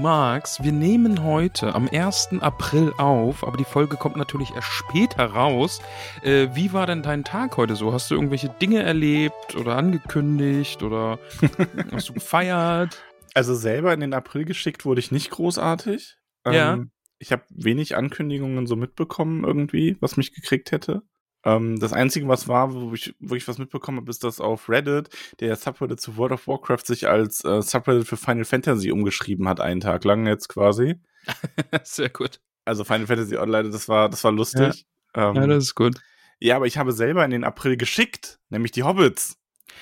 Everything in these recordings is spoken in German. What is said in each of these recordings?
Max, wir nehmen heute am 1. April auf, aber die Folge kommt natürlich erst später raus. Äh, wie war denn dein Tag heute so? Hast du irgendwelche Dinge erlebt oder angekündigt oder hast du gefeiert? Also selber in den April geschickt wurde ich nicht großartig. Ja. Ähm, ich habe wenig Ankündigungen so mitbekommen irgendwie, was mich gekriegt hätte. Ähm, das Einzige, was war, wo ich, wo ich was mitbekommen habe, ist, dass auf Reddit der Subreddit zu World of Warcraft sich als äh, Subreddit für Final Fantasy umgeschrieben hat, einen Tag lang jetzt quasi. Sehr gut. Also Final Fantasy Online, das war, das war lustig. Ja, ja das ist gut. Ja, aber ich habe selber in den April geschickt, nämlich die Hobbits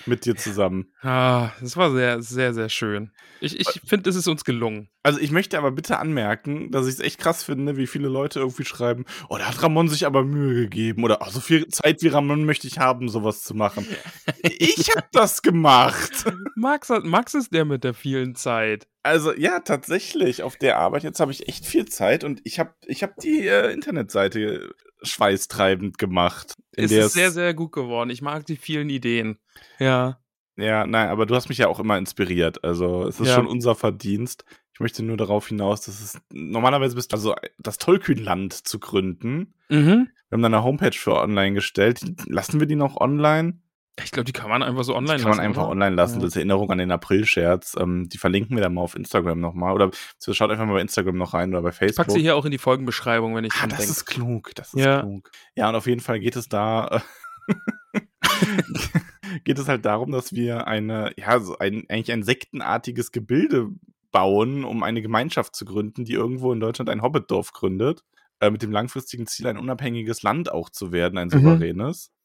mit dir zusammen. Ah, das war sehr, sehr, sehr schön. Ich, ich finde, es ist uns gelungen. Also ich möchte aber bitte anmerken, dass ich es echt krass finde, wie viele Leute irgendwie schreiben, oh, da hat Ramon sich aber Mühe gegeben oder oh, so viel Zeit wie Ramon möchte ich haben, sowas zu machen. ich habe das gemacht. Max, hat, Max ist der mit der vielen Zeit. Also ja, tatsächlich, auf der Arbeit jetzt habe ich echt viel Zeit und ich habe ich hab die äh, Internetseite schweißtreibend gemacht. Es ist sehr, sehr gut geworden. Ich mag die vielen Ideen. Ja. Ja, nein, aber du hast mich ja auch immer inspiriert. Also es ist ja. schon unser Verdienst. Ich möchte nur darauf hinaus, dass es normalerweise bist also das Tollkühnland zu gründen. Mhm. Wir haben dann eine Homepage für online gestellt. Lassen wir die noch online? Ich glaube, die kann man einfach so online lassen. Die kann man einfach oder? online lassen. Ja. Das ist Erinnerung an den April-Scherz. Ähm, die verlinken wir dann mal auf Instagram nochmal. Oder schaut einfach mal bei Instagram noch rein oder bei Facebook. Ich pack sie hier auch in die Folgenbeschreibung, wenn ich ah, das denk. ist klug. Das ist ja. klug. Ja, und auf jeden Fall geht es da. geht es halt darum, dass wir eine, ja, so ein, eigentlich ein sektenartiges Gebilde bauen, um eine Gemeinschaft zu gründen, die irgendwo in Deutschland ein Hobbitdorf gründet, äh, mit dem langfristigen Ziel, ein unabhängiges Land auch zu werden, ein mhm. souveränes. Mhm.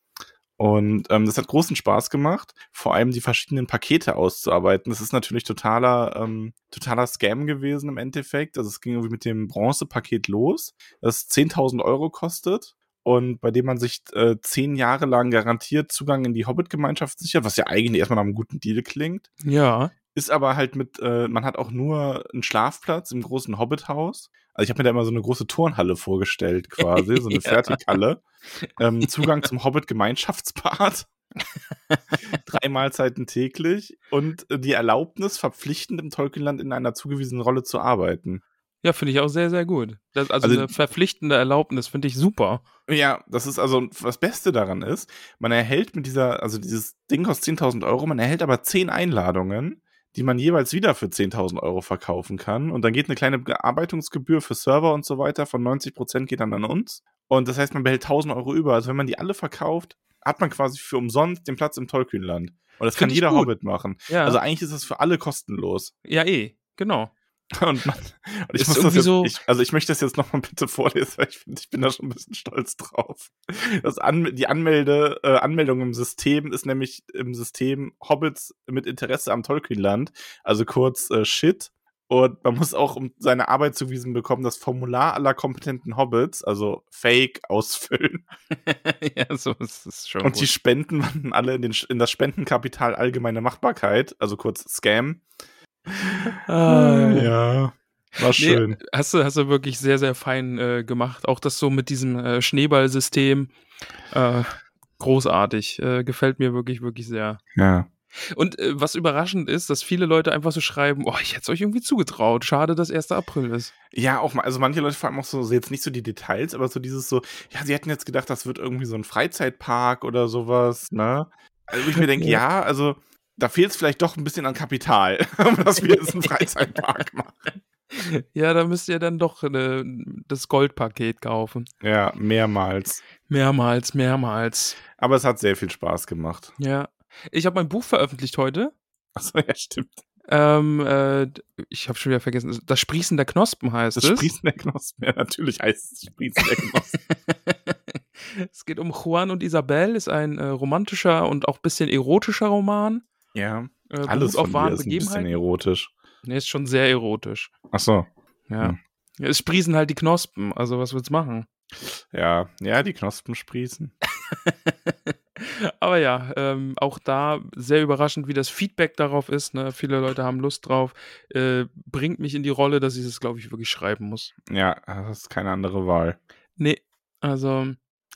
Und ähm, das hat großen Spaß gemacht, vor allem die verschiedenen Pakete auszuarbeiten. Das ist natürlich totaler, ähm, totaler Scam gewesen im Endeffekt. Also es ging irgendwie mit dem Bronze-Paket los, das 10.000 Euro kostet und bei dem man sich äh, zehn Jahre lang garantiert Zugang in die Hobbit-Gemeinschaft sichert, was ja eigentlich erstmal nach einem guten Deal klingt. Ja. Ist aber halt mit, äh, man hat auch nur einen Schlafplatz im großen Hobbit-Haus. Also ich habe mir da immer so eine große Turnhalle vorgestellt, quasi, so eine ja. Fertighalle. Ähm, Zugang zum Hobbit-Gemeinschaftsbad. Drei Mahlzeiten täglich und die Erlaubnis, verpflichtend im Tolkienland in einer zugewiesenen Rolle zu arbeiten. Ja, finde ich auch sehr, sehr gut. Das, also, also, eine verpflichtende Erlaubnis finde ich super. Ja, das ist also, das Beste daran ist, man erhält mit dieser, also dieses Ding kostet 10.000 Euro, man erhält aber 10 Einladungen, die man jeweils wieder für 10.000 Euro verkaufen kann. Und dann geht eine kleine Bearbeitungsgebühr für Server und so weiter von 90 Prozent geht dann an uns. Und das heißt, man behält 1.000 Euro über. Also wenn man die alle verkauft, hat man quasi für umsonst den Platz im Tollkühnland. Und das Find kann jeder gut. Hobbit machen. Ja. Also eigentlich ist das für alle kostenlos. Ja, eh, genau. Und, man, und ich muss das jetzt, so ich, also ich möchte das jetzt nochmal bitte vorlesen, weil ich finde, ich bin da schon ein bisschen stolz drauf. Das An, die Anmelde, äh, Anmeldung im System ist nämlich im System Hobbits mit Interesse am Tolkienland, also kurz äh, Shit. Und man muss auch, um seine Arbeit zugewiesen bekommen, das Formular aller kompetenten Hobbits, also Fake, ausfüllen. ja, so ist es schon. Und gut. die Spenden wandern alle in, den, in das Spendenkapital allgemeine Machbarkeit, also kurz Scam. Ah, ja. War schön. Nee, hast, du, hast du wirklich sehr, sehr fein äh, gemacht. Auch das so mit diesem äh, Schneeballsystem. Äh, großartig. Äh, gefällt mir wirklich, wirklich sehr. Ja. Und äh, was überraschend ist, dass viele Leute einfach so schreiben, oh, ich hätte es euch irgendwie zugetraut. Schade, dass 1. April ist. Ja, auch mal, also manche Leute vor allem auch so, jetzt nicht so die Details, aber so dieses so, ja, sie hätten jetzt gedacht, das wird irgendwie so ein Freizeitpark oder sowas, ne? Also ich mir denke, ja, also da fehlt es vielleicht doch ein bisschen an Kapital, dass wir jetzt einen Freizeitpark machen. Ja, da müsst ihr dann doch äh, das Goldpaket kaufen. Ja, mehrmals. Mehrmals, mehrmals. Aber es hat sehr viel Spaß gemacht. Ja. Ich habe mein Buch veröffentlicht heute. Achso, ja, stimmt. Ähm, äh, ich habe schon wieder vergessen. Das Sprießen der Knospen heißt Das es. Sprießen der Knospen. Ja, natürlich heißt es Sprießen der Knospen. es geht um Juan und Isabel, ist ein äh, romantischer und auch bisschen erotischer Roman. Ja, Äh, alles auf wahren ist ein bisschen erotisch. Nee, ist schon sehr erotisch. Ach so. Ja. Hm. ja. Es sprießen halt die Knospen, also was willst du machen? Ja, ja, die Knospen sprießen. Aber ja, ähm, auch da sehr überraschend, wie das Feedback darauf ist. Ne? Viele Leute haben Lust drauf. Äh, bringt mich in die Rolle, dass ich es, glaube ich, wirklich schreiben muss. Ja, das ist keine andere Wahl. Nee, also,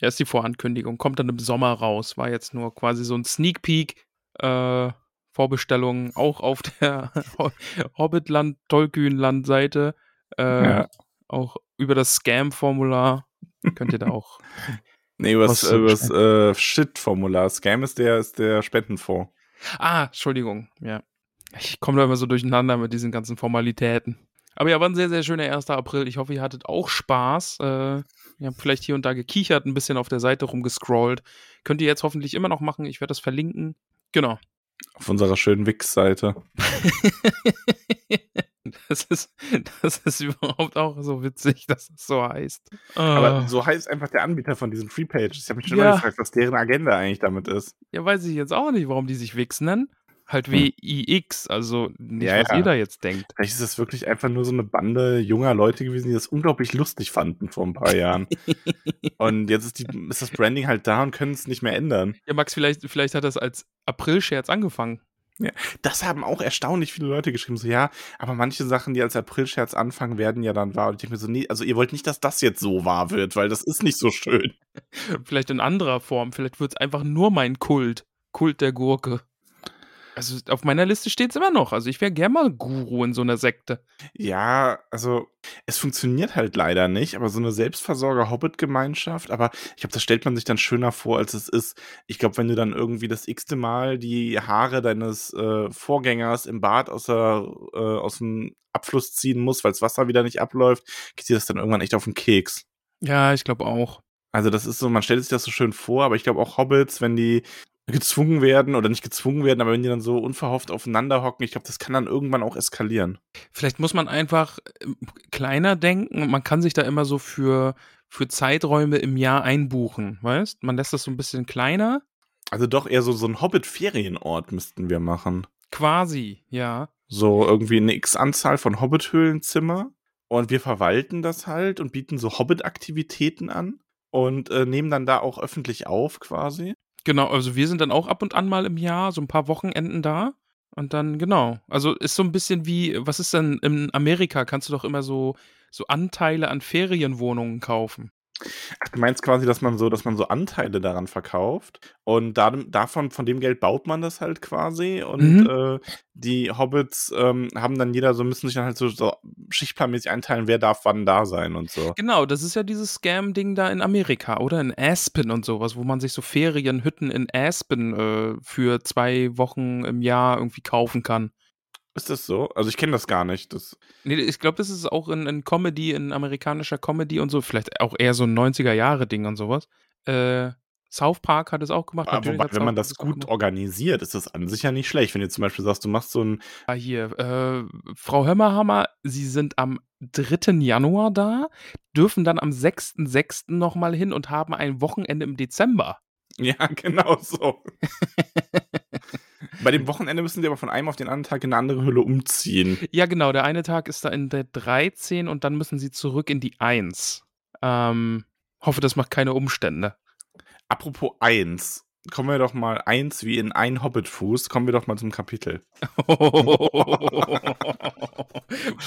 ja, ist die Vorankündigung. Kommt dann im Sommer raus. War jetzt nur quasi so ein Sneak Peek. Äh, Vorbestellung auch auf der Hobbitland, Tollkühnland-Seite. Äh, Ja. Auch über das Scam-Formular könnt ihr da auch. Nee, übers, Was, äh, übers äh, Shit-Formular. Scam ist der, ist der Spendenfonds. Ah, Entschuldigung, ja. Ich komme da immer so durcheinander mit diesen ganzen Formalitäten. Aber ja, war ein sehr, sehr schöner 1. April. Ich hoffe, ihr hattet auch Spaß. Äh, ihr habt vielleicht hier und da gekichert, ein bisschen auf der Seite rumgescrollt. Könnt ihr jetzt hoffentlich immer noch machen. Ich werde das verlinken. Genau. Auf unserer schönen Wix-Seite. Das ist, das ist überhaupt auch so witzig, dass es so heißt. Aber Ah. so heißt einfach der Anbieter von diesen Free Pages. Ich habe mich schon Ja. immer gefragt, was deren Agenda eigentlich damit ist. Ja, weiß ich jetzt auch nicht, warum die sich Wix nennen. Halt W-I-X, also nicht, Ja, was ja. jeder jetzt denkt. Vielleicht ist das wirklich einfach nur so eine Bande junger Leute gewesen, die das unglaublich lustig fanden vor ein paar Jahren. und jetzt ist, die, ist das Branding halt da und können es nicht mehr ändern. Ja, Max, vielleicht, vielleicht hat das als April-Scherz angefangen. Das haben auch erstaunlich viele Leute geschrieben. So, ja, aber manche Sachen, die als Aprilscherz anfangen, werden ja dann wahr. Und ich denke mir so, nee, also ihr wollt nicht, dass das jetzt so wahr wird, weil das ist nicht so schön. Vielleicht in anderer Form. Vielleicht wird es einfach nur mein Kult. Kult der Gurke. Also auf meiner Liste steht es immer noch. Also ich wäre gern mal Guru in so einer Sekte. Ja, also es funktioniert halt leider nicht, aber so eine Selbstversorger-Hobbit-Gemeinschaft, aber ich glaube, das stellt man sich dann schöner vor, als es ist. Ich glaube, wenn du dann irgendwie das x-te Mal die Haare deines äh, Vorgängers im Bad aus, der, äh, aus dem Abfluss ziehen musst, weil das Wasser wieder nicht abläuft, geht dir das dann irgendwann echt auf den Keks. Ja, ich glaube auch. Also das ist so, man stellt sich das so schön vor, aber ich glaube auch Hobbits, wenn die gezwungen werden oder nicht gezwungen werden, aber wenn die dann so unverhofft aufeinander hocken, ich glaube, das kann dann irgendwann auch eskalieren. Vielleicht muss man einfach ähm, kleiner denken. Man kann sich da immer so für, für Zeiträume im Jahr einbuchen, weißt? Man lässt das so ein bisschen kleiner. Also doch eher so, so ein Hobbit-Ferienort müssten wir machen. Quasi, ja. So irgendwie eine X-Anzahl von Hobbit-Höhlenzimmer. Und wir verwalten das halt und bieten so Hobbit-Aktivitäten an und äh, nehmen dann da auch öffentlich auf quasi. Genau, also wir sind dann auch ab und an mal im Jahr, so ein paar Wochenenden da. Und dann, genau. Also ist so ein bisschen wie, was ist denn in Amerika? Kannst du doch immer so, so Anteile an Ferienwohnungen kaufen. Ach, du meinst quasi, dass man so, dass man so Anteile daran verkauft und da, davon, von dem Geld baut man das halt quasi und Mhm. äh, die Hobbits ähm, haben dann jeder so, müssen sich dann halt so, so schichtplanmäßig einteilen, wer darf wann da sein und so. Genau, das ist ja dieses Scam-Ding da in Amerika oder in Aspen und sowas, wo man sich so Ferienhütten in Aspen äh, für zwei Wochen im Jahr irgendwie kaufen kann. Ist das so? Also ich kenne das gar nicht. Das, Nee, ich glaube, das ist auch in, in Comedy, in amerikanischer Comedy und so, vielleicht auch eher so ein 90er-Jahre-Ding und sowas. Äh, South Park hat es auch gemacht. aber natürlich wobei, wenn South man das gut organisiert, ist das an sich ja nicht schlecht. Wenn du zum Beispiel sagst, du machst so ein, Ah, hier, äh, Frau Hömmerhammer, Sie sind am 3. Januar da, dürfen dann am 6.6. nochmal hin und haben ein Wochenende im Dezember. ja, genau so. Bei dem Wochenende müssen die aber von einem auf den anderen Tag in eine andere Hülle umziehen. Ja, genau, der eine Tag ist da in der 13 und dann müssen Sie zurück in die 1. Ähm, hoffe, das macht keine Umstände. Apropos eins, kommen wir doch mal eins wie in ein Hobbitfuß, kommen wir doch mal zum Kapitel.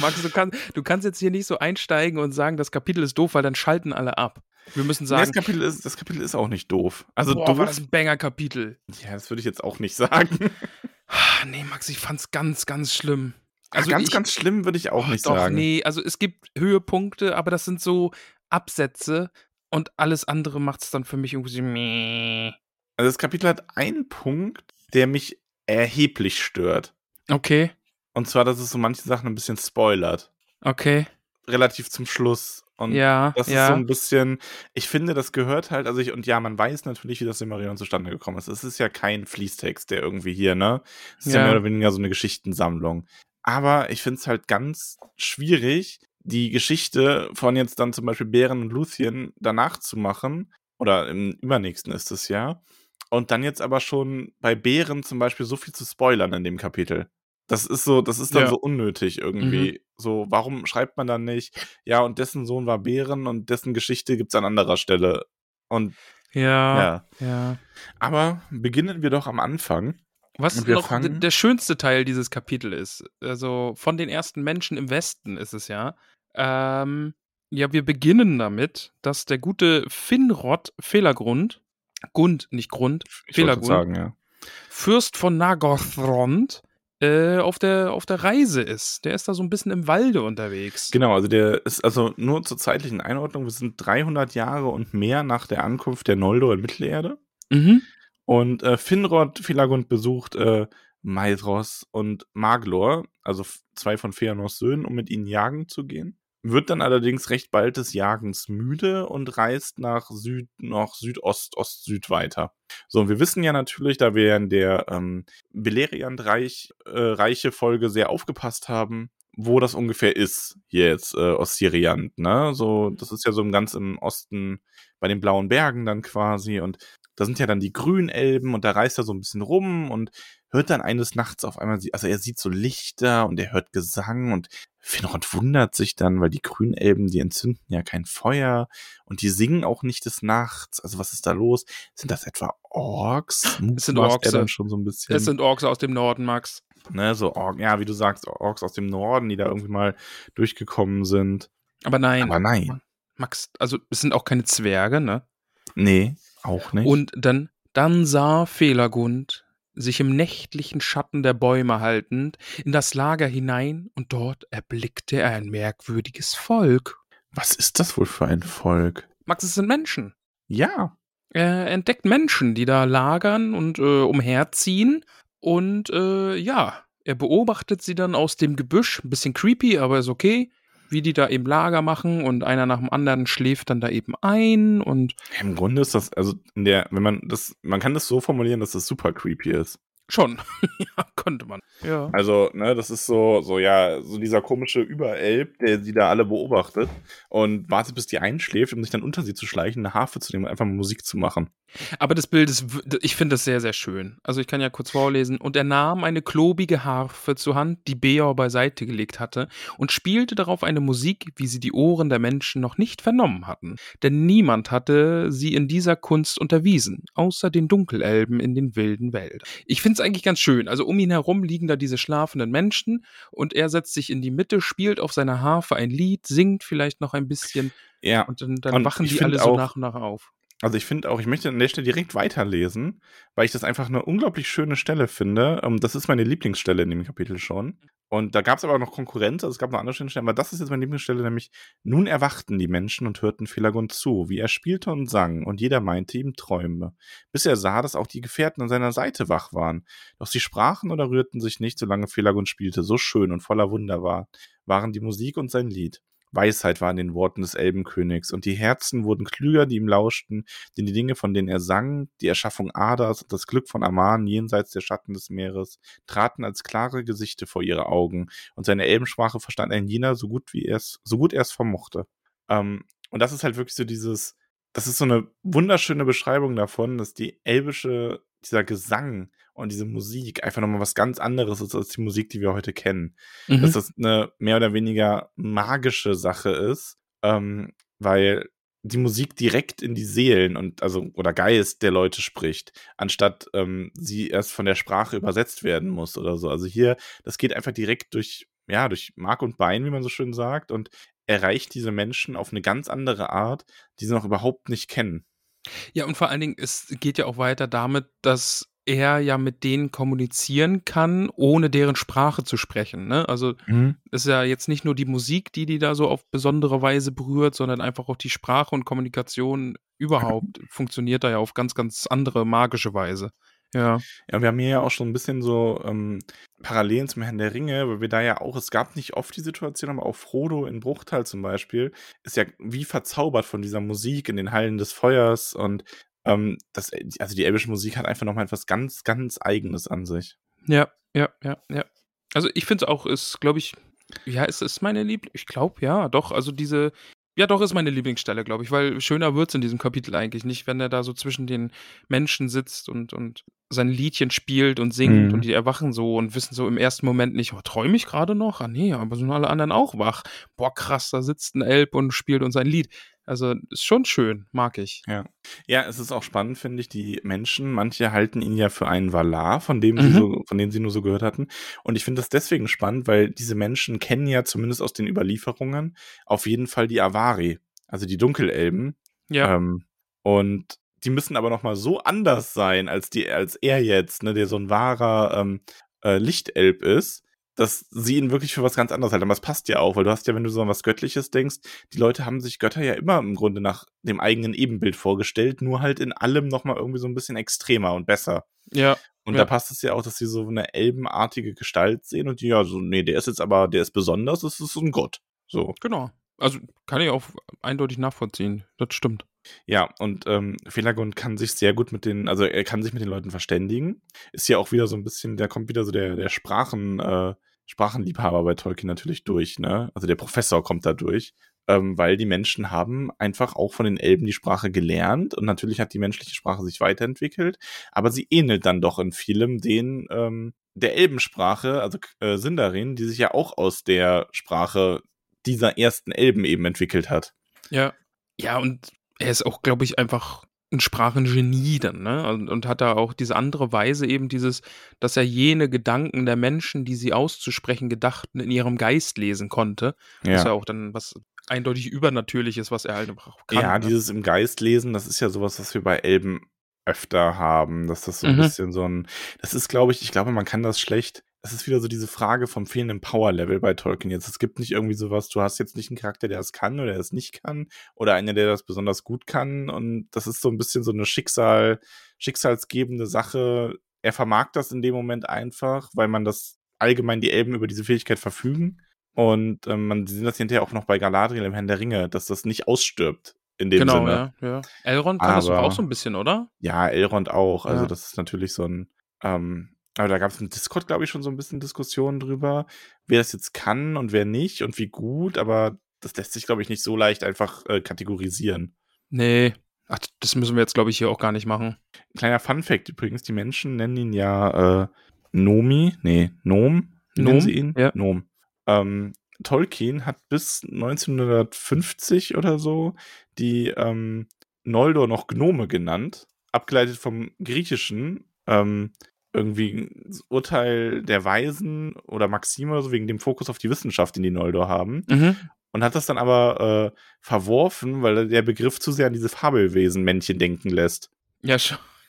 Max, du, kann, du kannst jetzt hier nicht so einsteigen und sagen, das Kapitel ist doof, weil dann schalten alle ab. Wir müssen sagen, das, Kapitel ist, das Kapitel ist auch nicht doof. Also boah, doof. war das ein Banger-Kapitel. ja, das würde ich jetzt auch nicht sagen. Ah, Nee, Max, ich fand's ganz, ganz schlimm. Also ganz, ich, ganz schlimm würde ich auch oh, nicht doch, sagen. Nee, also es gibt Höhepunkte, aber das sind so Absätze und alles andere macht's dann für mich irgendwie so meh. Also das Kapitel hat einen Punkt, der mich erheblich stört. Okay, Und zwar, dass es so manche Sachen ein bisschen spoilert. okay. Relativ zum Schluss. Und Ja, das ist ja. so ein bisschen, ich finde, das gehört halt, also ich, und ja, man weiß natürlich, wie das Silmarillion zustande gekommen ist. Es ist ja kein Fließtext, der irgendwie hier, ne? Es ist ja, Ja. mehr oder weniger so eine Geschichtensammlung. Aber ich finde es halt ganz schwierig, die Geschichte von jetzt dann zum Beispiel Bären und Luthien danach zu machen. Oder im übernächsten ist es ja. Und dann jetzt aber schon bei Bären zum Beispiel so viel zu spoilern in dem Kapitel. Das ist so, das ist dann Ja. so unnötig irgendwie. So, warum schreibt man dann nicht, ja, und dessen Sohn war Bären und dessen Geschichte gibt's an anderer Stelle. Und Ja, ja. ja. Aber beginnen wir doch am Anfang. Was noch fangen- der schönste Teil dieses Kapitels ist, also von den ersten Menschen im Westen ist es ja. Ähm, ja, wir beginnen damit, dass der gute Finrod Fehlergrund, Gund, nicht Grund, Ich Fehlergrund, sagen, ja. Fürst von Nagothrond, äh, auf, der, auf der Reise ist. Der ist da so ein bisschen im Walde unterwegs. Genau, also der ist also nur zur zeitlichen Einordnung, wir sind 300 Jahre und mehr nach der Ankunft der Noldor in Mittelerde. Mhm. Und äh, Finrod Filagund besucht äh, Maedhros und Maglor, also zwei von Feanors Söhnen, um mit ihnen jagen zu gehen. Wird dann allerdings recht bald des Jagens müde und reist nach Süd, nach Südost, Ost-Süd weiter. So, und wir wissen ja natürlich, da wir in der ähm, Beleriand-reich, äh, reiche Folge sehr aufgepasst haben, wo das ungefähr ist, hier jetzt äh, Ostiriant, ne? So, das ist ja so ganz im Osten bei den Blauen Bergen dann quasi und da sind ja dann die Grünelben und da reist er so ein bisschen rum und hört dann eines Nachts auf einmal, sie- also er sieht so Lichter und er hört Gesang und Finrod wundert sich dann, weil die Grünelben, die entzünden ja kein Feuer und die singen auch nicht des Nachts. Also was ist da los? Sind das etwa Orks? Es sind Orks, dann schon so ein bisschen. Es sind Orks aus dem Norden, Max. ne, so Ork, ja, wie du sagst, Orks aus dem Norden, die da irgendwie mal durchgekommen sind. Aber nein. Aber nein, Max, also es sind auch keine Zwerge, ne? nee, auch nicht. Und dann, dann sah Felagund sich im nächtlichen Schatten der Bäume haltend in das Lager hinein und dort erblickte er ein merkwürdiges Volk. was ist das wohl für ein Volk? Max, es sind Menschen. Ja, Er entdeckt Menschen, die da lagern und äh, umherziehen. Und äh, ja, er beobachtet sie dann aus dem Gebüsch. Ein bisschen creepy, aber ist okay. Wie die da eben Lager machen und einer nach dem anderen schläft dann da eben ein und Im Grunde ist das, also in der, wenn man das, man kann das so formulieren, dass das super creepy ist. Schon. ja, konnte man. Ja. Also, ne, das ist so, so, ja, so dieser komische Überelb, der sie da alle beobachtet und wartet, bis die einschläft, um sich dann unter sie zu schleichen, eine Harfe zu nehmen und einfach mal Musik zu machen. Aber das Bild ist, ich finde das sehr, sehr schön. Also ich kann ja kurz vorlesen. Und er nahm eine klobige Harfe zur Hand, die Beor beiseite gelegt hatte, und spielte darauf eine Musik, wie sie die Ohren der Menschen noch nicht vernommen hatten. Denn niemand hatte sie in dieser Kunst unterwiesen, außer den Dunkelelben in den wilden Wäldern. Ich finde es eigentlich ganz schön. Also um ihn herum liegen da diese schlafenden Menschen und er setzt sich in die Mitte, spielt auf seiner Harfe ein Lied, singt vielleicht noch ein bisschen Ja, und dann, dann Und wachen die alle so auch- nach und nach auf. Also ich finde auch, ich möchte an der Stelle direkt weiterlesen, weil ich das einfach eine unglaublich schöne Stelle finde. Ähm, Das ist meine Lieblingsstelle in dem Kapitel schon. Und da gab es aber noch Konkurrenz, also es gab noch andere schöne Stellen, aber das ist jetzt meine Lieblingsstelle, nämlich nun erwachten die Menschen und hörten Felagund zu, wie er spielte und sang, und jeder meinte ihm Träume, bis er sah, dass auch die Gefährten an seiner Seite wach waren. Doch sie sprachen oder rührten sich nicht, solange Felagund spielte, so schön und voller Wunder war, waren die Musik und sein Lied. Weisheit war in den Worten des Elbenkönigs, und die Herzen wurden klüger, die ihm lauschten, denn die Dinge, von denen er sang, die Erschaffung Adas und das Glück von Aman jenseits der Schatten des Meeres, traten als klare Gesichte vor ihre Augen, und seine Elbensprache verstand ein jener so gut wie er so gut er es vermochte. Ähm, und das ist halt wirklich so dieses, das ist so eine wunderschöne Beschreibung davon, dass die elbische, dieser Gesang und diese Musik einfach nochmal was ganz anderes ist als die Musik, die wir heute kennen Mhm. dass das eine mehr oder weniger magische Sache ist, ähm, weil die Musik direkt in die Seelen und also oder Geist der Leute spricht, anstatt ähm, sie erst von der Sprache übersetzt werden muss oder so. Also hier, das geht einfach direkt durch, ja, durch Mark und Bein, wie man so schön sagt, und erreicht diese Menschen auf eine ganz andere Art, die sie noch überhaupt nicht kennen. Ja, und vor allen Dingen, es geht ja auch weiter damit, dass er ja mit denen kommunizieren kann, ohne deren Sprache zu sprechen. Ne? Also es ist ja jetzt nicht nur die Musik, die die da so auf besondere Weise berührt, sondern einfach auch die Sprache und Kommunikation überhaupt funktioniert da ja auf ganz, ganz andere magische Weise. Ja. Ja, wir haben hier ja auch schon ein bisschen so ähm, Parallelen zum Herrn der Ringe, weil wir da ja auch, es gab nicht oft die Situation, aber auch Frodo in Bruchtal zum Beispiel, ist ja wie verzaubert von dieser Musik in den Hallen des Feuers und ähm, das, also die elbische Musik hat einfach nochmal etwas ganz, ganz Eigenes an sich. Ja, ja, ja, ja. Also ich finde es auch, ist, glaube ich, ja, ist es meine Lieblings, ich glaube, ja, doch, also diese, ja, doch, ist meine Lieblingsstelle, glaube ich, weil schöner wird es in diesem Kapitel eigentlich nicht, wenn er da so zwischen den Menschen sitzt und, und sein Liedchen spielt und singt Mhm. und die erwachen so und wissen so im ersten Moment nicht, oh, träume ich gerade noch? Ah, nee, aber sind alle anderen auch wach. Boah, krass, da sitzt ein Elb und spielt uns ein Lied. Also ist schon schön, mag ich. Ja, es ist auch spannend, finde ich, die Menschen, manche halten ihn ja für einen Valar, von dem sie Mhm. so, von dem sie nur so gehört hatten. Und ich finde das deswegen spannend, weil diese Menschen kennen ja zumindest aus den Überlieferungen auf jeden Fall die Avari, also die Dunkelelben. Ja, Ähm, und die müssen aber noch mal so anders sein als die, als er jetzt, ne, der so ein wahrer ähm, äh, Lichtelb ist, dass sie ihn wirklich für was ganz anderes halten. Aber es passt ja auch, weil du hast ja, wenn du so an was Göttliches denkst, die Leute haben sich Götter ja immer im Grunde nach dem eigenen Ebenbild vorgestellt, nur halt in allem noch mal irgendwie so ein bisschen extremer und besser. ja, Und Ja. da passt es ja auch, dass sie so eine elbenartige Gestalt sehen und die, ja, so, nee, der ist jetzt aber, der ist besonders, das ist so ein Gott. So. genau. Also kann ich auch eindeutig nachvollziehen. Das stimmt. Ja, und ähm, Felagund kann sich sehr gut mit den, also er kann sich mit den Leuten verständigen. Ist ja auch wieder so ein bisschen, da kommt wieder so der, der Sprachen, äh, Sprachenliebhaber bei Tolkien natürlich durch, ne? Also der Professor kommt da durch, ähm, weil die Menschen haben einfach auch von den Elben die Sprache gelernt und natürlich hat die menschliche Sprache sich weiterentwickelt, aber sie ähnelt dann doch in vielem den ähm, der Elbensprache, also äh, Sindarin, die sich ja auch aus der Sprache dieser ersten Elben eben entwickelt hat. Ja. Ja, und er ist auch, glaube ich, einfach ein Sprachengenie dann, ne? Und, und hat da auch diese andere Weise eben dieses, dass er jene Gedanken der Menschen, die sie auszusprechen gedachten, in ihrem Geist lesen konnte. Das ist ja auch dann was eindeutig Übernatürliches, was er halt kann. ja, ne? dieses im Geist lesen, das ist ja sowas, was wir bei Elben öfter haben, dass das so ein Mhm. bisschen so ein, das ist, glaube ich, ich glaube, man kann das schlecht, es ist wieder so diese Frage vom fehlenden Power-Level bei Tolkien jetzt. Es gibt nicht irgendwie sowas, du hast jetzt nicht einen Charakter, der es kann oder der es nicht kann oder einer, der das besonders gut kann und das ist so ein bisschen so eine Schicksal, schicksalsgebende Sache. Er vermag das in dem Moment einfach, weil man das allgemein die Elben über diese Fähigkeit verfügen und ähm, man sieht das hinterher auch noch bei Galadriel im Herrn der Ringe, dass das nicht ausstirbt in dem Genau, Sinne. ja, ja. Elrond kann das Aber- auch so ein bisschen, oder? Ja, Elrond auch. Also Ja. das ist natürlich so ein, ähm, aber da gab es im Discord, glaube ich, schon so ein bisschen Diskussionen drüber, wer das jetzt kann und wer nicht und wie gut, aber das lässt sich, glaube ich, nicht so leicht einfach äh, kategorisieren. Nee. Ach, das müssen wir jetzt, glaube ich, hier auch gar nicht machen. Kleiner Fun-Fact übrigens, die Menschen nennen ihn ja äh, Nomi, nee, Nom, wie nennen Nom, sie ihn? ja. Nom. Ähm, Tolkien hat bis 1950 oder so die ähm, Noldor noch Gnome genannt, abgeleitet vom Griechischen, ähm, irgendwie Urteil der Weisen oder Maxime oder so, wegen dem Fokus auf die Wissenschaft, den die Noldor haben. Mhm. Und hat das dann aber äh, verworfen, weil der Begriff zu sehr an diese Fabelwesen-Männchen denken lässt. Ja,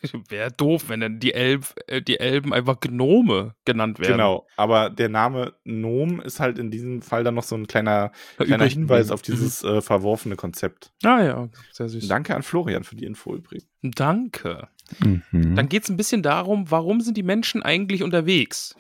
wäre doof, wenn dann die, Elb, äh, die Elben einfach Gnome genannt werden. Genau, aber der Name Nom ist halt in diesem Fall dann noch so ein kleiner, kleiner Hinweis auf dieses äh, verworfene Konzept. Mhm. Ah ja, sehr süß. Danke an Florian für die Info übrigens. Danke. Mhm. Dann geht es ein bisschen darum, warum sind die Menschen eigentlich unterwegs?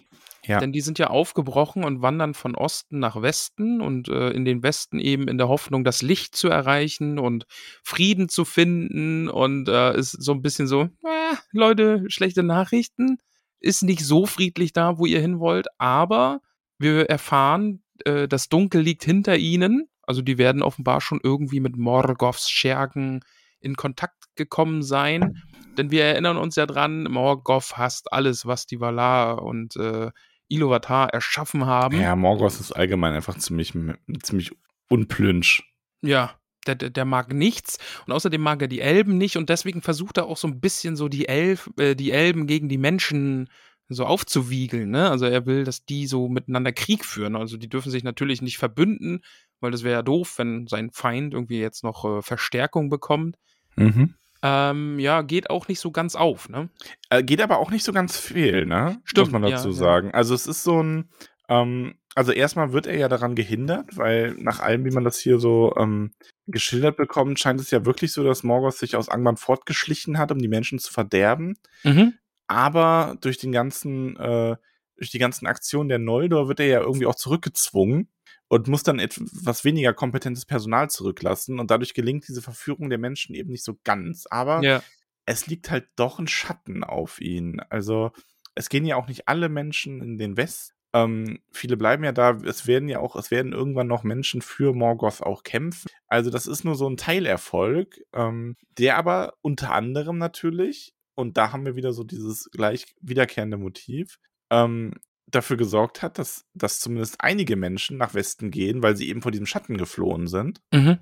Ja. Denn die sind ja aufgebrochen und wandern von Osten nach Westen und äh, in den Westen eben in der Hoffnung, das Licht zu erreichen und Frieden zu finden. Und äh, ist so ein bisschen so, äh, Leute, schlechte Nachrichten. Ist nicht so friedlich da, wo ihr hin wollt, aber wir erfahren, äh, das Dunkel liegt hinter ihnen. Also die werden offenbar schon irgendwie mit Morgoths Schergen in Kontakt gekommen sein. Denn wir erinnern uns ja dran, Morgoth hasst alles, was die Valar und äh, Iluvatar erschaffen haben. Ja, Morgoth ist allgemein einfach ziemlich, ziemlich unplünsch. Ja, der, der, der mag nichts und außerdem mag er die Elben nicht und deswegen versucht er auch so ein bisschen so die, Elf, äh, die Elben gegen die Menschen so aufzuwiegeln. Ne? Also er will, dass die so miteinander Krieg führen. Also die dürfen sich natürlich nicht verbünden, weil das wäre ja doof, wenn sein Feind irgendwie jetzt noch äh, Verstärkung bekommt. Mhm. Ähm, ja, geht auch nicht so ganz auf, ne? Äh, geht aber auch nicht so ganz fehl, ne? Stimmt, Muss man dazu ja, ja. sagen. Also es ist so ein, ähm, also erstmal wird er ja daran gehindert, weil nach allem, wie man das hier so ähm, geschildert bekommt, scheint es ja wirklich so, dass Morgoth sich aus Angband fortgeschlichen hat, um die Menschen zu verderben. Mhm. aber durch den ganzen, äh, durch die ganzen Aktionen der Noldor wird er ja irgendwie auch zurückgezwungen und muss dann etwas weniger kompetentes Personal zurücklassen und dadurch gelingt diese Verführung der Menschen eben nicht so ganz. Aber Ja. es liegt halt doch ein Schatten auf ihn. Also es gehen ja auch nicht alle Menschen in den West. Ähm, viele bleiben ja da. Es werden ja auch, es werden irgendwann noch Menschen für Morgoth auch kämpfen. Also das ist nur so ein Teilerfolg, ähm, der aber unter anderem natürlich, und da haben wir wieder so dieses gleich wiederkehrende Motiv, ähm, dafür gesorgt hat, dass, dass zumindest einige Menschen nach Westen gehen, weil sie eben vor diesem Schatten geflohen sind Mhm.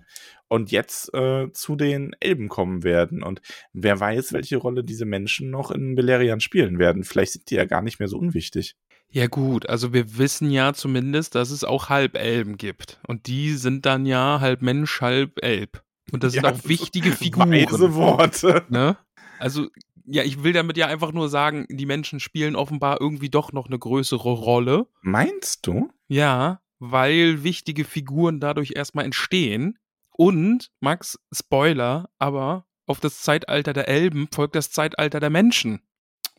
und jetzt äh, zu den Elben kommen werden. Und wer weiß, welche Rolle diese Menschen noch in Beleriand spielen werden. Vielleicht sind die ja gar nicht mehr so unwichtig. Ja gut, also wir wissen ja zumindest, dass es auch Halbelben gibt. Und die sind dann ja halb Mensch, halb Elb. Und das sind Ja, auch wichtige Figuren. Weise Worte. Ne? Also, ja, ich will damit ja einfach nur sagen, die Menschen spielen offenbar irgendwie doch noch eine größere Rolle. Meinst du? Ja, weil wichtige Figuren dadurch erstmal entstehen. Und, Max, Spoiler, aber auf das Zeitalter der Elben folgt das Zeitalter der Menschen.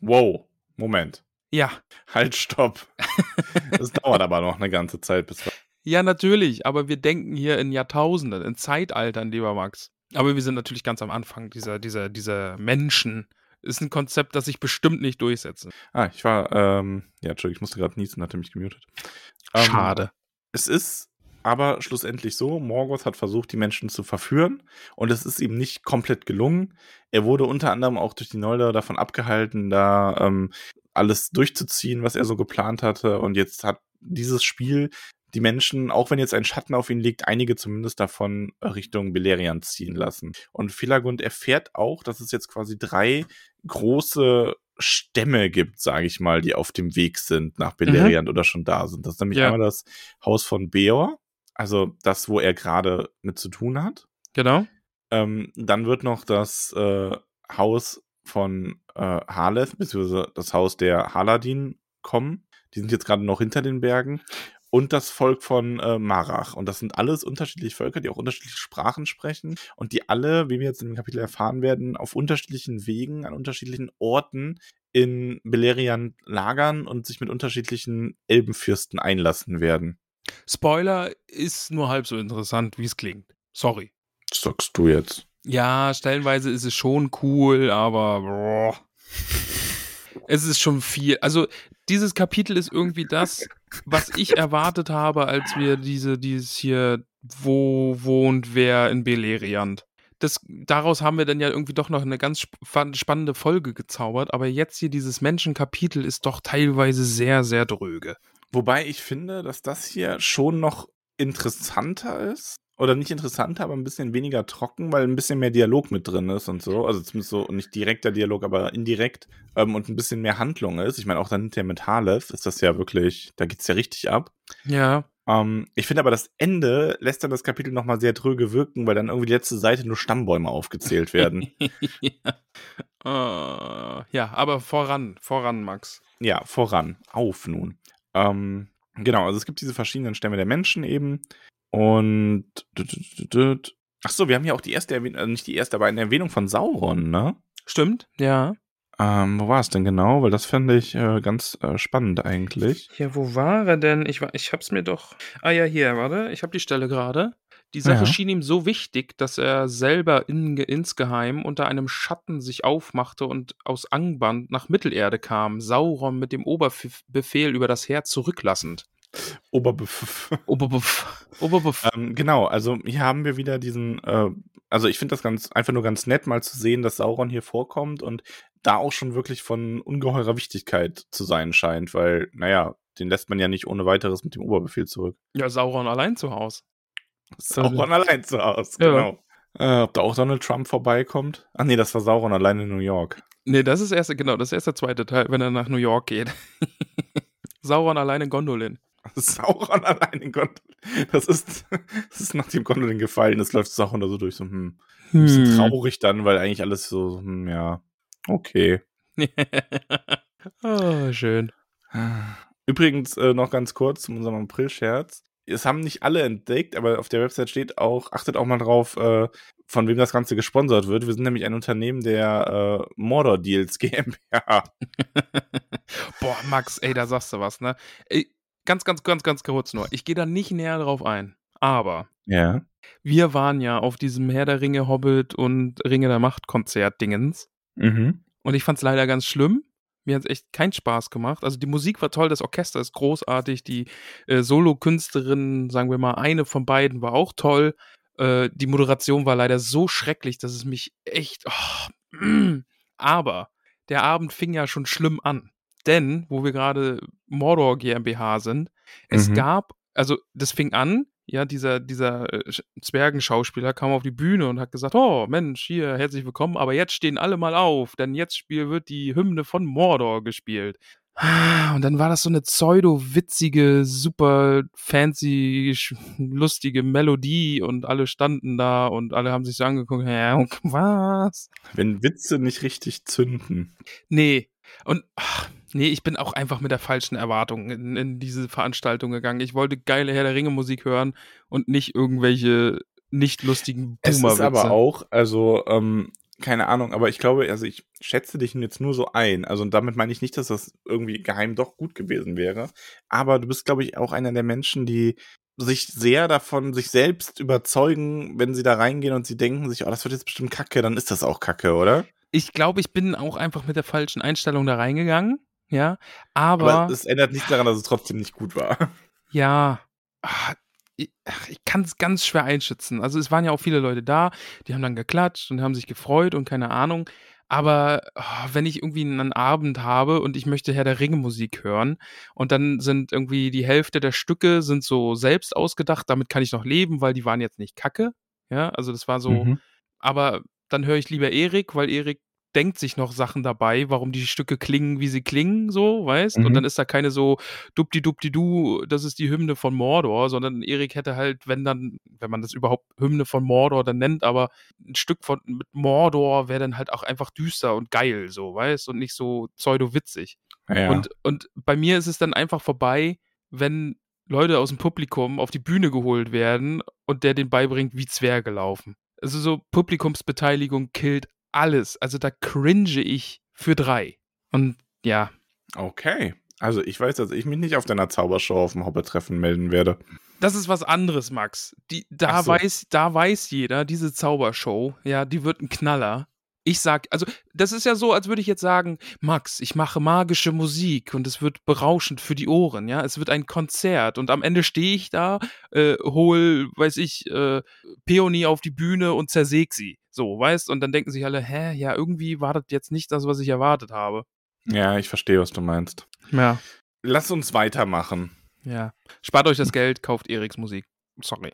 Wow, Moment. Ja, Halt, stopp. Das dauert aber noch eine ganze Zeit, bis ja, natürlich, aber wir denken hier in Jahrtausenden, in Zeitaltern, lieber Max. Aber wir sind natürlich ganz am Anfang dieser, dieser, dieser Menschen. Ist ein Konzept, das sich bestimmt nicht durchsetzt. Ah, ich war, ähm, ja, Entschuldigung, ich musste gerade niesen, hatte mich gemutet. Ähm, Schade. Es ist aber schlussendlich so, Morgoth hat versucht, die Menschen zu verführen und es ist ihm nicht komplett gelungen. Er wurde unter anderem auch durch die Noldor davon abgehalten, da ähm, alles durchzuziehen, was er so geplant hatte und jetzt hat dieses Spiel die Menschen, auch wenn jetzt ein Schatten auf ihn liegt, einige zumindest davon Richtung Beleriand ziehen lassen. Und Felagund erfährt auch, dass es jetzt quasi drei große Stämme gibt, sage ich mal, die auf dem Weg sind nach Beleriand oder schon da sind. Das ist nämlich Ja. einmal das Haus von Beor, also das, wo er gerade mit zu tun hat. Genau. Ähm, dann wird noch das äh, Haus von äh, Haleth, beziehungsweise das Haus der Haladin kommen. Die sind jetzt gerade noch hinter den Bergen. Und das Volk von äh, Marach. Und das sind alles unterschiedliche Völker, die auch unterschiedliche Sprachen sprechen. Und die alle, wie wir jetzt in dem Kapitel erfahren werden, auf unterschiedlichen Wegen, an unterschiedlichen Orten in Beleriand lagern und sich mit unterschiedlichen Elbenfürsten einlassen werden. Spoiler ist nur halb so interessant, wie es klingt. Sorry. Das sagst du jetzt. Ja, stellenweise ist es schon cool, aber boah. Es ist schon viel. Also dieses Kapitel ist irgendwie das, was ich erwartet habe, als wir diese dieses hier wo wohnt wer in Beleriand. Das, daraus haben wir dann ja irgendwie doch noch eine ganz sp spannende Folge gezaubert, aber jetzt hier dieses Menschenkapitel ist doch teilweise sehr, sehr dröge. Wobei ich finde, dass das hier schon noch interessanter ist. Oder nicht interessanter, aber ein bisschen weniger trocken, weil ein bisschen mehr Dialog mit drin ist und so. Also zumindest so nicht direkter Dialog, aber indirekt ähm, und ein bisschen mehr Handlung ist. Ich meine, auch dann hinterher mit Halef ist das ja wirklich, da geht's ja richtig ab. Ja. Ähm, ich finde aber, das Ende lässt dann das Kapitel nochmal sehr dröge wirken, weil dann irgendwie die letzte Seite nur Stammbäume aufgezählt werden. ja. Äh, ja, aber voran, voran, Max. ja, voran. Auf nun. Ähm, genau, also es gibt diese verschiedenen Stämme der Menschen eben. Und. Ach so, wir haben ja auch die erste Erwähnung, also nicht die erste, aber eine Erwähnung von Sauron, ne? Stimmt, ja. Ähm, wo war es denn genau? Weil das fände ich äh, ganz äh, spannend eigentlich. Ja, wo war er denn? Ich, war, ich hab's mir doch. Ah ja, hier, warte. Ich hab die Stelle gerade. Die Sache Ja. schien ihm so wichtig, dass er selber in, insgeheim unter einem Schatten sich aufmachte und aus Angband nach Mittelerde kam, Sauron mit dem Oberbefehl über das Heer zurücklassend. Oberbeff. Oberbeff. Oberbeff. ähm, genau, also hier haben wir wieder diesen, äh, also ich finde das ganz einfach nur ganz nett, mal zu sehen, dass Sauron hier vorkommt und da auch schon wirklich von ungeheurer Wichtigkeit zu sein scheint, weil, naja, den lässt man ja nicht ohne weiteres mit dem Oberbefehl zurück. Ja, Sauron allein zu Hause. Sauron allein zu Hause, Ja. genau. Äh, ob da auch Donald Trump vorbeikommt? Ach nee, das war Sauron allein in New York. Nee, das ist erst, genau, das ist erst der zweite Teil, wenn er nach New York geht. Sauron allein in Gondolin. Sauron allein in Gondolin. Das ist, das ist nachdem Gondolin gefallen ist, läuft Sauron da so durch, so, hm. Ein bisschen Hm. traurig dann, weil eigentlich alles so, hm, ja, okay. oh, schön. Übrigens äh, noch ganz kurz zu unserem April-Scherz. es haben nicht alle entdeckt, aber auf der Website steht auch, achtet auch mal drauf, äh, von wem das Ganze gesponsert wird. Wir sind nämlich ein Unternehmen der äh, Mordor Deals GmbH. Boah, Max, ey, da sagst du was, ne? Ey, ganz, ganz, ganz, ganz kurz nur. Ich gehe da nicht näher drauf ein. Aber Ja. wir waren ja auf diesem Herr der Ringe, Hobbit und Ringe der Macht Konzert-Dingens. Mhm. Und ich fand es leider ganz schlimm. Mir hat es echt keinen Spaß gemacht. Also die Musik war toll, das Orchester ist großartig, die äh, Solo-Künstlerin, sagen wir mal, eine von beiden war auch toll. Äh, die Moderation war leider so schrecklich, dass es mich echt. Oh, mm. Aber der Abend fing ja schon schlimm an. Denn, wo wir gerade Mordor GmbH sind, es Mhm. gab, also das fing an, ja, dieser, dieser äh, Sch- Zwergenschauspieler kam auf die Bühne und hat gesagt, oh Mensch, hier, herzlich willkommen, aber jetzt stehen alle mal auf, denn jetzt spiel, wird die Hymne von Mordor gespielt. Ah, Und dann war das so eine pseudo-witzige, super fancy, lustige Melodie und alle standen da und alle haben sich so angeguckt, hä, was? Wenn Witze nicht richtig zünden. Nee. Und ach, nee, ich bin auch einfach mit der falschen Erwartung in, in diese Veranstaltung gegangen. Ich wollte geile Herr der Ringe Musik hören und nicht irgendwelche nicht lustigen Es ist aber auch, also, ähm, keine Ahnung, aber ich glaube, also ich schätze dich jetzt nur so ein. Also, und damit meine ich nicht, dass das irgendwie geheim doch gut gewesen wäre. Aber du bist, glaube ich, auch einer der Menschen, die sich sehr davon sich selbst überzeugen, wenn sie da reingehen und sie denken sich, oh, das wird jetzt bestimmt kacke, dann ist das auch kacke, oder? Ich glaube, ich bin auch einfach mit der falschen Einstellung da reingegangen. Ja, aber, Aber es ändert nichts daran, dass es trotzdem nicht gut war. ja, ah, ich, ich kann es ganz schwer einschätzen. Also es waren ja auch viele Leute da, die haben dann geklatscht und haben sich gefreut und keine Ahnung. Aber ah, wenn ich irgendwie einen Abend habe und ich möchte Herr der Ringe Musik hören und dann sind irgendwie die Hälfte der Stücke sind so selbst ausgedacht, damit kann ich noch leben, weil die waren jetzt nicht kacke. Ja, also das war so, Mhm. aber dann höre ich lieber Erik, weil Erik denkt sich noch Sachen dabei, warum die Stücke klingen, wie sie klingen, so, weißt? Und Mhm. dann ist da keine so dupdi-dupdi-du, das ist die Hymne von Mordor, sondern Erik hätte halt, wenn dann, wenn man das überhaupt Hymne von Mordor dann nennt, aber ein Stück von mit Mordor wäre dann halt auch einfach düster und geil, so, weißt? Und nicht so pseudo-witzig. Ja. Und, und bei mir ist es dann einfach vorbei, wenn Leute aus dem Publikum auf die Bühne geholt werden und der den beibringt, wie Zwerge laufen. Also so Publikumsbeteiligung killt alles. Also da cringe ich für drei. Und ja, okay. Also ich weiß, dass ich mich nicht auf deiner Zaubershow auf dem Hobbit-Treffen melden werde. das ist was anderes, Max. Die, da, so. weiß, da weiß jeder, diese Zaubershow, ja, die wird ein Knaller. Ich sag, also, das ist ja so, als würde ich jetzt sagen, Max, ich mache magische Musik und es wird berauschend für die Ohren, ja. Es wird ein Konzert und am Ende stehe ich da, äh, hol, weiß ich, äh, Peony auf die Bühne und zersäg sie. So, weißt? Und dann denken sich alle, hä, ja, irgendwie war das jetzt nicht das, was ich erwartet habe. Ja, ich verstehe, was du meinst. Ja. Lass uns weitermachen. Ja. Spart euch das Geld, kauft Eriks Musik. Sorry.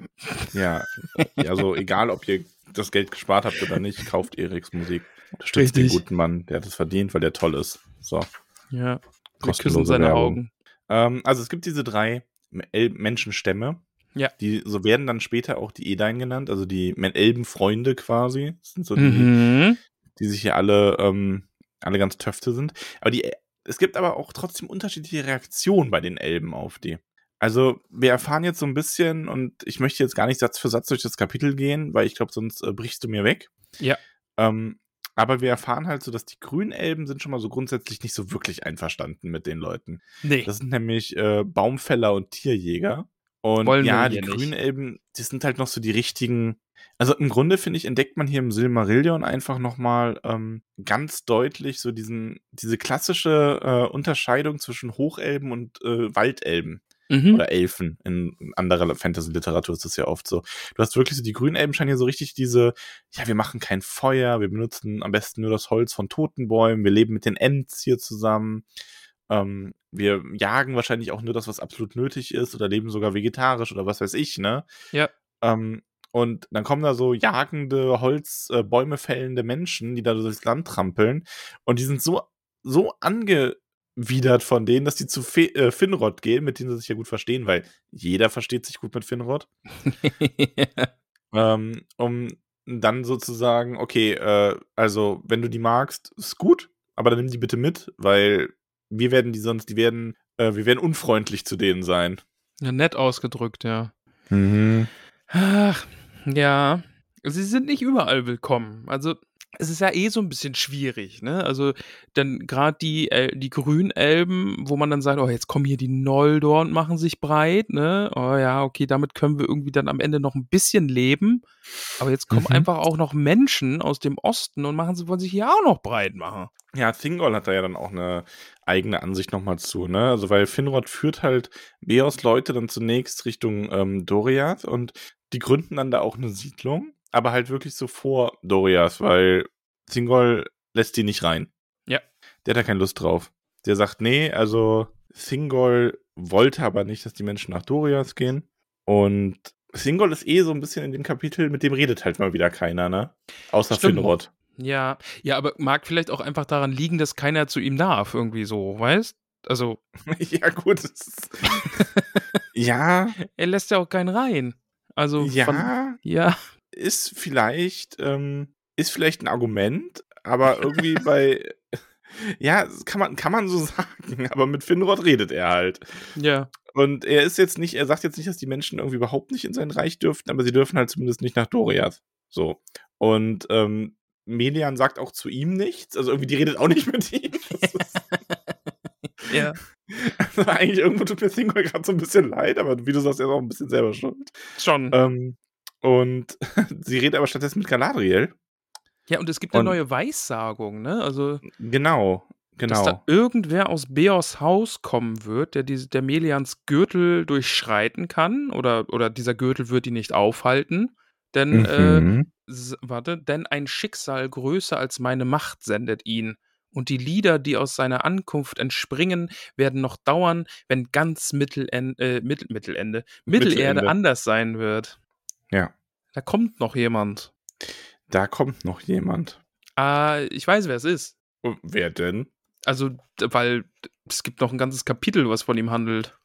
Ja, also egal, ob ihr das Geld gespart habt oder nicht, kauft Eriks Musik. Unterstützt den Richtig. guten Mann, der hat es verdient, weil der toll ist. So. Ja. Kostenlose küssen seine Werbung. Augen. Ähm, also es gibt diese drei El Menschenstämme. Ja. Die, so werden dann später auch die Edain genannt, also die Elbenfreunde quasi. Das sind so die, Mhm. die sich hier alle, ähm, alle ganz Töfte sind. Aber die, es gibt aber auch trotzdem unterschiedliche Reaktionen bei den Elben auf die. Also, wir erfahren jetzt so ein bisschen, und ich möchte jetzt gar nicht Satz für Satz durch das Kapitel gehen, weil ich glaube, sonst äh, brichst du mir weg. Ja. Ähm, aber wir erfahren halt so, dass die Grünelben sind schon mal so grundsätzlich nicht so wirklich einverstanden mit den Leuten. Nee. Das sind nämlich äh, Baumfäller und Tierjäger. Und Wollen wir ja, die. Grünelben, die sind halt noch so die richtigen. Also im Grunde finde ich, entdeckt man hier im Silmarillion einfach nochmal ähm, ganz deutlich so diesen, diese klassische äh, Unterscheidung zwischen Hochelben und äh, Waldelben Mhm. oder Elfen. In anderer Fantasy-Literatur ist das ja oft so. Du hast wirklich so, die Grünelben scheinen hier so richtig diese, ja, wir machen kein Feuer, wir benutzen am besten nur das Holz von toten Bäumen, wir leben mit den Ents hier zusammen. Ähm, wir jagen wahrscheinlich auch nur das, was absolut nötig ist oder leben sogar vegetarisch oder was weiß ich, ne? Ja. Ähm, und dann kommen da so jagende, Holz, äh, fällende Menschen, die da durchs Land trampeln. Und die sind so, so angewidert von denen, dass die zu Fe äh, Finrod gehen, mit denen sie sich ja gut verstehen, weil jeder versteht sich gut mit Finrod. Ähm, um dann sozusagen, okay, äh, also wenn du die magst, ist gut, aber dann nimm die bitte mit, weil wir werden die sonst, die werden, äh, wir werden unfreundlich zu denen sein. Ja, nett ausgedrückt, ja. Mhm. Ach, ja. Sie sind nicht überall willkommen. Also, es ist ja eh so ein bisschen schwierig, ne? Also, dann gerade die, El die Grünelben, wo man dann sagt, oh, jetzt kommen hier die Noldor und machen sich breit, ne? Oh ja, okay, damit können wir irgendwie dann am Ende noch ein bisschen leben. Aber jetzt kommen Mhm. einfach auch noch Menschen aus dem Osten und machen sie wollen sich hier auch noch breit machen. Ja, Thingol hat da ja dann auch eine eigene Ansicht nochmal zu, ne? Also, weil Finrod führt halt Beos Leute dann zunächst Richtung ähm, Doriath und die gründen dann da auch eine Siedlung, aber halt wirklich so vor Doriath, weil Thingol lässt die nicht rein. Ja. Der hat da keine Lust drauf. Der sagt, nee, also Thingol wollte aber nicht, dass die Menschen nach Doriath gehen. Und Thingol ist eh so ein bisschen in dem Kapitel, mit dem redet halt mal wieder keiner, ne? Außer Stimmt. Finrod. Ja, ja, aber mag vielleicht auch einfach daran liegen, dass keiner zu ihm darf, irgendwie so, weißt? Also, ja, gut. ja, er lässt ja auch keinen rein. Also, von, ja, ja, ist vielleicht, ähm, ist vielleicht ein Argument, aber irgendwie bei, ja, kann man, kann man so sagen, aber mit Finrod redet er halt. ja. Und er ist jetzt nicht, er sagt jetzt nicht, dass die Menschen irgendwie überhaupt nicht in sein Reich dürften, aber sie dürfen halt zumindest nicht nach Doriath. So. Und ähm, Melian sagt auch zu ihm nichts, also irgendwie die redet auch nicht mit ihm. Ja. also eigentlich irgendwo tut mir Thingol gerade so ein bisschen leid, aber wie du sagst, er ist auch ein bisschen selber schuld. Schon. Ähm, und sie redet aber stattdessen mit Galadriel. ja, und es gibt eine und- neue Weissagung, ne? Also, Genau, dass da genau. irgendwer aus Beors Haus kommen wird, der, diese, der Melians Gürtel durchschreiten kann, oder, oder dieser Gürtel wird ihn nicht aufhalten. Denn, äh, Mhm. s- warte, denn ein Schicksal größer als meine Macht sendet ihn. Und die Lieder, die aus seiner Ankunft entspringen, werden noch dauern, wenn ganz Mittelende, äh, Mittel, Mittelende, Mittelerde Mittelende. anders sein wird. Ja. Da kommt noch jemand. Da kommt noch jemand. Ah, ich weiß, wer es ist. Und wer denn? Also, weil es gibt noch ein ganzes Kapitel, was von ihm handelt.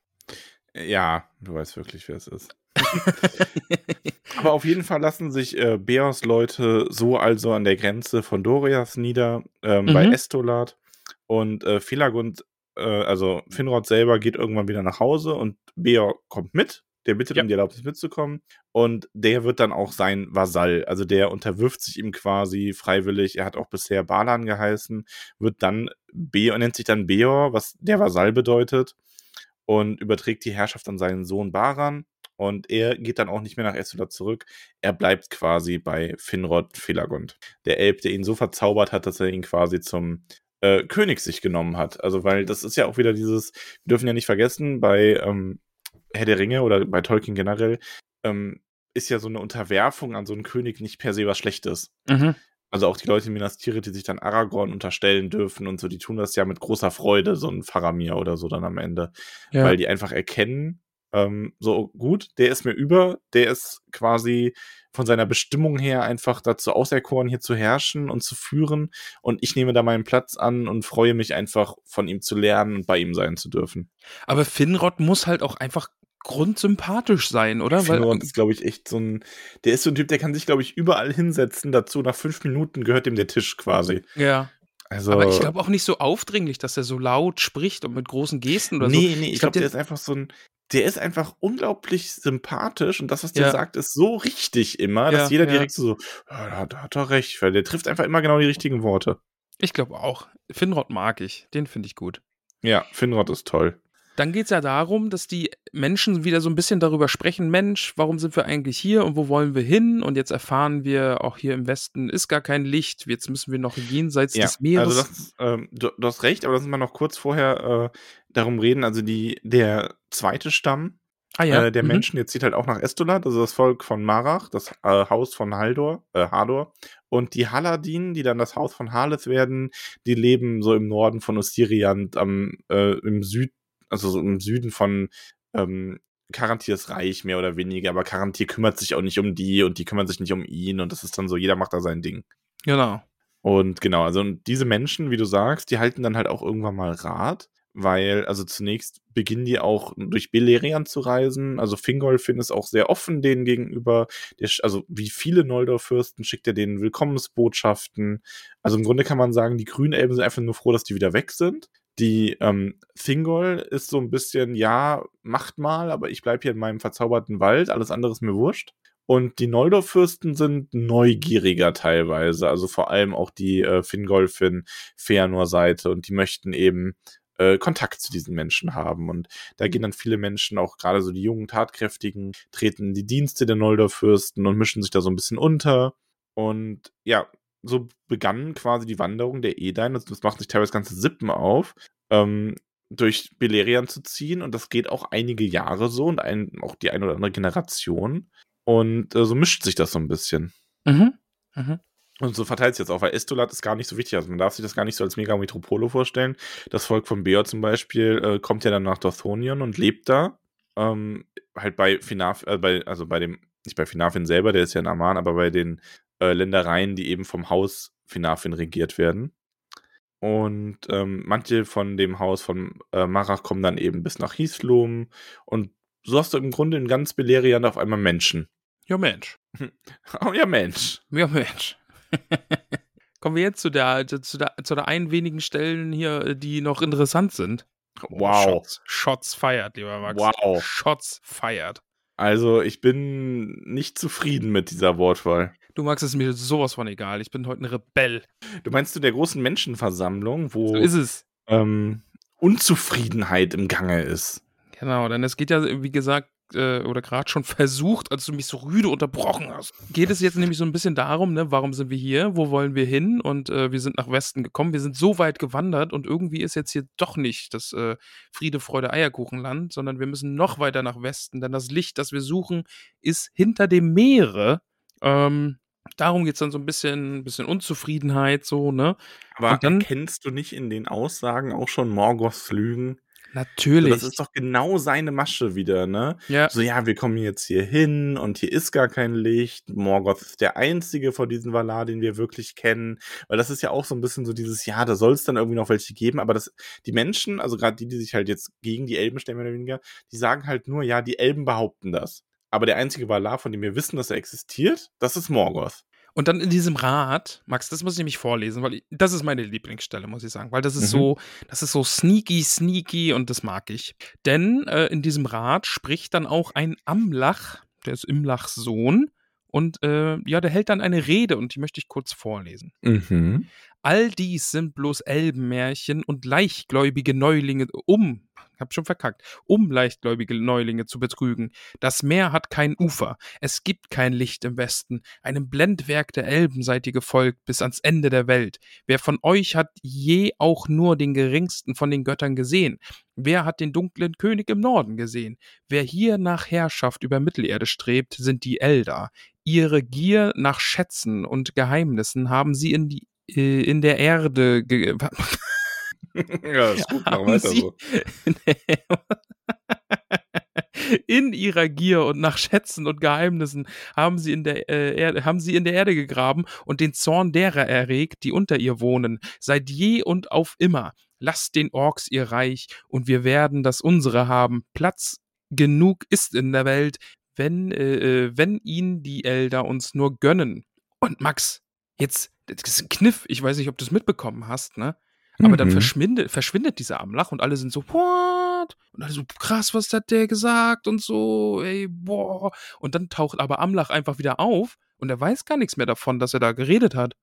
Ja, du weißt wirklich, wer es ist. Aber auf jeden Fall lassen sich äh, Beos Leute so also an der Grenze von Doriath nieder, ähm, bei Mhm. Estolat. Und äh, Felagund, äh, also Finrod selber geht irgendwann wieder nach Hause und Beor kommt mit. Der bittet Ja. um die Erlaubnis mitzukommen. Und der wird dann auch sein Vasall. Also der unterwirft sich ihm quasi freiwillig. Er hat auch bisher Balan geheißen. Wird dann Beor, nennt sich dann Beor, was der Vasall bedeutet. Und überträgt die Herrschaft an seinen Sohn Baran. Und er geht dann auch nicht mehr nach Estolat zurück. Er bleibt quasi bei Finrod Felagund. Der Elb, der ihn so verzaubert hat, dass er ihn quasi zum äh, König sich genommen hat. Also, weil das ist ja auch wieder dieses, wir dürfen ja nicht vergessen, bei ähm, Herr der Ringe oder bei Tolkien generell, ähm, ist ja so eine Unterwerfung an so einen König nicht per se was Schlechtes. Mhm. Also auch die Leute in Minas Tirith, die sich dann Aragorn unterstellen dürfen und so, die tun das ja mit großer Freude, so ein Faramir oder so dann am Ende Ja. weil die einfach erkennen, ähm, so gut, der ist mir über, der ist quasi von seiner Bestimmung her einfach dazu auserkoren, hier zu herrschen und zu führen. Und ich nehme da meinen Platz an und freue mich einfach, von ihm zu lernen und bei ihm sein zu dürfen. Aber Finrod muss halt auch einfach grundsympathisch sein, oder? Weil, Finrod ist, glaube ich, echt so ein, der ist so ein Typ, der kann sich, glaube ich, überall hinsetzen. Dazu nach fünf Minuten gehört ihm der Tisch quasi. ja. Also, Aber ich glaube auch nicht so aufdringlich, dass er so laut spricht und mit großen Gesten oder so. nee, nee, ich, Ich glaube, glaub, der- der ist einfach so ein, der ist einfach unglaublich sympathisch und das, was der Ja. sagt, ist so richtig immer, dass Ja, jeder ja. direkt so, ja, da, da hat er recht, weil der trifft einfach immer genau die richtigen Worte. Ich glaube auch. Finrod mag ich. Den finde ich gut. Ja, Finrod ist toll. Dann geht es ja darum, dass die Menschen wieder so ein bisschen darüber sprechen, Mensch, warum sind wir eigentlich hier und wo wollen wir hin? Und jetzt erfahren wir, auch hier im Westen ist gar kein Licht, jetzt müssen wir noch jenseits Ja, des Meeres. also das, ähm, du, du hast recht, aber lass uns mal noch kurz vorher äh, darum reden. Also die, der zweite Stamm ah ja, äh, der mhm. Menschen, jetzt zieht halt auch nach Estolat, also das Volk von Marach, das äh, Haus von Haldor, äh, Hador. Und die Haladin, die dann das Haus von Haleth werden, die leben so im Norden von Ostiriant, am, äh, im Süd, also so im Süden von ähm, Karantirs Reich mehr oder weniger, aber Karantir kümmert sich auch nicht um die und die kümmern sich nicht um ihn und das ist dann so, jeder macht da sein Ding. Genau. Und genau, also und diese Menschen, wie du sagst, die halten dann halt auch irgendwann mal Rat, weil, also zunächst beginnen die auch durch Beleriand zu reisen. Also Fingolfin ist auch sehr offen denen gegenüber. Der, also wie viele Noldor-Fürsten schickt er denen Willkommensbotschaften. Also im Grunde kann man sagen, die Grünelben sind einfach nur froh, dass die wieder weg sind. Die ähm, Thingol ist so ein bisschen, ja, macht mal, aber ich bleibe hier in meinem verzauberten Wald, alles andere ist mir wurscht. Und die Noldor-Fürsten sind neugieriger teilweise, also vor allem auch die äh, Fingolfin Feanor-Seite und die möchten eben äh, Kontakt zu diesen Menschen haben. Und da gehen dann viele Menschen, auch gerade so die jungen, tatkräftigen, treten in die Dienste der Noldor-Fürsten und mischen sich da so ein bisschen unter. Und ja, so begann quasi die Wanderung der Edain. Das, das macht sich teilweise ganze Sippen auf, ähm, durch Beleriand zu ziehen. Und das geht auch einige Jahre so und ein, auch die eine oder andere Generation. Und äh, so mischt sich das so ein bisschen. Mhm. Mhm. Und so verteilt sich jetzt auch, weil Estolat ist gar nicht so wichtig. Also man darf sich das gar nicht so als Megametropole vorstellen. Das Volk von Beor zum Beispiel äh, kommt ja dann nach Dorthonion und lebt da. Ähm, halt bei Finaf, äh, bei, also bei dem, nicht bei Finafin selber, der ist ja in Aman, aber bei den äh, Ländereien, die eben vom Haus Finafin regiert werden. Und ähm, manche von dem Haus von äh, Marach kommen dann eben bis nach Hislum. Und so hast du im Grunde in ganz Beleriand auf einmal Menschen. Ja, Mensch. Oh ja, Mensch. Ja, Mensch. Kommen wir jetzt zu der, zu der, zu der einen wenigen Stellen hier, die noch interessant sind. Wow. Shots, Shots feiert, lieber Max. Wow. Shots feiert. Also, ich bin nicht zufrieden mit dieser Wortwahl. Du magst es mir sowas von egal. Ich bin heute ein Rebell. Du meinst zu der großen Menschenversammlung, wo So ist es. ähm, Unzufriedenheit im Gange ist. Genau, denn es geht ja, wie gesagt, äh, oder gerade schon versucht, als du mich so rüde unterbrochen hast. Geht es jetzt nämlich so ein bisschen darum, ne, warum sind wir hier, wo wollen wir hin und äh, wir sind nach Westen gekommen, wir sind so weit gewandert und irgendwie ist jetzt hier doch nicht das äh, Friede, Freude, Eierkuchenland, sondern wir müssen noch weiter nach Westen, denn das Licht, das wir suchen, ist hinter dem Meere. Ähm, darum geht es dann so ein bisschen, bisschen Unzufriedenheit, so, ne? Aber dann- erkennst du nicht in den Aussagen auch schon Morgoths Lügen? Natürlich. das ist doch genau seine Masche wieder, ne? ja. So, ja, wir kommen jetzt hier hin und hier ist gar kein Licht. Morgoth ist der einzige von diesen Valar, den wir wirklich kennen. Weil das ist ja auch so ein bisschen so dieses, ja, da soll es dann irgendwie noch welche geben, aber das, die Menschen, also gerade die, die sich halt jetzt gegen die Elben stellen, mehr oder weniger, die sagen halt nur, ja, die Elben behaupten das. Aber der einzige Valar, von dem wir wissen, dass er existiert, das ist Morgoth. Und dann in diesem Rat, Max, das muss ich nämlich vorlesen, weil ich, das ist meine Lieblingsstelle, muss ich sagen, weil das ist Mhm. so, das ist so sneaky, sneaky und das mag ich. Denn äh, in diesem Rat spricht dann auch ein Amlach, der ist Imlachs Sohn, und äh, ja, der hält dann eine Rede und die möchte ich kurz vorlesen. Mhm. All dies sind bloß Elbenmärchen und leichtgläubige Neulinge, um, hab schon verkackt, um leichtgläubige Neulinge zu betrügen. Das Meer hat kein Ufer, es gibt kein Licht im Westen, einem Blendwerk der Elben seid ihr gefolgt bis ans Ende der Welt. Wer von euch hat je auch nur den geringsten von den Göttern gesehen? Wer hat den dunklen König im Norden gesehen? Wer hier nach Herrschaft über Mittelerde strebt, sind die Eldar. Ihre Gier nach Schätzen und Geheimnissen haben sie in die äh, in der Erde ge ja, ist gut, mach weiter so. in ihrer Gier und nach Schätzen und Geheimnissen haben sie in der äh, Erde, haben sie in der Erde gegraben und den Zorn derer erregt, die unter ihr wohnen. Seit je und auf immer lasst den Orks ihr Reich und wir werden das unsere haben. Platz genug ist in der Welt, wenn äh, äh, wenn ihn die Elder uns nur gönnen. Und Max, jetzt das ist ein Kniff. Ich weiß nicht, ob du es mitbekommen hast, ne? Aber dann Mhm. verschwindet, verschwindet dieser Amlach und alle sind so, what? Und alle so, krass, was hat der gesagt? Und so, ey, boah. Und dann taucht aber Amlach einfach wieder auf und er weiß gar nichts mehr davon, dass er da geredet hat.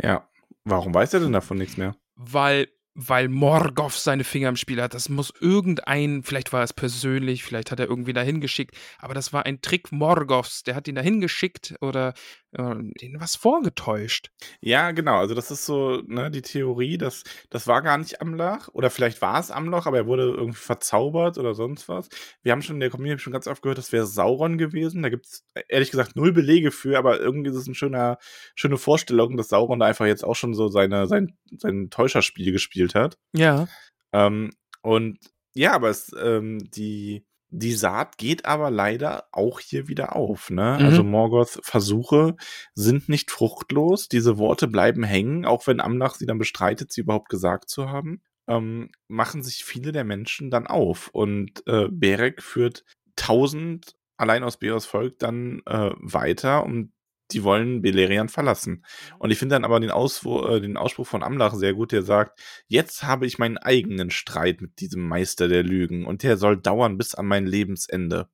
Ja. Warum weiß er denn davon nichts mehr? Weil, weil Morgoth seine Finger im Spiel hat. Das muss irgendein, vielleicht war es persönlich, vielleicht hat er irgendwie dahin geschickt, aber das war ein Trick Morgoths. Der hat ihn dahin geschickt oder denen was vorgetäuscht. Ja, genau. Also das ist so ne, die Theorie, dass das war gar nicht Amlach oder vielleicht war es Amlach, aber er wurde irgendwie verzaubert oder sonst was. Wir haben schon in der Community schon ganz oft gehört, das wäre Sauron gewesen. Da gibt es ehrlich gesagt null Belege für, aber irgendwie ist es eine schöne, schöne Vorstellung, dass Sauron da einfach jetzt auch schon so seine, sein, sein Täuscherspiel gespielt hat. Ja. Ähm, und ja, aber es, ähm, die, die Saat geht aber leider auch hier wieder auf. Ne? Mhm. Also Morgoths Versuche sind nicht fruchtlos. Diese Worte bleiben hängen, auch wenn Amnach sie dann bestreitet, sie überhaupt gesagt zu haben. Ähm, machen sich viele der Menschen dann auf. Und äh, Berek führt tausend allein aus Beos Volk dann äh, weiter, um die wollen Beleriand verlassen. Und ich finde dann aber den, Auswo äh, den Ausspruch von Amlach sehr gut, der sagt, jetzt habe ich meinen eigenen Streit mit diesem Meister der Lügen und der soll dauern bis an mein Lebensende.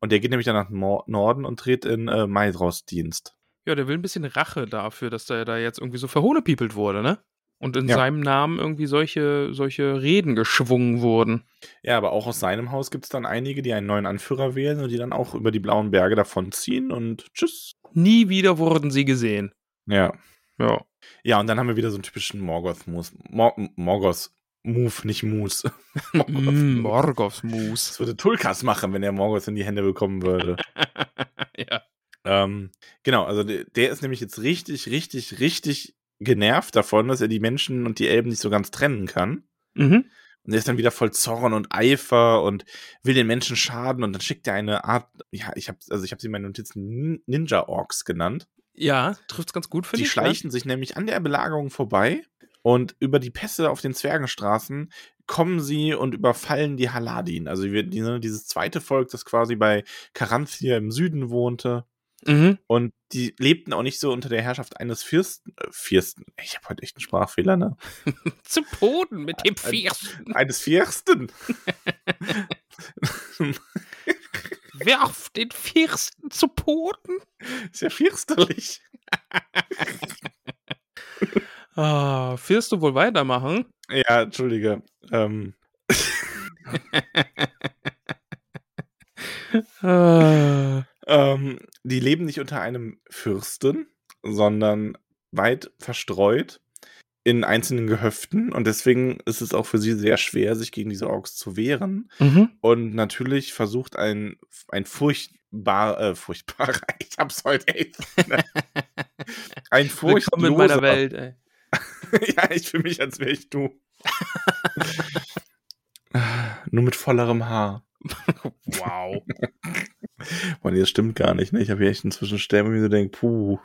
Und der geht nämlich dann nach Nor Norden und tritt in äh, Maidros Dienst. Ja, der will ein bisschen Rache dafür, dass der da jetzt irgendwie so verhohnepiepelt wurde, ne? Und in Ja. seinem Namen irgendwie solche, solche Reden geschwungen wurden. Ja, aber auch aus seinem Haus gibt es dann einige, die einen neuen Anführer wählen und die dann auch über die blauen Berge davonziehen und tschüss. Nie wieder wurden sie gesehen. Ja. Ja. Ja, und dann haben wir wieder so einen typischen Morgoth-Move. Mor Morgoth. Move, nicht Moose. Morgoth. Mm. Das würde Tulkas machen, wenn er Morgoth in die Hände bekommen würde. ja. ähm, genau, also der, der ist nämlich jetzt richtig, richtig, richtig genervt davon, dass er die Menschen und die Elben nicht so ganz trennen kann. Mhm. Und er ist dann wieder voll Zorn und Eifer und will den Menschen schaden und dann schickt er eine Art, ja, ich habe also ich habe sie in meinen Notizen Nin- Ninja-Orks genannt. Ja, trifft's ganz gut, finde Die ich. schleichen sich nämlich an der Belagerung vorbei und über die Pässe auf den Zwergenstraßen kommen sie und überfallen die Haladin. Also wir, die, ne, dieses zweite Volk, das quasi bei Karanthia im Süden wohnte. Mhm. Und die lebten auch nicht so unter der Herrschaft eines Fürsten. Äh, Fürsten. Ich habe heute echt einen Sprachfehler, ne? Zu Boden mit dem Fürsten. Eines Fürsten. Werf den Fürsten zu Boden. Ist ja fürsterlich. Ah, wirst du wohl weitermachen? Ja, entschuldige. Ähm, Ah. Ähm, die leben nicht unter einem Fürsten, sondern weit verstreut in einzelnen Gehöften und deswegen ist es auch für sie sehr schwer, sich gegen diese Orks zu wehren. Mhm. Und natürlich versucht ein, ein furchtbar, äh, furchtbarer, ich hab's heute echt. Ne? ein Willkommen in meiner furchtloser, Welt, ey. ja, ich fühle mich, als wäre ich du. Nur mit vollerem Haar. Wow. Mann, das stimmt gar nicht, ne? Ich habe hier echt inzwischen Stellen, wo ich so denke, puh.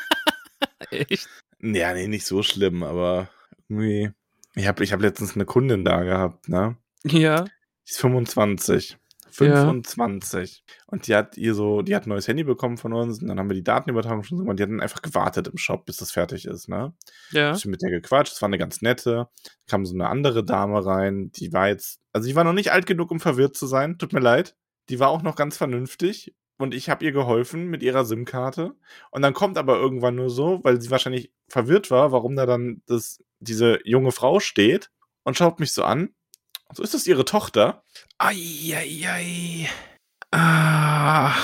Echt? Ja, nee, nicht so schlimm, aber irgendwie. Ich habe ich hab letztens eine Kundin da gehabt, ne? Ja. Die ist 25. 25. Und die hat ihr so, die hat ein neues Handy bekommen von uns und dann haben wir die Daten übertragen schon so und die hat dann einfach gewartet im Shop, bis das fertig ist, ne? Ja. bisschen mit der gequatscht, es war eine ganz nette. Kam so eine andere Dame rein, die war jetzt, also die war noch nicht alt genug, um verwirrt zu sein, tut mir leid. Die war auch noch ganz vernünftig und ich habe ihr geholfen mit ihrer SIM-Karte. Und dann kommt aber irgendwann nur so, weil sie wahrscheinlich verwirrt war, warum da dann das, diese junge Frau steht und schaut mich so an. Und so ist das ihre Tochter. Eieiei. Ah.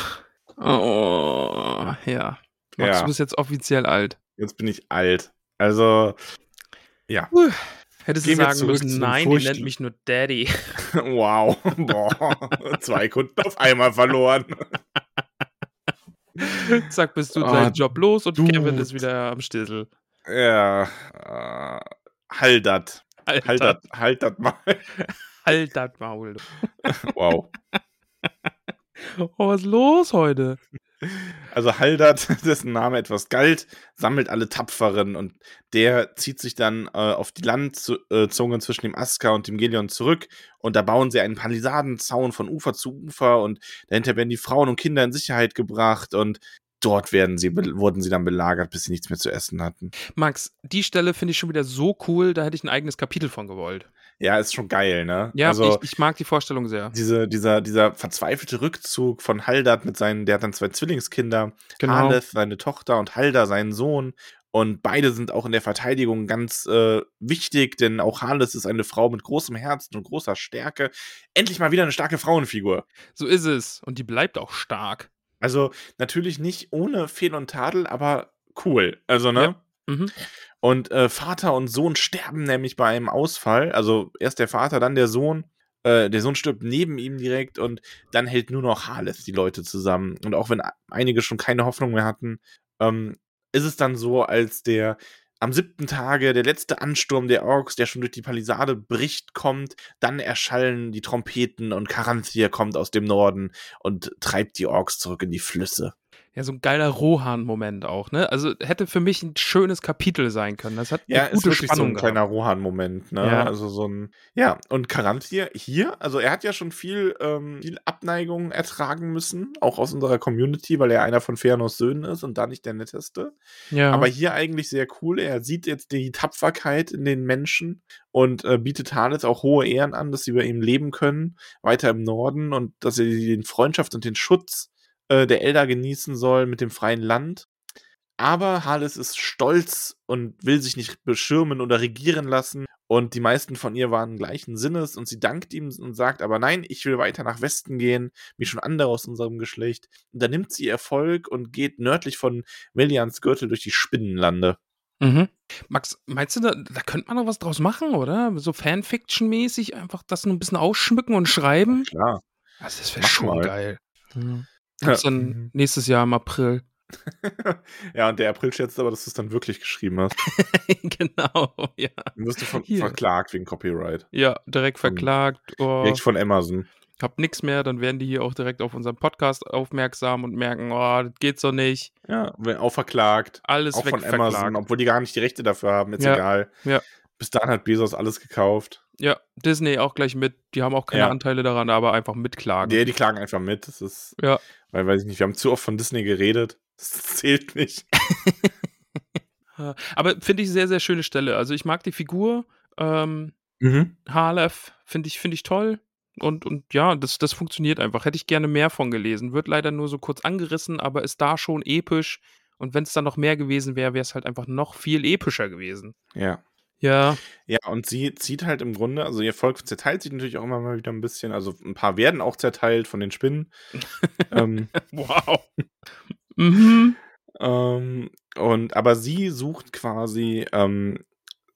Oh, ja. Max, Ja. du bist jetzt offiziell alt. Jetzt bin ich alt. Also, ja. Uh, hättest du Gehen sagen müssen, nein, die nennt mich nur Daddy. Wow. Boah. Zwei Kunden auf einmal verloren. Zack, bist du Ah, seinen Job los und Dude. Kevin ist wieder am Stissel. Ja. Äh, halt dat. Alter, Halt dat, halt dat mal. halt das Maul. Wow. Oh, was ist los heute? Also Haldat, dessen Name etwas galt, sammelt alle Tapferen und der zieht sich dann äh, auf die Landzunge zwischen dem Aska und dem Gelion zurück und da bauen sie einen Palisadenzaun von Ufer zu Ufer und dahinter werden die Frauen und Kinder in Sicherheit gebracht und dort werden sie, wurden sie dann belagert, bis sie nichts mehr zu essen hatten. Max, die Stelle finde ich schon wieder so cool, da hätte ich ein eigenes Kapitel von gewollt. Ja, ist schon geil, ne? Ja, also, ich, ich mag die Vorstellung sehr. diese, dieser, dieser verzweifelte Rückzug von Haldat mit seinen, der hat dann zwei Zwillingskinder, Genau. Haleth, seine Tochter, und Halda, seinen Sohn. Und beide sind auch in der Verteidigung ganz äh, wichtig, denn auch Haleth ist eine Frau mit großem Herzen und großer Stärke. Endlich mal wieder eine starke Frauenfigur. So ist es. Und die bleibt auch stark. Also natürlich nicht ohne Fehl und Tadel, aber cool. Also, ne? Ja. Mhm. Und äh, Vater und Sohn sterben nämlich bei einem Ausfall. Also erst der Vater, dann der Sohn. Äh, der Sohn stirbt neben ihm direkt und dann hält nur noch Haleth die Leute zusammen. Und auch wenn einige schon keine Hoffnung mehr hatten, ähm, ist es dann so, als der am siebten Tage der letzte Ansturm der Orks, der schon durch die Palisade bricht, kommt, dann erschallen die Trompeten und Karanthir kommt aus dem Norden und treibt die Orks zurück in die Flüsse. Ja, so ein geiler Rohan-Moment auch, ne? Also hätte für mich ein schönes Kapitel sein können. Das hat Ja, eine ist gute wirklich so Spannung ein gehabt. kleiner Rohan-Moment, ne? Ja. Also so ein, ja, und Karantir hier, also er hat ja schon viel, ähm, viel Abneigung ertragen müssen, auch aus unserer Community, weil er einer von Feanos Söhnen ist und da nicht der netteste. Ja. Aber hier eigentlich sehr cool. Er sieht jetzt die Tapferkeit in den Menschen und äh, bietet Hales auch hohe Ehren an, dass sie bei ihm leben können, weiter im Norden und dass er den Freundschaft und den Schutz äh, der Elder genießen soll mit dem freien Land. Aber Hales ist stolz und will sich nicht beschirmen oder regieren lassen. Und die meisten von ihr waren gleichen Sinnes und sie dankt ihm und sagt aber nein, ich will weiter nach Westen gehen, wie schon andere aus unserem Geschlecht. Und dann nimmt sie Erfolg und geht nördlich von Melians Gürtel durch die Spinnenlande. Mhm. Max, meinst du, da, da könnte man noch was draus machen, oder? So Fanfiction-mäßig einfach das nur ein bisschen ausschmücken und schreiben? Klar. Also das wäre schon mal. geil. Mhm. Gibt's dann nächstes Jahr im April. ja, und der April schätzt aber, dass du es dann wirklich geschrieben hast. genau, ja. Dann wirst du von, verklagt wegen Copyright. Ja, direkt verklagt. Oh, Direkt von Amazon. hab nix mehr, dann werden die hier auch direkt auf unseren Podcast aufmerksam und merken, oh, das geht so nicht. Ja, auch verklagt. Alles auch von wegverklagt. Amazon, obwohl die gar nicht die Rechte dafür haben, ist Ja, egal. ja. Bis dahin hat Bezos alles gekauft. Ja, Disney auch gleich mit. Die haben auch keine Ja. Anteile daran, aber einfach mitklagen. Die, die klagen einfach mit. Das ist, Ja. weil, weiß ich nicht, wir haben zu oft von Disney geredet. Das zählt nicht. Aber finde ich sehr, sehr schöne Stelle. Also ich mag die Figur. Ähm, Mhm. Halef finde ich, finde ich toll. Und, und ja, das, das funktioniert einfach. Hätte ich gerne mehr von gelesen. Wird leider nur so kurz angerissen, aber ist da schon episch. Und wenn es dann noch mehr gewesen wäre, wäre es halt einfach noch viel epischer gewesen. Ja. Ja. Ja, und sie zieht halt im Grunde, also ihr Volk zerteilt sich natürlich auch immer mal wieder ein bisschen. Also ein paar werden auch zerteilt von den Spinnen. ähm, Wow. mhm. Ähm, und aber sie sucht quasi, ähm,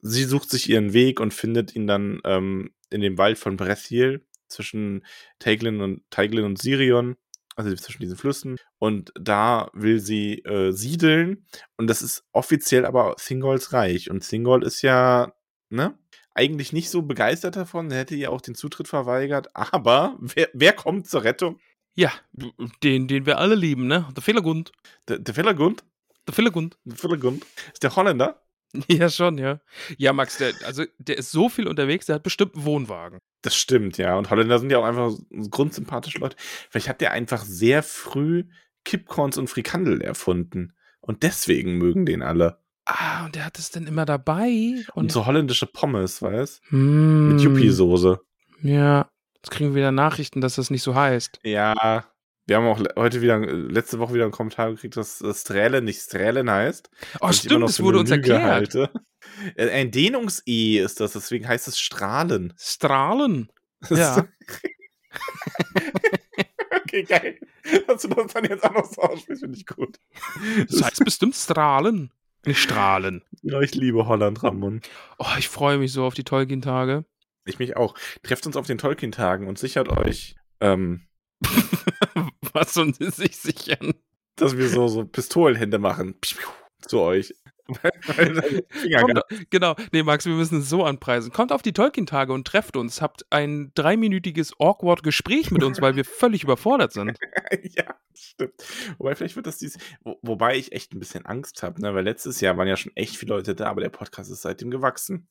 sie sucht sich ihren Weg und findet ihn dann ähm, in dem Wald von Brethiel zwischen Teiglin und Teiglin und Sirion, also zwischen diesen Flüssen. Und da will sie äh, siedeln. Und das ist offiziell aber Thingolls Reich. Und Thingol ist ja, ne? Eigentlich nicht so begeistert davon, er hätte ihr auch den Zutritt verweigert. Aber wer, wer kommt zur Rettung? Ja, den, den wir alle lieben, ne? Der Fehlergund. Der, der Fellergund? Der Fehlergund. Der Fellergund? Ist der Holländer? Ja, schon, ja. Ja, Max, der, also der ist so viel unterwegs, der hat bestimmt einen Wohnwagen. Das stimmt, ja. Und Holländer sind ja auch einfach grundsympathische Leute. Vielleicht hat der einfach sehr früh Kipcorns und Frikandel erfunden. Und deswegen mögen den alle. Ah, und der hat es dann immer dabei. Und, Und, so holländische Pommes, weißt Hm, Mit Yuppie-Soße. Ja, jetzt kriegen wir wieder Nachrichten, dass das nicht so heißt. Ja. Wir haben auch heute wieder, äh, letzte Woche wieder einen Kommentar gekriegt, dass äh, Sträle nicht Strälen heißt. Oh, stimmt, das wurde uns Lüge erklärt. halte. Äh, Ein Dehnungs-E ist das, deswegen heißt es Strahlen. Strahlen. Ja. okay, geil. Dass du das dann jetzt auch noch so aussprichst, finde ich gut. Das heißt bestimmt Strahlen. Nicht Strahlen. Ja, ich liebe Holland, Ramon. Oh, ich freue mich so auf die Tolkien-Tage. Ich mich auch. Trefft uns auf den Tolkien-Tagen und sichert euch, ähm, Was sollen sie sich sichern? dass wir so, so Pistolenhände machen. Zu euch. Kommt, genau, nee, Max, wir müssen es so anpreisen. Kommt auf die Tolkien-Tage und trefft uns. Habt ein dreiminütiges awkward Gespräch mit uns, weil wir völlig überfordert sind. ja, stimmt. Wobei, vielleicht wird das dieses. Wo, wobei ich echt ein bisschen Angst habe, ne? Weil letztes Jahr waren ja schon echt viele Leute da, aber der Podcast ist seitdem gewachsen.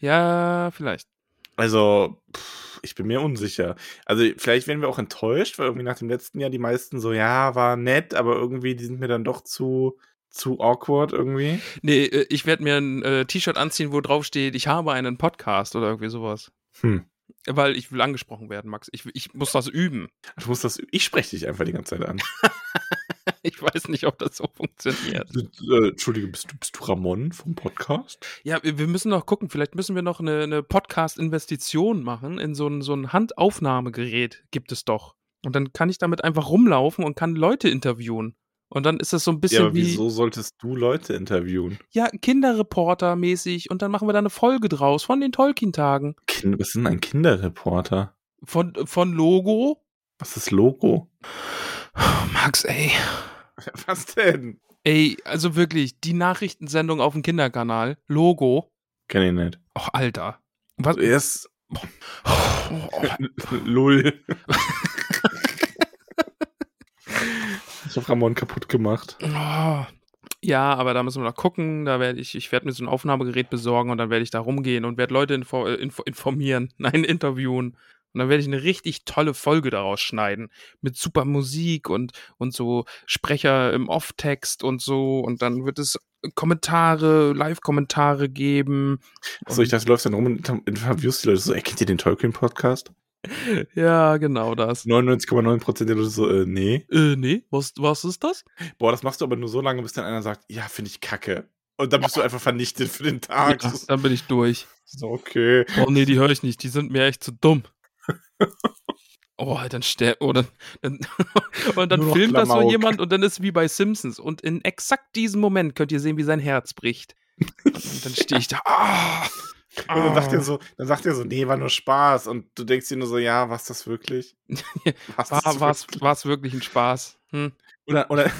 Ja, vielleicht. Also, pff, ich bin mir unsicher. Also, vielleicht werden wir auch enttäuscht, weil irgendwie nach dem letzten Jahr die meisten so, ja, war nett, aber irgendwie, die sind mir dann doch zu, zu awkward irgendwie. Nee, äh, ich werde mir ein äh, T-Shirt anziehen, wo drauf steht, ich habe einen Podcast oder irgendwie sowas. Hm. Weil ich will angesprochen werden, Max. Ich, ich muss das üben. Du musst das, ich spreche dich einfach die ganze Zeit an. Ich weiß nicht, ob das so funktioniert. äh, Entschuldige, bist du, bist du Ramon vom Podcast? Ja, wir wir müssen noch gucken. Vielleicht müssen wir noch eine, eine Podcast-Investition machen in so ein, so ein Handaufnahmegerät. Gibt es doch. Und dann kann ich damit einfach rumlaufen und kann Leute interviewen. Und dann ist das so ein bisschen Ja, aber wie wieso solltest du Leute interviewen? ja, Kinderreporter-mäßig. Und dann machen wir da eine Folge draus von den Tolkien-Tagen. Kind, was ist denn ein Kinderreporter? Von, von Logo. Was ist Logo? Max, ey. Was denn? Ey, also wirklich, die Nachrichtensendung auf dem Kinderkanal. Logo. Kenn ich nicht. Och, Alter. Was? Er ist Oh, Lull. Ich habe Ramon kaputt gemacht. Oh, ja, aber da müssen wir noch gucken. Da werde ich, ich werde mir so ein Aufnahmegerät besorgen und dann werde ich da rumgehen und werde Leute info, äh, info, informieren, nein, interviewen. Und dann werde ich eine richtig tolle Folge daraus schneiden. Mit super Musik und, und so Sprecher im Off-Text und so. Und dann wird es Kommentare, Live-Kommentare geben. So, ich dachte, du läufst dann rum und interviewst die Leute so, erkennt ihr den Tolkien-Podcast? Ja, genau das. 99,9% der Leute so, äh, nee. Äh, nee, was, was ist das? Boah, das machst du aber nur so lange, bis dann einer sagt, ja, finde ich kacke. Und dann bist du einfach vernichtet für den Tag. Ja, dann bin ich durch. So, okay. Oh nee, die höre ich nicht. Die sind mir echt zu dumm. Oh, dann sterbt. Oh, dann, dann und dann filmt das so jemand und dann ist wie bei Simpsons. Und in exakt diesem Moment könnt ihr sehen, wie sein Herz bricht. Und dann stehe ich da. Ah, und dann sagt er so, dann sagt er so, nee, war nur Spaß. Und du denkst dir nur so, ja, war das wirklich? war es wirklich ein Spaß? Hm? Oder, oder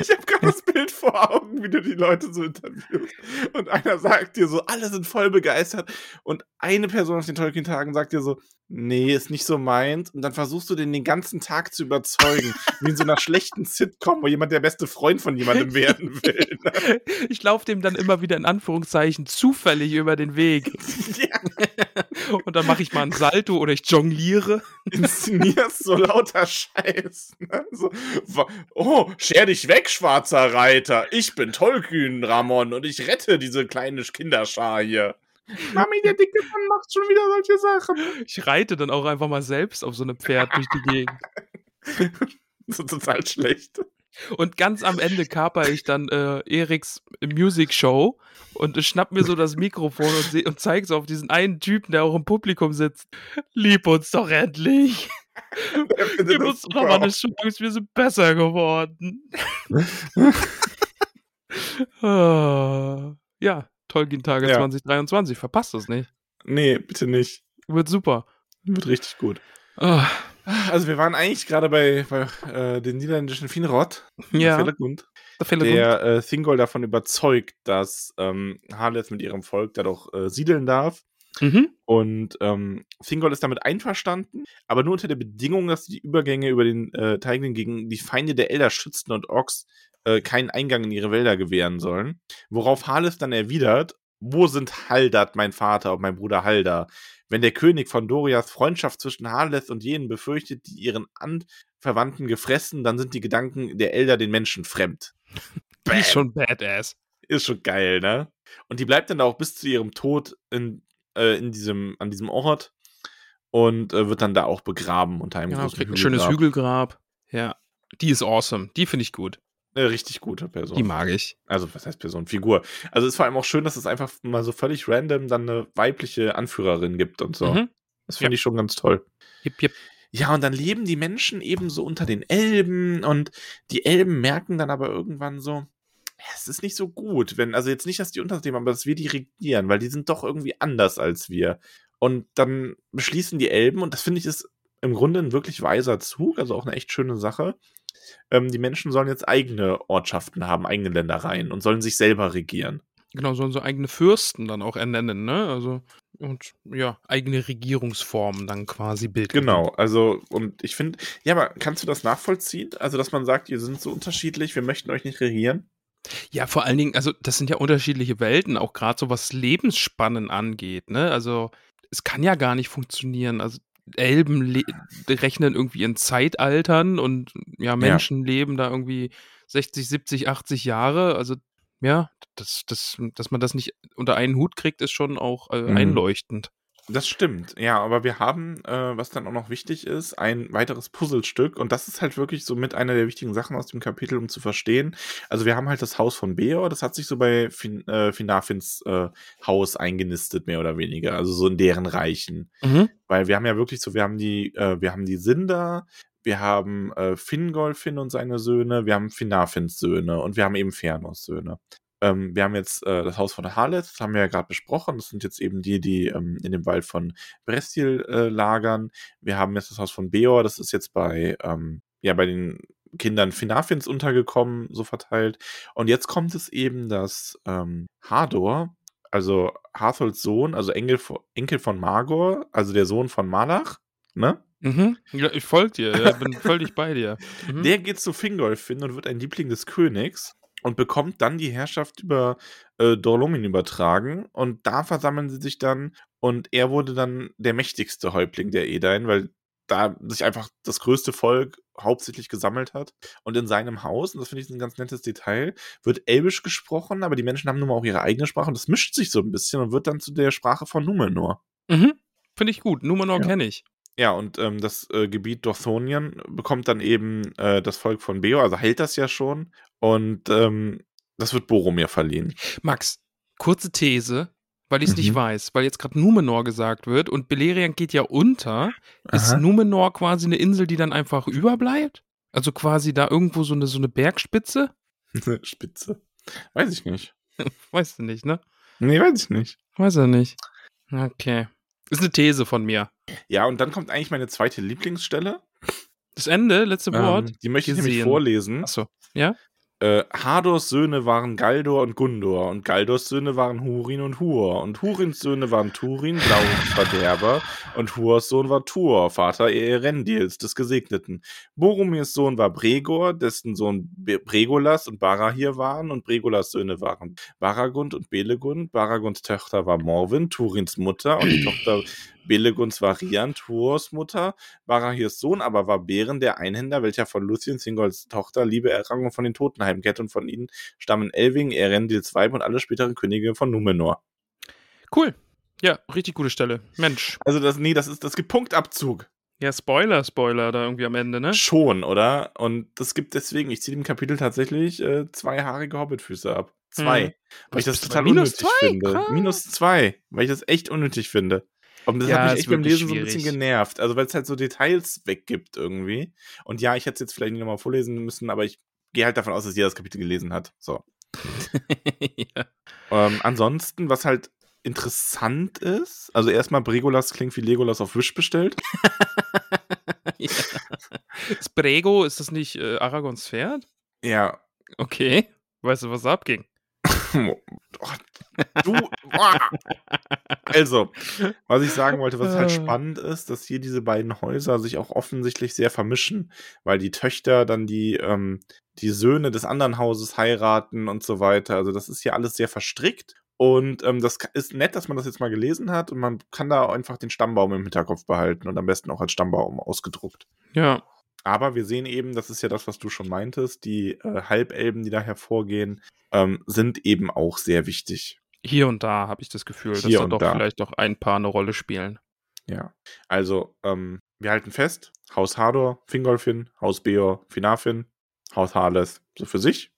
Ich habe gerade das Bild vor Augen, wie du die Leute so interviewst. Und einer sagt dir so, alle sind voll begeistert. Und eine Person auf den Tolkien-Tagen sagt dir so, nee, ist nicht so meint. Und dann versuchst du den den ganzen Tag zu überzeugen. wie in so einer schlechten Sitcom, wo jemand der beste Freund von jemandem werden will. Ne? Ich laufe dem dann immer wieder in Anführungszeichen zufällig über den Weg. Ja. Und dann mache ich mal ein Salto oder ich jongliere. Inszenierst so lauter Scheiß. Ne? So, oh, scher dich weg, schwarzer Reiter. Ich bin Tolkien, Ramon, und ich rette diese kleine Kinderschar hier. Mami, der dicke Mann macht schon wieder solche Sachen. Ich reite dann auch einfach mal selbst auf so einem Pferd durch die Gegend. so total schlecht. Und ganz am Ende kaper ich dann äh, Eriks Music Show und schnapp mir so das Mikrofon und, und zeig so auf diesen einen Typen, der auch im Publikum sitzt. Lieb uns doch endlich. Gib uns doch mal eine Chance, wir sind besser geworden. Ah, ja, Tolkien-Tage ja. 2023. Verpasst das nicht. Nee, bitte nicht. Wird super. Wird richtig gut. Oh. Also wir waren eigentlich gerade bei, bei äh, den niederländischen Finrod. Ja. Fellegund, der äh, Thingol davon überzeugt, dass ähm, Harleth mit ihrem Volk da doch äh, siedeln darf. Mhm. Und ähm, Thingol ist damit einverstanden, aber nur unter der Bedingung, dass die Übergänge über den äh, Teigling gegen die Feinde der Elder Schützen und Orks äh, keinen Eingang in ihre Wälder gewähren sollen. Worauf Harleth dann erwidert, wo sind Haldert, mein Vater und mein Bruder Haldar? Wenn der König von Dorias Freundschaft zwischen Harleth und jenen befürchtet, die ihren Anverwandten gefressen, dann sind die Gedanken der Elder den Menschen fremd. Ist schon badass. Ist schon geil, ne? Und die bleibt dann da auch bis zu ihrem Tod in, äh, in diesem, an diesem Ort und äh, wird dann da auch begraben unter einem ja, großen kriegt ein schönes Hügelgrab. Ja, die ist awesome. Die finde ich gut. Eine richtig gute Person. Die mag ich. Also, was heißt Person? Figur. Also, es ist vor allem auch schön, dass es einfach mal so völlig random dann eine weibliche Anführerin gibt und so. Mhm. Das finde ja. ich schon ganz toll. Yep, yep. Ja, und dann leben die Menschen eben so unter den Elben und die Elben merken dann aber irgendwann so, es ist nicht so gut, wenn, also jetzt nicht, dass die unter leben, aber dass wir die regieren, weil die sind doch irgendwie anders als wir. Und dann beschließen die Elben, und das finde ich ist im Grunde ein wirklich weiser Zug, also auch eine echt schöne Sache, ähm, die Menschen sollen jetzt eigene Ortschaften haben, eigene Ländereien und sollen sich selber regieren. Genau, sollen so eigene Fürsten dann auch ernennen, ne? Also, und ja, eigene Regierungsformen dann quasi bilden. Genau, also, und ich finde, ja, aber kannst du das nachvollziehen? Also, dass man sagt, ihr sind so unterschiedlich, wir möchten euch nicht regieren? Ja, vor allen Dingen, also, das sind ja unterschiedliche Welten, auch gerade so was Lebensspannen angeht, ne? Also, es kann ja gar nicht funktionieren. Also, Elben rechnen irgendwie in Zeitaltern und ja, Menschen ja. leben da irgendwie 60, 70, 80 Jahre. Also ja, das, das, dass man das nicht unter einen Hut kriegt, ist schon auch äh, mhm. einleuchtend. Das stimmt, ja, aber wir haben, äh, was dann auch noch wichtig ist, ein weiteres Puzzlestück und das ist halt wirklich so mit einer der wichtigen Sachen aus dem Kapitel, um zu verstehen. Also wir haben halt das Haus von Beor, das hat sich so bei fin äh, Finafins äh, Haus eingenistet, mehr oder weniger, also so in deren Reichen. Mhm. Weil wir haben ja wirklich so, wir haben die, äh, wir haben die Sinder, wir haben äh, Fingolfin und seine Söhne, wir haben Finafins Söhne und wir haben eben Fernos Söhne. Ähm, wir haben jetzt äh, das Haus von Harlet, das haben wir ja gerade besprochen. Das sind jetzt eben die, die ähm, in dem Wald von Brestil äh, lagern. Wir haben jetzt das Haus von Beor, das ist jetzt bei, ähm, ja, bei den Kindern Finafins untergekommen, so verteilt. Und jetzt kommt es eben, dass ähm, Hador, also Hartholds Sohn, also Enkel, Enkel von Magor, also der Sohn von Malach, ne? Mhm. Ja, ich folge dir, ja, bin völlig bei dir. Mhm. Der geht zu Fingolf hin und wird ein Liebling des Königs und bekommt dann die Herrschaft über äh, Dorlomin übertragen. Und da versammeln sie sich dann und er wurde dann der mächtigste Häuptling der Edain, weil da sich einfach das größte Volk hauptsächlich gesammelt hat. Und in seinem Haus, und das finde ich ein ganz nettes Detail, wird Elbisch gesprochen, aber die Menschen haben nun mal auch ihre eigene Sprache und das mischt sich so ein bisschen und wird dann zu der Sprache von Numenor. Mhm. Finde ich gut. Numenor Ja. kenne ich. Ja, und ähm, das äh, Gebiet Dorthonien bekommt dann eben äh, das Volk von Beor, also hält das ja schon. Und ähm, das wird Boromir verliehen. Max, kurze These, weil ich es nicht Mhm. weiß, weil jetzt gerade Numenor gesagt wird und Beleriand geht ja unter. Ist Aha. Numenor quasi eine Insel, die dann einfach überbleibt? Also quasi da irgendwo so eine, so eine Bergspitze? Spitze. Weiß ich nicht. Weißt du nicht, ne? Nee, weiß ich nicht. Weiß er nicht. Okay. Ist eine These von mir. Ja, und dann kommt eigentlich meine zweite Lieblingsstelle. Das Ende, letzte Wort. Ähm, die möchte ich nämlich vorlesen. Achso. Ja? Äh, Hadors Söhne waren Galdor und Gundor und Galdors Söhne waren Hurin und Hur und Hurins Söhne waren Turin, Blaurins Verderber und Hurs Sohn war Tur, Vater Erendils des Gesegneten. Boromirs Sohn war Bregor, dessen Sohn Bregolas und Barahir waren und Bregolas Söhne waren Baragund und Belegund. Baragunds Tochter war Morwen, Turins Mutter und die Tochter Belegunds war Rian, Tuors Mutter. Barahirs Sohn aber war Bären, der Einhänder, welcher von Lucien Singols Tochter Liebe errang und von den Toten heimkehrt und von ihnen stammen Elving, Erendils Weib und alle späteren Könige von Numenor. Cool. Ja, richtig gute Stelle. Mensch. Also das, nee, das ist, das gibt Punktabzug. Ja, Spoiler, Spoiler da irgendwie am Ende, ne? Schon, oder? Und das gibt deswegen, ich ziehe dem Kapitel tatsächlich äh, zwei haarige Hobbitfüße ab. Zwei. Mhm. Weil ich das total unnötig zwei? finde. Krass. Minus zwei, weil ich das echt unnötig finde. Und das Ja, hat mich echt beim Lesen so ein bisschen schwierig. genervt. Also, weil es halt so Details weggibt irgendwie. Und ja, ich hätte es jetzt vielleicht nicht nochmal vorlesen müssen, aber ich gehe halt davon aus, dass jeder das Kapitel gelesen hat. So. ja. Ähm, ansonsten, was halt interessant ist, also erstmal Bregolas klingt wie Legolas auf Wish bestellt. ja. Ist Brego, ist das nicht äh, Aragons Pferd? Ja. Okay. Weißt du, was da abging? Oh, du. Boah. Also, was ich sagen wollte, was halt Äh. spannend ist, dass hier diese beiden Häuser sich auch offensichtlich sehr vermischen, weil die Töchter dann die, ähm, die Söhne des anderen Hauses heiraten und so weiter. Also, das ist hier alles sehr verstrickt. Und ähm, das ist nett, dass man das jetzt mal gelesen hat und man kann da einfach den Stammbaum im Hinterkopf behalten und am besten auch als Stammbaum ausgedruckt. Ja. Aber wir sehen eben, das ist ja das, was du schon meintest, die äh, Halbelben, die da hervorgehen, ähm, sind eben auch sehr wichtig. Hier und da habe ich das Gefühl, dass Hier da und doch da. vielleicht doch ein paar eine Rolle spielen. Ja. Also, ähm, wir halten fest, Haus Hador, Fingolfin, Haus Beor, Finarfin, Haus Harleth, so für sich.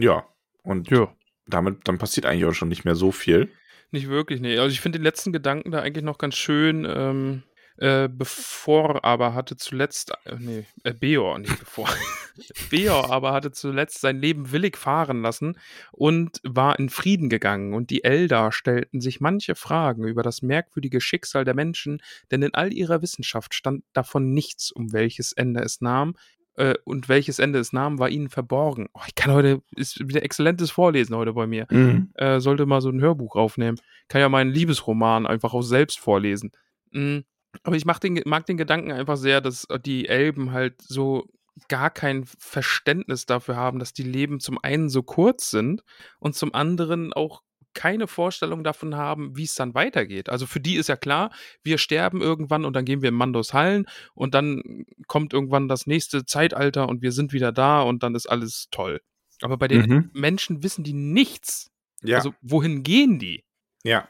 Ja. Und Ja. damit, dann passiert eigentlich auch schon nicht mehr so viel. Nicht wirklich, nee. Also ich finde den letzten Gedanken da eigentlich noch ganz schön. Ähm, äh, bevor aber hatte zuletzt, äh, nee, äh, Beor, nicht bevor. Beor aber hatte zuletzt sein Leben willig fahren lassen und war in Frieden gegangen. Und die Eldar stellten sich manche Fragen über das merkwürdige Schicksal der Menschen, denn in all ihrer Wissenschaft stand davon nichts, um welches Ende es nahm. Äh, und welches Ende es nahm, war ihnen verborgen. Oh, ich kann heute, ist wieder exzellentes Vorlesen heute bei mir äh, sollte mal so ein Hörbuch aufnehmen. Kann ja meinen Liebesroman einfach auch selbst vorlesen. Mm, Aber ich mag den, mag den Gedanken einfach sehr, dass die Elben halt so gar kein Verständnis dafür haben, dass die Leben zum einen so kurz sind und zum anderen auch keine Vorstellung davon haben, wie es dann weitergeht. Also für die ist ja klar, wir sterben irgendwann und dann gehen wir in Mandos Hallen und dann kommt irgendwann das nächste Zeitalter und wir sind wieder da und dann ist alles toll. Aber bei den Mhm. Menschen wissen die nichts. Ja. Also wohin gehen die? Ja,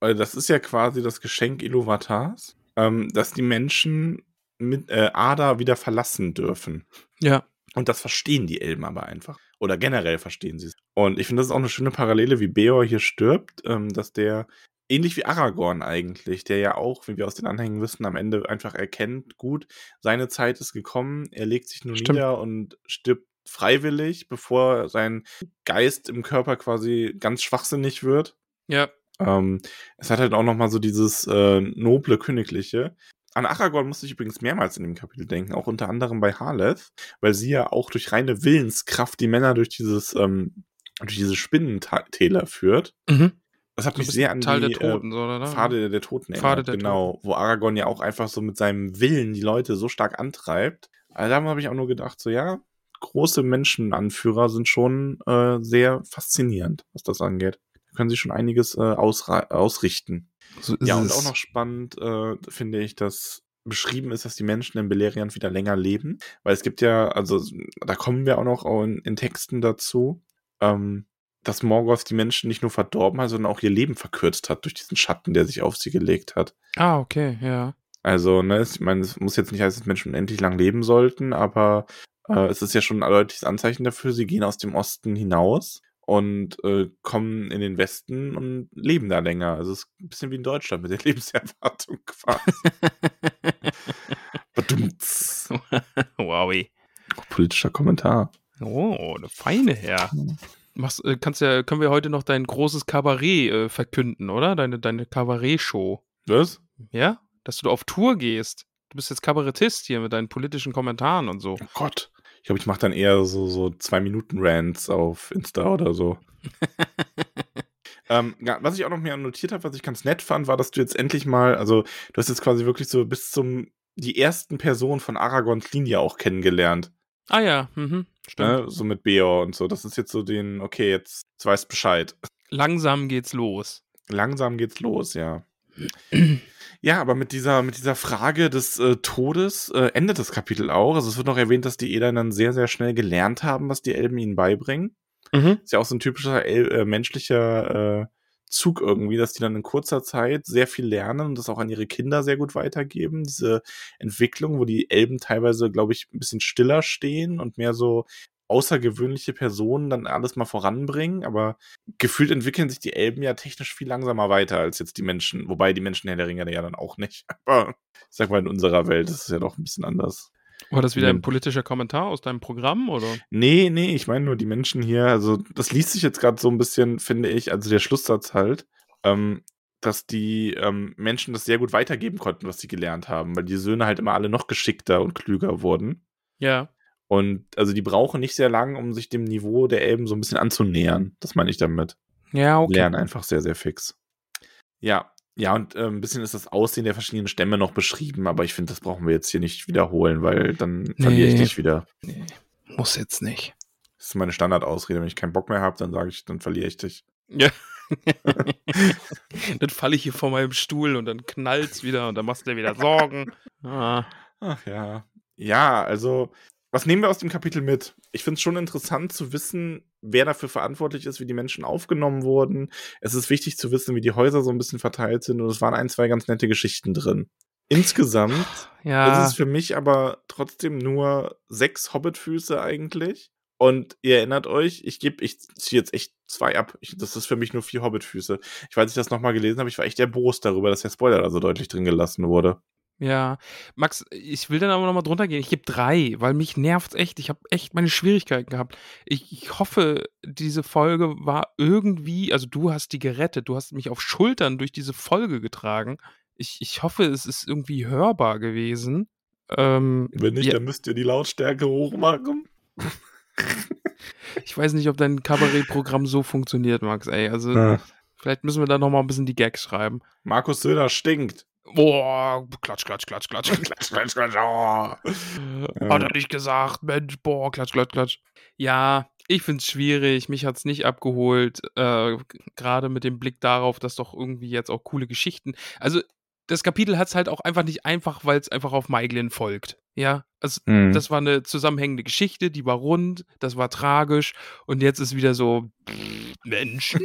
Äh, das ist ja quasi das Geschenk Iluvatars, ähm, dass die Menschen mit äh, Ada wieder verlassen dürfen. Ja. Und das verstehen die Elben aber einfach. Oder generell verstehen sie es. Und ich finde, das ist auch eine schöne Parallele, wie Beor hier stirbt, ähm, dass der, ähnlich wie Aragorn eigentlich, der ja auch, wie wir aus den Anhängen wissen, am Ende einfach erkennt, gut, seine Zeit ist gekommen, er legt sich nur Stimmt. nieder und stirbt freiwillig, bevor sein Geist im Körper quasi ganz schwachsinnig wird. Ja. Ähm, es hat halt auch noch mal so dieses äh, noble Königliche. An Aragorn musste ich übrigens mehrmals in dem Kapitel denken, auch unter anderem bei Harleth, weil sie ja auch durch reine Willenskraft die Männer durch dieses ähm, durch diese Spinnentäler führt. Mhm. Das hat mich sehr an Teil die der Toten, äh, so, oder? Pfade der, der Toten erinnert. Pfade der genau, wo Aragorn ja auch einfach so mit seinem Willen die Leute so stark antreibt. Also da habe ich auch nur gedacht, so ja, große Menschenanführer sind schon äh, sehr faszinierend, was das angeht. Können sie schon einiges äh, ausrichten. So Ja, und auch noch spannend äh, finde ich, dass beschrieben ist, dass die Menschen in Beleriand wieder länger leben. Weil es gibt ja, also da kommen wir auch noch in, in Texten dazu, ähm, dass Morgoth die Menschen nicht nur verdorben hat, sondern auch ihr Leben verkürzt hat durch diesen Schatten, der sich auf sie gelegt hat. Ah, okay, ja. Also, ne, ich meine, es muss jetzt nicht heißen, dass Menschen unendlich lang leben sollten, aber äh, es ist ja schon ein deutliches Anzeichen dafür. Sie gehen aus dem Osten hinaus und äh, kommen in den Westen und leben da länger. Also es ist ein bisschen wie in Deutschland mit der Lebenserwartung quasi. Badumts. Wowi. Politischer Kommentar. Oh, eine feine Herr. Machst, äh, kannst ja, können wir heute noch dein großes Kabarett äh, verkünden, oder? Deine, deine Kabarett-Show. Was? Ja? Dass du auf Tour gehst. Du bist jetzt Kabarettist hier mit deinen politischen Kommentaren und so. Oh Gott. Ich glaube, ich mache dann eher so, so zwei Minuten Rants auf Insta oder so. ähm, was ich auch noch mir notiert habe, was ich ganz nett fand, war, dass du jetzt endlich mal, also du hast jetzt quasi wirklich so bis zum die ersten Personen von Aragons Linie auch kennengelernt. Ah ja, mhm, stimmt. Ne? So mit Beor und so. Das ist jetzt so den, okay, jetzt, jetzt weißt Bescheid. Langsam geht's los. Langsam geht's los, ja. Ja, aber mit dieser, mit dieser Frage des äh, Todes äh, endet das Kapitel auch. Also es wird noch erwähnt, dass die Edan dann sehr, sehr schnell gelernt haben, was die Elben ihnen beibringen. Mhm. Ist ja auch so ein typischer El äh, menschlicher äh, Zug irgendwie, dass die dann in kurzer Zeit sehr viel lernen und das auch an ihre Kinder sehr gut weitergeben. Diese Entwicklung, wo die Elben teilweise, glaube ich, ein bisschen stiller stehen und mehr so außergewöhnliche Personen dann alles mal voranbringen, aber gefühlt entwickeln sich die Elben ja technisch viel langsamer weiter als jetzt die Menschen, wobei die Menschen Herr der Ringe ja dann auch nicht. Aber ich sag mal, in unserer Welt ist es ja doch ein bisschen anders. War das wieder Ja. ein politischer Kommentar aus deinem Programm, oder? Nee, nee, ich meine nur die Menschen hier, also das liest sich jetzt gerade so ein bisschen, finde ich, also der Schlusssatz halt, ähm, dass die ähm, Menschen das sehr gut weitergeben konnten, was sie gelernt haben, weil die Söhne halt immer alle noch geschickter und klüger wurden. Ja. Und also die brauchen nicht sehr lang, um sich dem Niveau der Elben so ein bisschen anzunähern. Das meine ich damit. Ja, okay. Lernen einfach sehr, sehr fix. Ja, ja, und äh, ein bisschen ist das Aussehen der verschiedenen Stämme noch beschrieben, aber ich finde, das brauchen wir jetzt hier nicht wiederholen, weil dann verliere ich Nee. dich wieder. Nee, muss jetzt nicht. Das ist meine Standardausrede. Wenn ich keinen Bock mehr habe, dann sage ich, dann verliere ich dich. Ja. dann falle ich hier vor meinem Stuhl und dann knallt's wieder und dann machst du dir wieder Sorgen. Ah. Ach ja. Ja, also, was nehmen wir aus dem Kapitel mit? Ich finde es schon interessant zu wissen, wer dafür verantwortlich ist, wie die Menschen aufgenommen wurden. Es ist wichtig zu wissen, wie die Häuser so ein bisschen verteilt sind und es waren ein, zwei ganz nette Geschichten drin. Insgesamt Ja. ist es für mich aber trotzdem nur sechs Hobbitfüße eigentlich. Und ihr erinnert euch, ich gebe, ich ziehe jetzt echt zwei ab. Ich, das ist für mich nur vier Hobbitfüße. Ich weiß, ich das nochmal gelesen habe, ich war echt erbost darüber, dass der Spoiler da so deutlich drin gelassen wurde. Ja, Max, ich will dann aber nochmal drunter gehen. Ich gebe drei, weil mich nervt's echt. Ich habe echt meine Schwierigkeiten gehabt. Ich, ich hoffe, diese Folge war irgendwie, also du hast die gerettet, du hast mich auf Schultern durch diese Folge getragen. Ich, ich hoffe, es ist irgendwie hörbar gewesen. Ähm, Wenn nicht, Ja. dann müsst ihr die Lautstärke hochmachen. ich weiß nicht, ob dein Kabarettprogramm so funktioniert, Max, ey. Also, Ah. vielleicht müssen wir da nochmal ein bisschen die Gags schreiben. Markus Söder stinkt. Boah, klatsch, klatsch, klatsch, klatsch. Klatsch, klatsch, klatsch. Oh. Hat er nicht gesagt, Mensch, boah, klatsch, klatsch, klatsch. Ja, ich find's schwierig, mich hat's nicht abgeholt, äh, gerade mit dem Blick darauf, dass doch irgendwie jetzt auch coole Geschichten, also das Kapitel hat's halt auch einfach nicht einfach, weil es einfach auf Maiglin folgt, ja, also Hm. das war eine zusammenhängende Geschichte, die war rund, das war tragisch und jetzt ist wieder so, Menschen?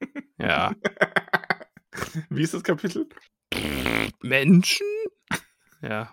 ja, Wie ist das Kapitel? Menschen? Ja,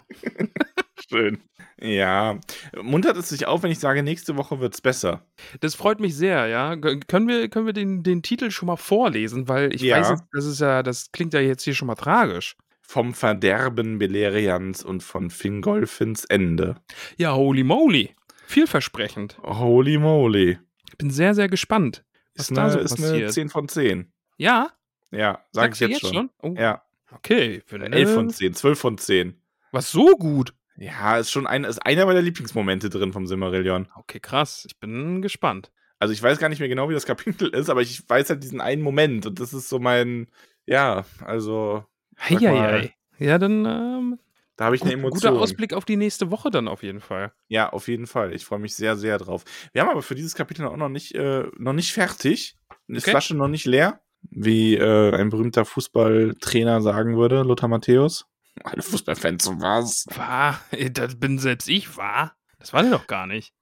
Schön. Ja. Muntert es sich auf, wenn ich sage, nächste Woche wird's besser. Das freut mich sehr, ja. Können wir, können wir den, den Titel schon mal vorlesen? Weil ich Ja. weiß jetzt, das ist ja, das klingt ja jetzt hier schon mal tragisch. Vom Verderben Beleriands und von Fingolfins Ende. Ja, holy moly. Vielversprechend. Holy moly. Ich bin sehr, sehr gespannt, was Ist da eine, so ist eine passiert. 10 von 10. Ja? Ja, sag ich Sagst du jetzt, schon. Oh, Ja, Okay. Für 11 von eine- 10, 12 von 10. Was so gut? Ja, ist schon ein, ist einer meiner Lieblingsmomente drin vom Silmarillion. Okay, krass. Ich bin gespannt. Also ich weiß gar nicht mehr genau, wie das Kapitel ist, aber ich weiß halt diesen einen Moment und das ist so mein, ja, also. Heieiei. Ja, dann ähm, Da habe ich eine gut, Emotion. guter Ausblick auf die nächste Woche dann auf jeden Fall. Ja, auf jeden Fall. Ich freue mich sehr, sehr drauf. Wir haben aber für dieses Kapitel auch noch nicht, äh, noch nicht fertig. Die Okay. Flasche noch nicht leer, wie äh, ein berühmter Fußballtrainer sagen würde, Lothar Matthäus. Alle Fußballfans, so was? War, das bin selbst ich, war. Das war der doch gar nicht.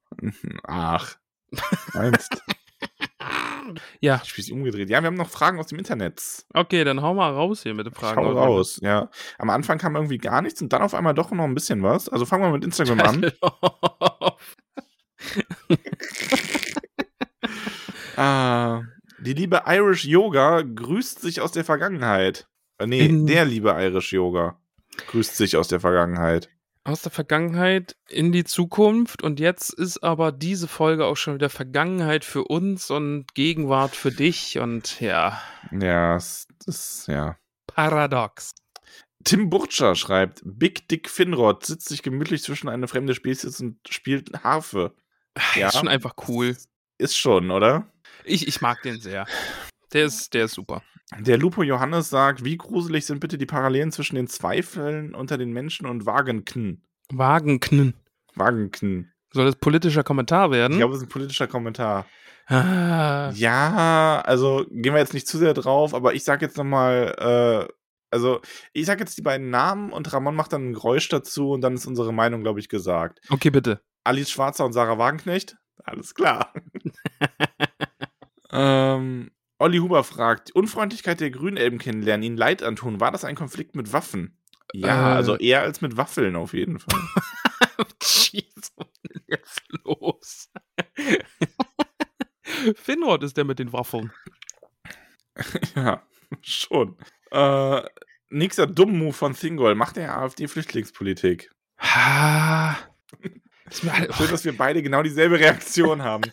Ach, meinst Ja, Ich spiel's umgedreht. Ja, wir haben noch Fragen aus dem Internet. okay, dann hau mal raus hier mit den Fragen. hau raus, ja. Am Anfang kam irgendwie gar nichts und dann auf einmal doch noch ein bisschen was. Also fangen wir mit Instagram an. Ah, die liebe Irish Yoga grüßt sich aus der Vergangenheit. Äh, nee, In- der liebe Irish Yoga grüßt sich aus der Vergangenheit. Aus der Vergangenheit in die Zukunft und jetzt ist aber diese Folge auch schon wieder Vergangenheit für uns und Gegenwart für dich und ja, Ja, das ist, ja. paradox. Tim Burtscher schreibt, Big Dick Finrod sitzt sich gemütlich zwischen eine fremde Spezies und spielt Harfe. Ja. Ist schon einfach cool. Ist schon, oder? Ich, ich mag den sehr. Der ist, der ist super. Der Lupo Johannes sagt, wie gruselig sind bitte die Parallelen zwischen den Zweifeln unter den Menschen und Wagenkn. Wagenknn. Wagenkn. Soll das politischer Kommentar werden? Ich glaube, das ist ein politischer Kommentar. ah, Ja, also gehen wir jetzt nicht zu sehr drauf, aber ich sag jetzt nochmal, äh, also ich sag jetzt die beiden Namen und Ramon macht dann ein Geräusch dazu und dann ist unsere Meinung, glaube ich, gesagt. okay, bitte. Alice Schwarzer und Sarah Wagenknecht? Alles klar. ähm, Olli Huber fragt, Unfreundlichkeit der Grünelben kennenlernen, ihnen Leid antun, war das ein Konflikt mit Waffen? Ja, Äh. also eher als mit Waffeln auf jeden Fall. Jeez, was ist denn jetzt los? Finrod ist der mit den Waffeln. ja, schon. Äh, nächster Dumm-Move von Thingol, macht der AfD-Flüchtlingspolitik. Ist mir alle, Schön, dass wir beide genau dieselbe Reaktion haben.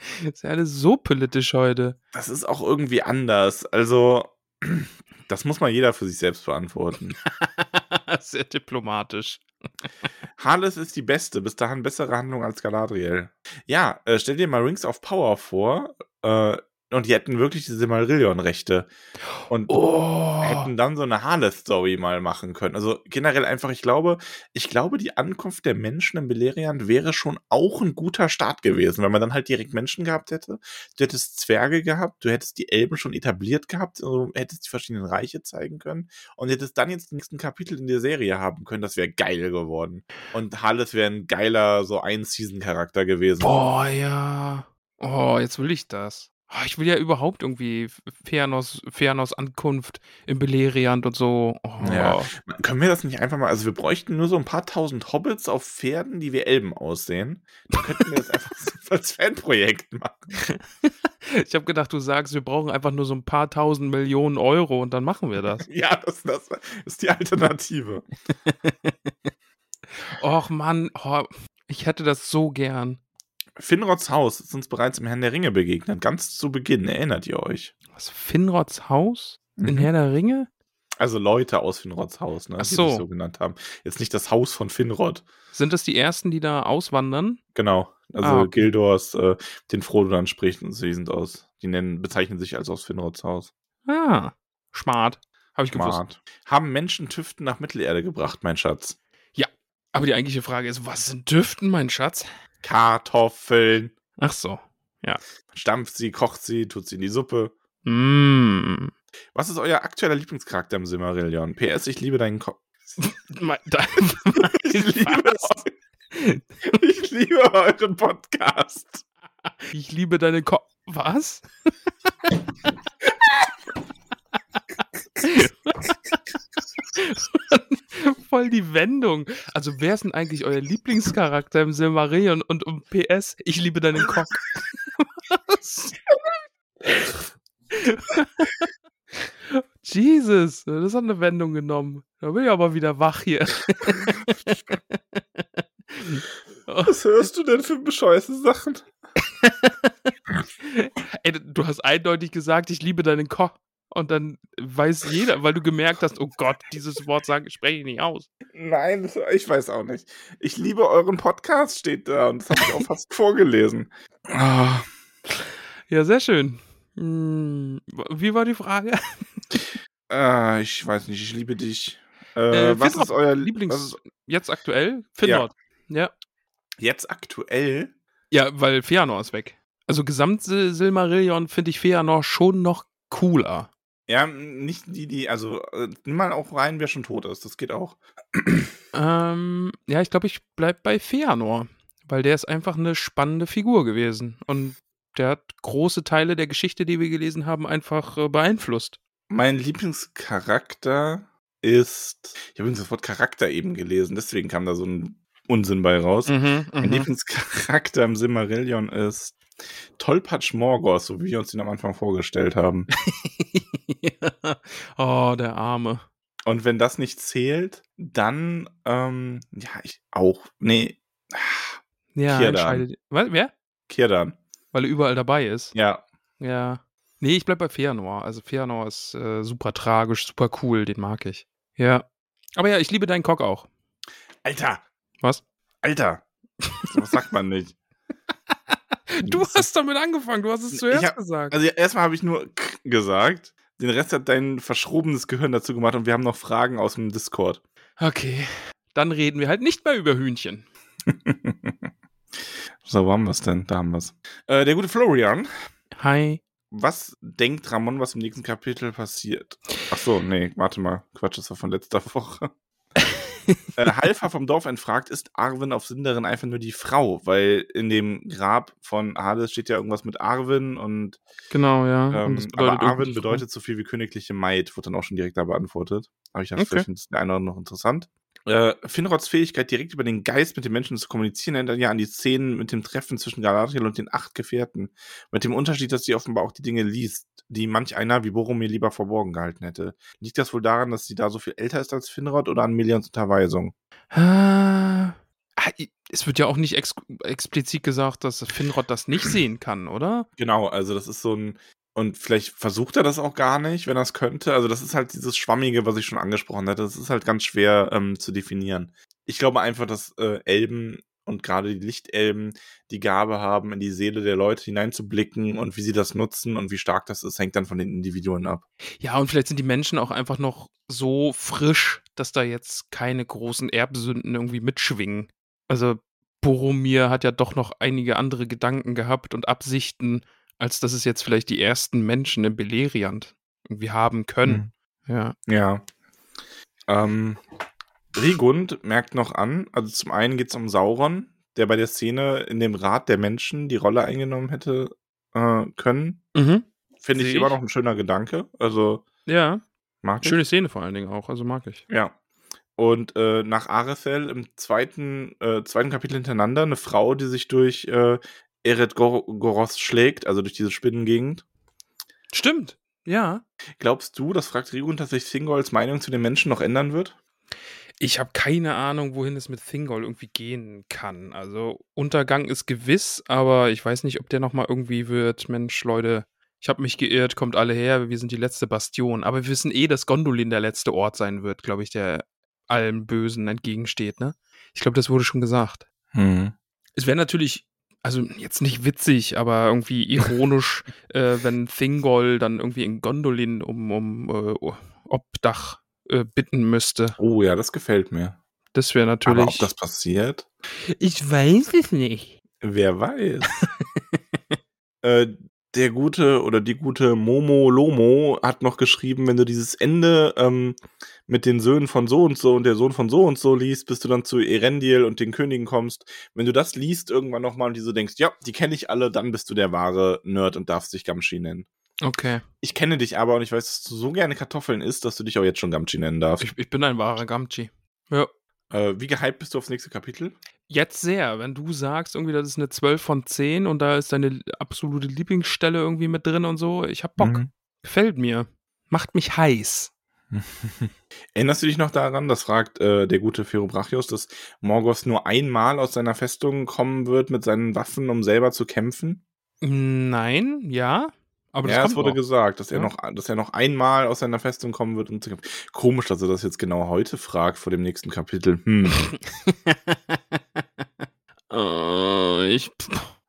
ist ja alles so politisch heute. Das ist auch irgendwie anders. Also, das muss mal jeder für sich selbst beantworten. Sehr diplomatisch. Harles ist die beste, bis dahin bessere Handlung als Galadriel. Ja, äh, stell dir mal Rings of Power vor, äh, und die hätten wirklich diese Silmarillion-Rechte. Und Oh. hätten dann so eine Harleth-Story mal machen können. Also generell einfach, ich glaube, ich glaube, die Ankunft der Menschen in Beleriand wäre schon auch ein guter Start gewesen, weil man dann halt direkt Menschen gehabt hätte. Du hättest Zwerge gehabt, du hättest die Elben schon etabliert gehabt, also hättest die verschiedenen Reiche zeigen können und hättest dann jetzt die nächsten Kapitel in der Serie haben können. Das wäre geil geworden. Und Harleth wäre ein geiler, so ein Season-Charakter gewesen. Boah, ja. Oh, jetzt will ich das. Oh, ich will ja überhaupt irgendwie Fernos, Fernos Ankunft in Beleriand und so. Oh. Ja. Können wir das nicht einfach mal, also wir bräuchten nur so ein paar tausend Hobbits auf Pferden, die wie Elben aussehen. Dann könnten wir das einfach so als Fanprojekt machen. Ich habe gedacht, du sagst, wir brauchen einfach nur so ein paar tausend Millionen Euro und dann machen wir das. Ja, das, das ist die Alternative. Och Mann, oh, ich hätte das so gern. Finrods Haus ist uns bereits im Herrn der Ringe begegnet, ganz zu Beginn, erinnert ihr euch? Was, Finrods Haus? In Mhm. Herr der Ringe? Also Leute aus Finrods Haus, ne, Ach die so. sich so genannt haben. Jetzt nicht das Haus von Finrod. Sind das die ersten, die da auswandern? Genau. Also Ah, okay. Gildors, äh, den Frodo dann spricht und sie sind aus, die nennen, bezeichnen sich als aus Finrods Haus. Ah, smart. Habe ich gewusst. Smart. Haben Menschen Tüften nach Mittelerde gebracht, mein Schatz? Aber die eigentliche Frage ist, was sind Düften, mein Schatz? Kartoffeln. Ach so. Stampft sie, kocht sie, tut sie in die Suppe. Mm. Was ist euer aktueller Lieblingscharakter im Silmarillion? PS, ich liebe deinen Kopf. Ich liebe, ich liebe euren Podcast. ich liebe deine Ko Was? Voll die Wendung. Also, wer ist denn eigentlich euer Lieblingscharakter im Silmarillion und um PS, ich liebe deinen Cock? Was? Jesus, das hat eine Wendung genommen. Da bin ich aber wieder wach hier. Was hörst du denn für bescheuerte Sachen? Ey, du hast eindeutig gesagt, ich liebe deinen Cock. Und dann weiß jeder, weil du gemerkt hast, oh Gott, dieses Wort sage, spreche ich nicht aus. Nein, ich weiß auch nicht. Ich liebe euren Podcast, steht da. Und das habe ich auch fast vorgelesen. Ah, Ja, sehr schön. Hm, Wie war die Frage? äh, ich weiß nicht, ich liebe dich. Äh, Äh, was Finrod, ist euer Lieblings- Was ist Jetzt aktuell? Finrod. Ja. jetzt aktuell? Ja, weil Feanor ist weg. Also Gesamt-Silmarillion finde ich Feanor schon noch cooler. Ja, nicht die, die, also äh, nimm mal auch rein, wer schon tot ist. Das geht auch. Ähm, ja, ich glaube, ich bleib bei Feanor, weil der ist einfach eine spannende Figur gewesen und der hat große Teile der Geschichte, die wir gelesen haben, einfach äh, beeinflusst. Mein Lieblingscharakter ist. Ich habe übrigens das Wort Charakter eben gelesen, deswegen kam da so ein Unsinn bei raus. Mhm, Mein Lieblingscharakter im Silmarillion ist Tollpatsch Morgoth, so wie wir uns den am Anfang vorgestellt haben. ja. Oh, der Arme. Und wenn das nicht zählt, dann, ähm, ja, ich auch. Nee, Ja, Kirdan. entscheidet. Was, wer? Kirdan. Weil er überall dabei ist. Ja. Ja. Nee, ich bleib bei Feanor. Also Feanor ist äh, super tragisch, super cool, den mag ich. Ja. Aber ja, ich liebe deinen Cock auch. Alter! Was? Alter! So was sagt man nicht. Du hast damit angefangen, du hast es zuerst hab- gesagt. Also erstmal habe ich nur k gesagt. Den Rest hat dein verschrobenes Gehirn dazu gemacht und wir haben noch Fragen aus dem Discord. Okay. Dann reden wir halt nicht mehr über Hühnchen. so, wo haben wir es denn? Da haben wir es. Äh, der gute Florian. Hi. Was denkt Ramon, was im nächsten Kapitel passiert? Ach so, nee, warte mal. Quatsch, das war von letzter Woche. Äh, Halfa vom Dorf entfragt, ist Arwen auf Sindarin einfach nur die Frau? Weil in dem Grab von Hades steht ja irgendwas mit Arwen und Genau, ja. Und ähm, das aber Arwen bedeutet so viel wie königliche Maid, wurde dann auch schon direkt da beantwortet. Aber ich dachte, Okay. vielleicht findet der eine oder noch interessant. Äh, Finrods Fähigkeit, direkt über den Geist mit den Menschen zu kommunizieren, erinnert ja an die Szenen mit dem Treffen zwischen Galadriel und den acht Gefährten. Mit dem Unterschied, dass sie offenbar auch die Dinge liest, die manch einer wie Boromir lieber verborgen gehalten hätte. Liegt das wohl daran, dass sie da so viel älter ist als Finrod oder an Melians Unterweisung? Ah, es wird ja auch nicht ex explizit gesagt, dass Finrod das nicht sehen kann, oder? Genau, also das ist so ein. Und vielleicht versucht er das auch gar nicht, wenn er es könnte. Also, das ist halt dieses Schwammige, was ich schon angesprochen hatte. Das ist halt ganz schwer ähm, zu definieren. Ich glaube einfach, dass äh, Elben und gerade die Lichtelben die Gabe haben, in die Seele der Leute hineinzublicken und wie sie das nutzen und wie stark das ist, hängt dann von den Individuen ab. Ja, und vielleicht sind die Menschen auch einfach noch so frisch, dass da jetzt keine großen Erbsünden irgendwie mitschwingen. Also Boromir hat ja doch noch einige andere Gedanken gehabt und Absichten, als dass es jetzt vielleicht die ersten Menschen in Beleriand irgendwie haben können. Ja. Ja. Ähm, Rigund merkt noch an, also zum einen geht es um Sauron, der bei der Szene in dem Rat der Menschen die Rolle eingenommen hätte äh, können. Mhm. Finde ich Sehe immer ich. noch ein schöner Gedanke. Also Ja. mag ich. Schöne Szene vor allen Dingen auch, also mag ich. Ja. Und äh, nach Arethel im zweiten, äh, zweiten Kapitel hintereinander eine Frau, die sich durch äh, Eret Gor Goros schlägt, also durch diese Spinnengegend. Stimmt. Ja. Glaubst du, das fragt Rigund, dass sich Thingolls Meinung zu den Menschen noch ändern wird? Ich habe keine Ahnung, wohin es mit Thingol irgendwie gehen kann. Also Untergang ist gewiss, aber ich weiß nicht, ob der noch mal irgendwie wird. Mensch, Leute, ich habe mich geirrt, kommt alle her, wir sind die letzte Bastion. Aber wir wissen eh, dass Gondolin der letzte Ort sein wird, glaube ich, der allem Bösen entgegensteht. Ne? Ich glaube, das wurde schon gesagt. Hm. Es wäre natürlich, also jetzt nicht witzig, aber irgendwie ironisch, äh, wenn Thingol dann irgendwie in Gondolin um, um äh, Obdach äh, bitten müsste. Oh ja, das gefällt mir. Das wäre natürlich. Aber ob das passiert? Ich weiß es nicht. Wer weiß. äh, der gute oder die gute Momo Lomo hat noch geschrieben, wenn du dieses Ende ähm, mit den Söhnen von so und so und der Sohn von so und so liest, bis du dann zu Erendiel und den Königen kommst. Wenn du das liest irgendwann nochmal und die so denkst, ja, die kenne ich alle, dann bist du der wahre Nerd und darfst dich Gamschi nennen. Okay. Ich kenne dich aber und ich weiß, dass du so gerne Kartoffeln isst, dass du dich auch jetzt schon Gamschi nennen darfst. Ich, ich bin ein wahrer Gamchi. Ja. Äh, wie gehypt bist du aufs nächste Kapitel? Jetzt sehr. Wenn du sagst, irgendwie, das ist eine 12 von 10 und da ist deine absolute Lieblingsstelle irgendwie mit drin und so, ich hab Bock. Mhm. Gefällt mir. Macht mich heiß. Erinnerst du dich noch daran, das fragt äh, der gute Ferobrachios, dass Morgoth nur einmal aus seiner Festung kommen wird mit seinen Waffen, um selber zu kämpfen? Nein, ja. Aber das ja, es wurde noch. gesagt, dass er, Ja. noch, dass er noch einmal aus seiner Festung kommen wird. Kämpfen. Komisch, dass er das jetzt genau heute fragt vor dem nächsten Kapitel. Hm. Äh, ich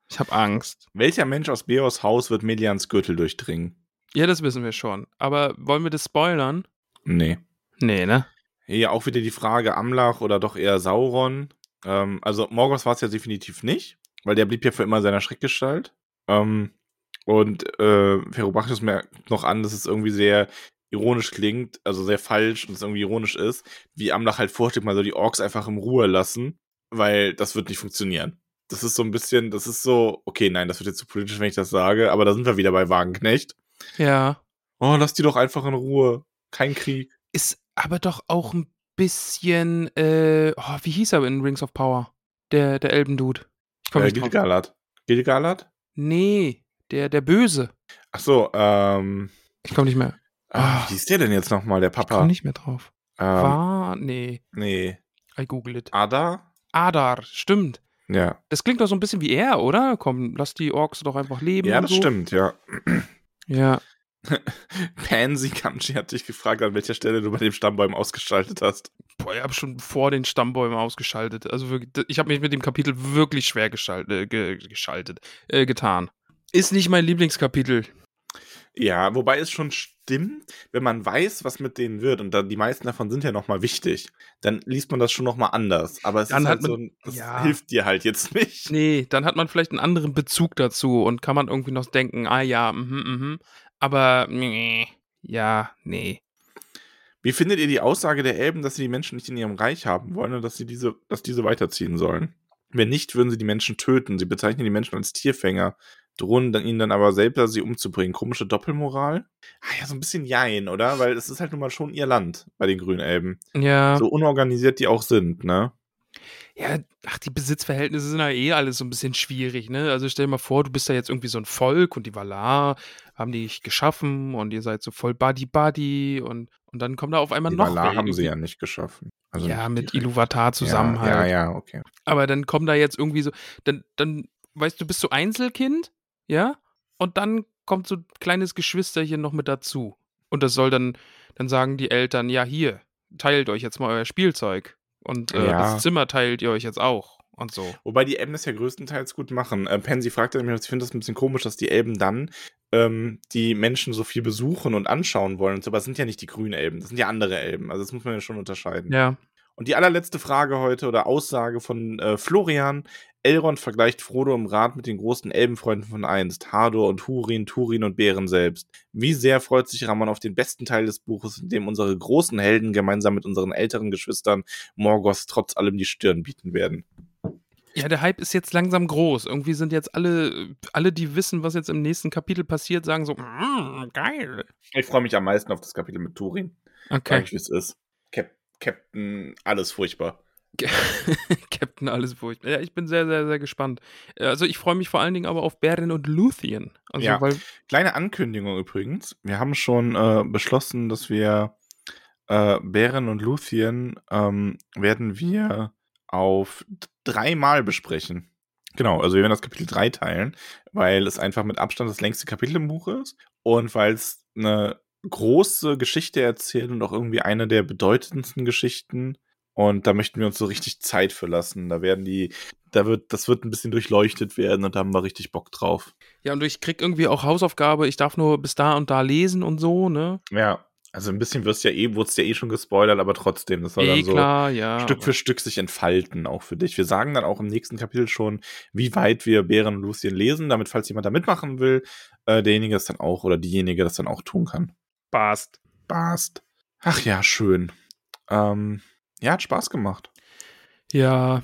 ich habe Angst. Welcher Mensch aus Beos Haus wird Melians Gürtel durchdringen? Ja, das wissen wir schon. Aber wollen wir das spoilern? Nee. Nee, ne? Hier auch wieder die Frage, Amlach oder doch eher Sauron. Ähm, also Morgoth war es ja definitiv nicht, weil der blieb ja für immer seiner Schreckgestalt. Ähm, und äh, Ferrobrachius merkt noch an, dass es irgendwie sehr ironisch klingt, also sehr falsch und es irgendwie ironisch ist, wie Amlach halt vorschlägt, man soll die Orks einfach in Ruhe lassen, weil das wird nicht funktionieren. Das ist so ein bisschen, das ist so, okay, nein, das wird jetzt zu politisch, wenn ich das sage, aber da sind wir wieder bei Wagenknecht. Ja. Oh, lass die doch einfach in Ruhe. Kein Krieg. Ist aber doch auch ein bisschen, äh, oh, wie hieß er in Rings of Power? Der, der Elbendude. Ich komme Äh. Gilgalad. Gilgalad? Nee, der, der Böse. Ach so, ähm, Ich komme nicht mehr. ah, wie ist der denn jetzt nochmal, der Ich Papa? komme nicht mehr drauf. ähm, War, nee, nee. I google it. Ada? Adar, stimmt. Ja. Das klingt doch so ein bisschen wie er, oder? Komm, lass die Orks doch einfach leben. Ja, das so. stimmt, ja. Ja. Pansy Kamchi hat dich gefragt, an welcher Stelle du bei dem Stammbaum ausgeschaltet hast. Boah, ich habe schon vor den Stammbäumen ausgeschaltet. Also wirklich, ich habe mich mit dem Kapitel wirklich schwer geschaltet, äh, ge, geschaltet, äh, getan. Ist nicht mein Lieblingskapitel. Ja, wobei es schon stimmt, wenn man weiß, was mit denen wird, und da, die meisten davon sind ja nochmal wichtig, dann liest man das schon nochmal anders. Aber es Dann ist halt so, man- ein- das ja. hilft dir halt jetzt nicht. Nee, dann hat man vielleicht einen anderen Bezug dazu und kann man irgendwie noch denken, ah ja, mhm, mhm. Aber, nee, ja, nee. Wie findet ihr die Aussage der Elben, dass sie die Menschen nicht in ihrem Reich haben wollen und dass sie diese, dass diese weiterziehen sollen? Wenn nicht, würden sie die Menschen töten. Sie bezeichnen die Menschen als Tierfänger, drohen dann ihnen dann aber selber sie umzubringen. Komische Doppelmoral? Ah ja, so ein bisschen Jein, oder? Weil es ist halt nun mal schon ihr Land bei den grünen Elben. Ja, So unorganisiert die auch sind, ne? ja, ach, die Besitzverhältnisse sind ja eh alles so ein bisschen schwierig, ne? Also stell dir mal vor, du bist da jetzt irgendwie so ein Volk und die Valar haben dich geschaffen und ihr seid so voll Buddy-Buddy und, und dann kommen da auf einmal Die noch Valar haben sie ja nicht geschaffen. Also ja, mit. Iluvatar zusammen ja, halt. Ja, ja, okay. Aber dann kommen da jetzt irgendwie so, dann, dann, weißt du, bist du Einzelkind, ja? Und dann kommt so ein kleines Geschwisterchen noch mit dazu. Und das soll dann, dann sagen die Eltern, ja, hier, teilt euch jetzt mal euer Spielzeug. Und äh, Ja. das Zimmer teilt ihr euch jetzt auch. Und so. Wobei die Elben das ja größtenteils gut machen. Äh, Pansy fragte nämlich, ich finde das ein bisschen komisch, dass die Elben dann ähm, die Menschen so viel besuchen und anschauen wollen. Und so, aber es sind ja nicht die grünen Elben, das sind ja andere Elben. Also das muss man ja schon unterscheiden. Ja. Und die allerletzte Frage heute oder Aussage von äh, Florian. Elrond vergleicht Frodo im Rat mit den großen Elbenfreunden von einst, Hador und Hurin, Turin und Bären selbst. Wie sehr freut sich Ramon auf den besten Teil des Buches, in dem unsere großen Helden gemeinsam mit unseren älteren Geschwistern Morgoth trotz allem die Stirn bieten werden. Ja, der Hype ist jetzt langsam groß. Irgendwie sind jetzt alle, alle, die wissen, was jetzt im nächsten Kapitel passiert, sagen so, mm, geil. Ich freue mich am meisten auf das Kapitel mit Turin. Okay. ich, wie es ist. Cap Captain, alles furchtbar. Captain alles furchtbar. Ja, ich bin sehr, sehr, sehr gespannt. Äh, Also ich freue mich vor allen Dingen aber auf Beren und Luthien. Also Ja. Kleine Ankündigung übrigens. Wir haben schon äh, beschlossen, dass wir äh, Bären und Luthien ähm, werden wir auf dreimal besprechen. Genau, also wir werden das Kapitel 3 teilen, weil es einfach mit Abstand das längste Kapitel im Buch ist und weil es eine große Geschichte erzählt und auch irgendwie eine der bedeutendsten Geschichten. Und da möchten wir uns so richtig Zeit für lassen. Da werden die, da wird, das wird ein bisschen durchleuchtet werden und da haben wir richtig Bock drauf. ja, und ich krieg irgendwie auch Hausaufgabe, ich darf nur bis da und da lesen und so, ne? Ja, also ein bisschen wirst ja eh, wurde es ja eh schon gespoilert, aber trotzdem, das soll Eh dann so klar, ja. Stück für Stück sich entfalten, auch für dich. Wir sagen dann auch im nächsten Kapitel schon, wie weit wir Bären und Lucien lesen, damit, falls jemand da mitmachen will, äh, derjenige das dann auch oder diejenige das dann auch tun kann. Passt. Bast. Ach ja, schön. Ähm, ja, hat Spaß gemacht. Ja,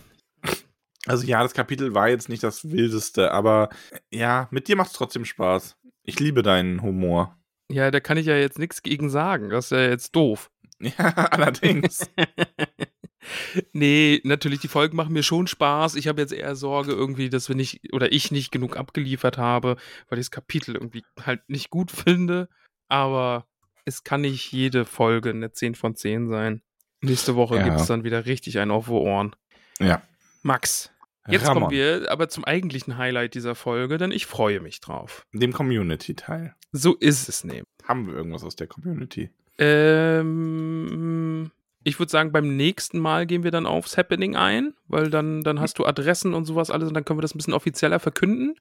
Also ja, das Kapitel war jetzt nicht das wildeste, aber ja, mit dir macht es trotzdem Spaß. Ich liebe deinen Humor. ja, da kann ich ja jetzt nichts gegen sagen. Das ist ja jetzt doof. Ja, allerdings. nee, natürlich, die Folgen machen mir schon Spaß. Ich habe jetzt eher Sorge irgendwie, dass wir nicht, oder ich nicht genug abgeliefert habe, weil ich das Kapitel irgendwie halt nicht gut finde. Aber es kann nicht jede Folge eine 10 von 10 sein. Nächste Woche Ja. gibt es dann wieder richtig einen auf die Ohren. ja. Max, Jetzt Ramon, kommen wir aber zum eigentlichen Highlight dieser Folge, denn ich freue mich drauf. Dem Community-Teil. So ist es nämlich. Haben wir irgendwas aus der Community? Ähm, ich würde sagen, beim nächsten Mal gehen wir dann aufs Happening ein, weil dann, dann hast du Adressen und sowas alles und dann können wir das ein bisschen offizieller verkünden.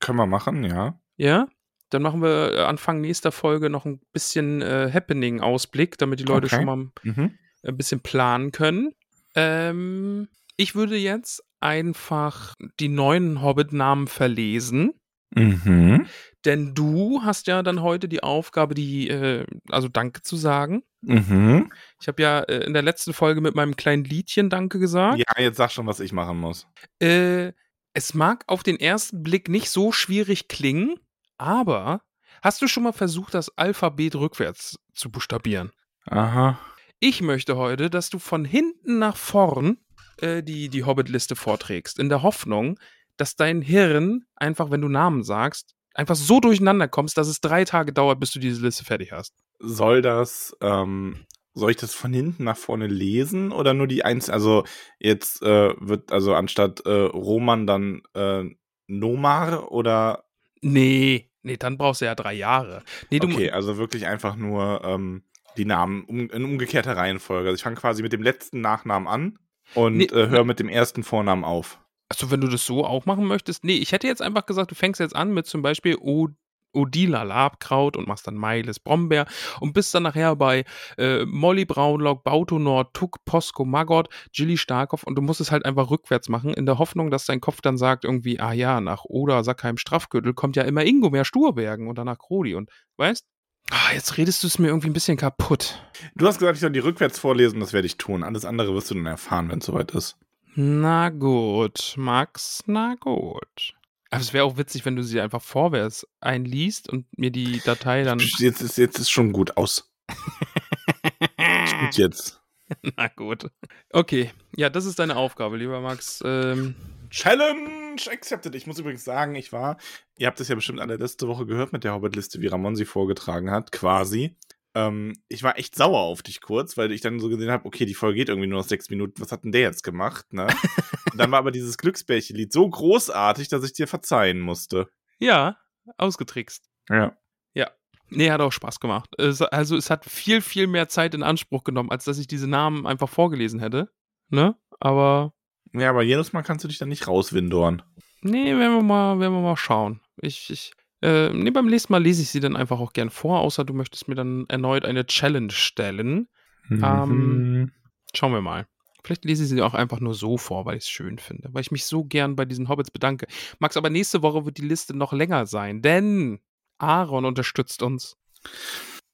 Können wir machen, ja. Ja? Dann machen wir äh, Anfang nächster Folge noch ein bisschen äh, Happening-Ausblick, damit die Leute Okay. schon mal Mhm. ein bisschen planen können. Ähm, ich würde jetzt einfach die neuen Hobbit-Namen verlesen. Mhm. Denn du hast ja dann heute die Aufgabe, die, äh, also Danke zu sagen. Mhm. Ich habe ja äh, in der letzten Folge mit meinem kleinen Liedchen Danke gesagt. Ja, jetzt sag schon, was ich machen muss. Äh, es mag auf den ersten Blick nicht so schwierig klingen, aber hast du schon mal versucht, das Alphabet rückwärts zu buchstabieren? Aha. Ich möchte heute, dass du von hinten nach vorn äh, die, die Hobbit-Liste vorträgst, in der Hoffnung, dass dein Hirn einfach, wenn du Namen sagst, einfach so durcheinander kommst, dass es drei Tage dauert, bis du diese Liste fertig hast. Soll das, ähm, soll ich das von hinten nach vorne lesen oder nur die eins? Also jetzt äh, wird also anstatt äh, Roman dann äh, Nomar oder Nee, nee, dann brauchst du ja drei Jahre. Nee, du, okay, also wirklich einfach nur ähm, die Namen um, in umgekehrter Reihenfolge. Also ich fange quasi mit dem letzten Nachnamen an und Nee, äh, höre mit dem ersten Vornamen auf. Also, wenn du das so auch machen möchtest, nee, ich hätte jetzt einfach gesagt, du fängst jetzt an mit zum Beispiel O Odila Labkraut und machst dann Meiles Brombeer und bist dann nachher bei äh, Molly Braunlock, Bautonor, Tuck, Posko, Maggot, Gilly Starkopf und du musst es halt einfach rückwärts machen, in der Hoffnung, dass dein Kopf dann sagt irgendwie, ah ja, nach Oder Sackheim Strafgürtel kommt ja immer Ingo mehr Sturbergen und danach Krodi und weißt? Ah, jetzt redest du es mir irgendwie ein bisschen kaputt. Du hast gesagt, ich soll die rückwärts vorlesen, das werde ich tun. Alles andere wirst du dann erfahren, wenn es soweit ist. Na gut, Max, na gut. Aber es wäre auch witzig, wenn du sie einfach vorwärts einliest und mir die Datei dann. Jetzt ist, jetzt ist schon gut aus. Ist gut jetzt. Na gut. Okay, ja, das ist deine Aufgabe, lieber Max. Ähm, Challenge accepted. Ich muss übrigens sagen, ich war, ihr habt es ja bestimmt alle letzte Woche gehört mit der Hobbit-Liste, wie Ramon sie vorgetragen hat, quasi. Ähm, ich war echt sauer auf dich kurz, weil ich dann so gesehen habe, okay, die Folge geht irgendwie nur noch sechs Minuten, was hat denn der jetzt gemacht, ne? Und dann war aber dieses Glücksbärchen-Lied so großartig, dass ich dir verzeihen musste. ja, ausgetrickst. Ja. Nee, hat auch Spaß gemacht. Es, also, es hat viel, viel mehr Zeit in Anspruch genommen, als dass ich diese Namen einfach vorgelesen hätte. Ne? Aber, Ja, aber jedes Mal kannst du dich dann nicht rauswindoren. nee, werden wir mal, werden wir mal schauen. Ich, ich, äh, nee, beim nächsten Mal lese ich sie dann einfach auch gern vor, außer du möchtest mir dann erneut eine Challenge stellen. Ähm, Schauen wir mal. Vielleicht lese ich sie auch einfach nur so vor, weil ich es schön finde. Weil ich mich so gern bei diesen Hobbits bedanke. Max, aber nächste Woche wird die Liste noch länger sein, denn Aaron unterstützt uns.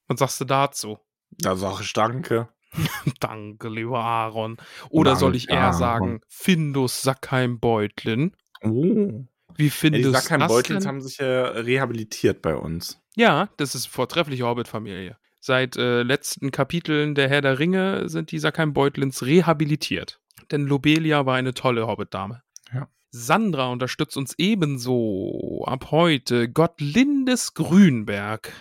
Was sagst du dazu? da sag ich danke. Danke, lieber Aaron. Oder soll ich Danke, eher Aaron. sagen, Findus Sackheim-Beutlin? Oh. Wie die findest du das? haben sich ja rehabilitiert bei uns. Ja, das ist vortreffliche Hobbit-Familie. Seit äh, letzten Kapiteln der Herr der Ringe sind die Sackheim-Beutlins rehabilitiert. Denn Lobelia war eine tolle Hobbit-Dame. Ja. Sandra unterstützt uns ebenso ab heute Gottlindes Grünberg.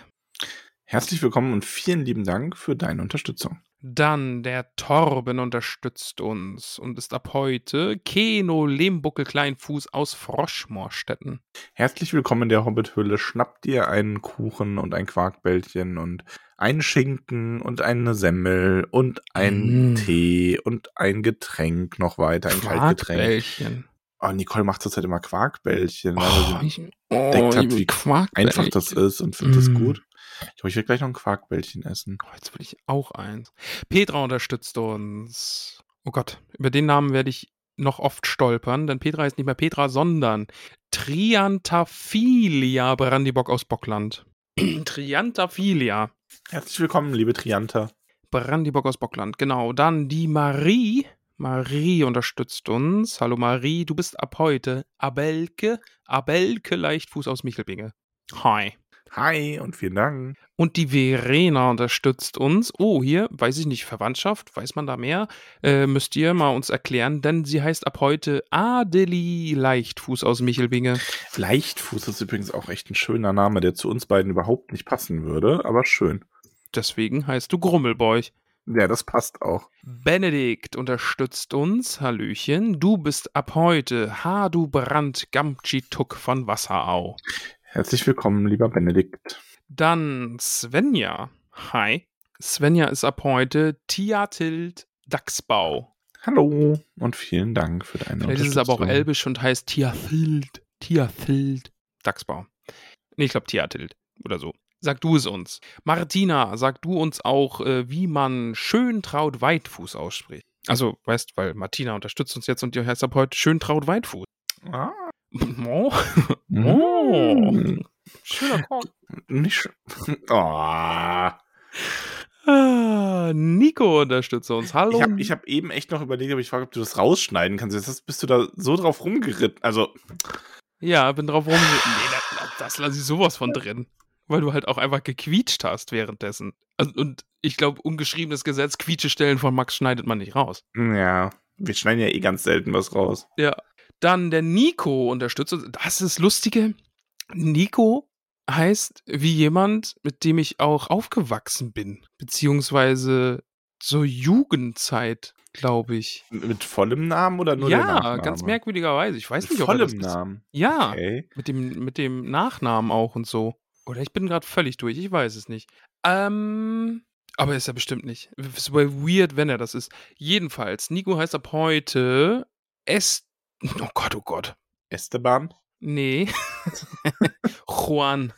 Herzlich willkommen und vielen lieben Dank für deine Unterstützung. Dann der Torben unterstützt uns und ist ab heute Keno Lehmbuckel Kleinfuß aus Froschmoorstetten. Herzlich willkommen in der Hobbithöhle. Schnapp dir einen Kuchen und ein Quarkbällchen und einen Schinken und eine Semmel und einen Mm. Tee und ein Getränk noch weiter, ein Kaltgetränk. Quarkbällchen. Oh, Nicole macht zurzeit immer Quarkbällchen, weil Oh, sie ich, oh, hat, wie Quarkbällchen. einfach das ist und findet Mm. gut. Ich glaube, ich werde gleich noch ein Quarkbällchen essen. Oh, jetzt will ich auch eins. Petra unterstützt uns. Oh Gott, über den Namen werde ich noch oft stolpern, denn Petra ist nicht mehr Petra, sondern Triantaphilia Brandibock aus Bockland. Triantaphilia. Herzlich willkommen, liebe Trianta. Brandibock aus Bockland, genau. Dann die Marie. Marie unterstützt uns. Hallo Marie, du bist ab heute Abelke, Abelke Leichtfuß aus Michelbinge. Hi. Hi und vielen Dank. Und die Verena unterstützt uns. Oh, hier, weiß ich nicht, Verwandtschaft, weiß man da mehr? Äh, müsst ihr mal uns erklären, denn sie heißt ab heute Adeli Leichtfuß aus Michelbinge. Leichtfuß ist übrigens auch echt ein schöner Name, der zu uns beiden überhaupt nicht passen würde, aber schön. Deswegen heißt du Grummelbeuch. Ja, das passt auch. Benedikt unterstützt uns. Hallöchen. Du bist ab heute Hadu Brand Gamchituk von Wasserau. Herzlich willkommen, lieber Benedikt. Dann Svenja. Hi. Svenja ist ab heute Tia Tild Dachsbau. Hallo und vielen Dank für deine Vielleicht ist es aber auch elbisch und heißt Tia Tild. Tia Tild Dachsbau. Nee, ich glaube Tia Tild oder so. Sag du es uns. Martina, sag du uns auch, äh, wie man schön traut Weitfuß ausspricht. Also, weißt, weil Martina unterstützt uns jetzt und die heißt ab heute schön traut Weitfuß. Ah. Oh. oh. Schöner Korn. Nicht oh. Ah, Nico unterstützt uns. Hallo. Ich habe hab eben echt noch überlegt, ob ich frage, ob du das rausschneiden kannst. Jetzt bist du da so drauf rumgeritten. Also. Ja, bin drauf rumgeritten. Nee, das, das lasse ich sowas von drin. Weil du halt auch einfach gequietscht hast währenddessen. Also, und ich glaube, ungeschriebenes Gesetz, Quietschestellen von Max schneidet man nicht raus. Ja, wir schneiden ja eh ganz selten was raus. Ja. Dann der Nico unterstützt. Das ist das Lustige. Nico heißt wie jemand, mit dem ich auch aufgewachsen bin. Beziehungsweise so Jugendzeit, glaube ich. Mit vollem Namen oder nur Ja, ganz merkwürdigerweise. Ich weiß Mit nicht, ob vollem das ist. Namen. Ja, Okay. mit dem, mit dem Nachnamen auch und so. Oder ich bin gerade völlig durch, ich weiß es nicht. Ähm, aber ist er bestimmt nicht. Es wäre weird, wenn er das ist. Jedenfalls, Nico heißt ab heute S. Oh Gott, oh Gott. Esteban? Nee. Juan.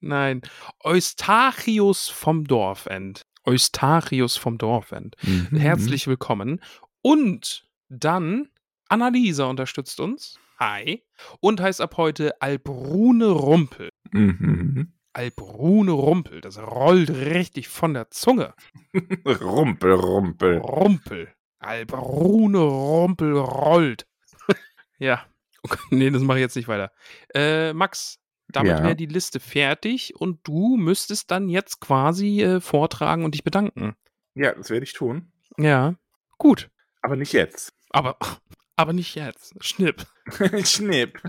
Nein. Eustachius vom Dorfend. Eustachius vom Dorfend. Mhm. Herzlich willkommen. Und dann Annalisa unterstützt uns. Hi. Und heißt ab heute Albrune Rumpel. Mhm. Albrune Rumpel. Das rollt richtig von der Zunge. Rumpel, Rumpel. Rumpel. Albrune Rumpel rollt. ja. Okay, nee, das mache ich jetzt nicht weiter. Äh, Max, damit Ja. wäre die Liste fertig und du müsstest dann jetzt quasi äh, vortragen und dich bedanken. Ja, das werde ich tun. Ja. Gut. Aber nicht jetzt. Aber, aber nicht jetzt. Schnipp. Schnipp.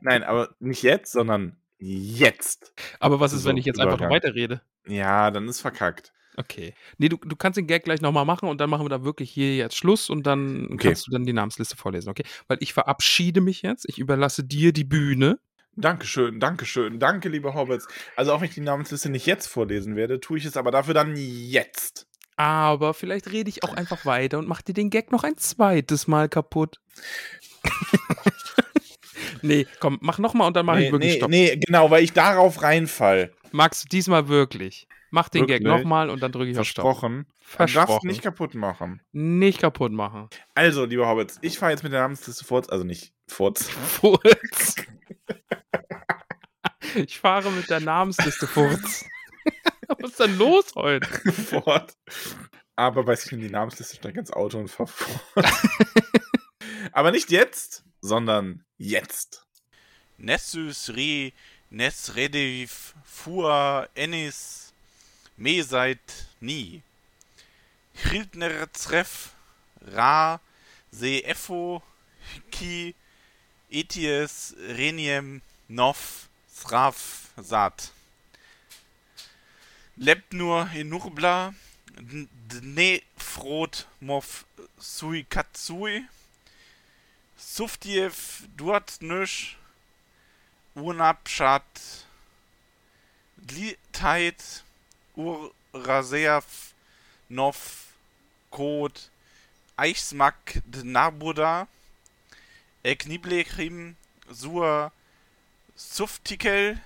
Nein, aber nicht jetzt, sondern jetzt. Aber was ist, So, wenn ich jetzt einfach noch weiterrede? Ja, dann ist verkackt. Okay. Nee, du, du kannst den Gag gleich nochmal machen und dann machen wir da wirklich hier jetzt Schluss und dann Okay. kannst du dann die Namensliste vorlesen, okay? Weil ich verabschiede mich jetzt. Ich überlasse dir die Bühne. Dankeschön, Dankeschön, danke, liebe Hobbits. Also auch wenn ich die Namensliste nicht jetzt vorlesen werde, tue ich es aber dafür dann jetzt. Aber vielleicht rede ich auch einfach weiter und mache dir den Gag noch ein zweites Mal kaputt. nee, komm, mach nochmal und dann mache nee, ich wirklich nee, Stopp. nee, genau, weil ich darauf reinfall. Max, diesmal wirklich. Mach den Gag Wirklich? nochmal und dann drücke ich auf Stopp. Versprochen. Du darfst Versprochen. nicht kaputt machen. Nicht kaputt machen. Also, liebe Hobbits, ich fahre jetzt mit der Namensliste fort, also nicht fort. Furz. Ich fahre mit der Namensliste Furz. Was ist denn los heute? fort. Aber weiß ich, nehme die Namensliste, steige ins Auto und fahr fort. aber nicht jetzt, sondern jetzt. Nessus re nes rediv fua ennis me seit nie. Hildner treff ra se effo ki eties reniem nov sraf sat. Lebt nur in Nurbla, dne frot mov sui katsui, Suftiev duat nösch, Unabschat, Glitheit, Uraseav, Nov, Kot, Eichsmak, Dnabuda, Ekniblekrim, Sur, Suftikel,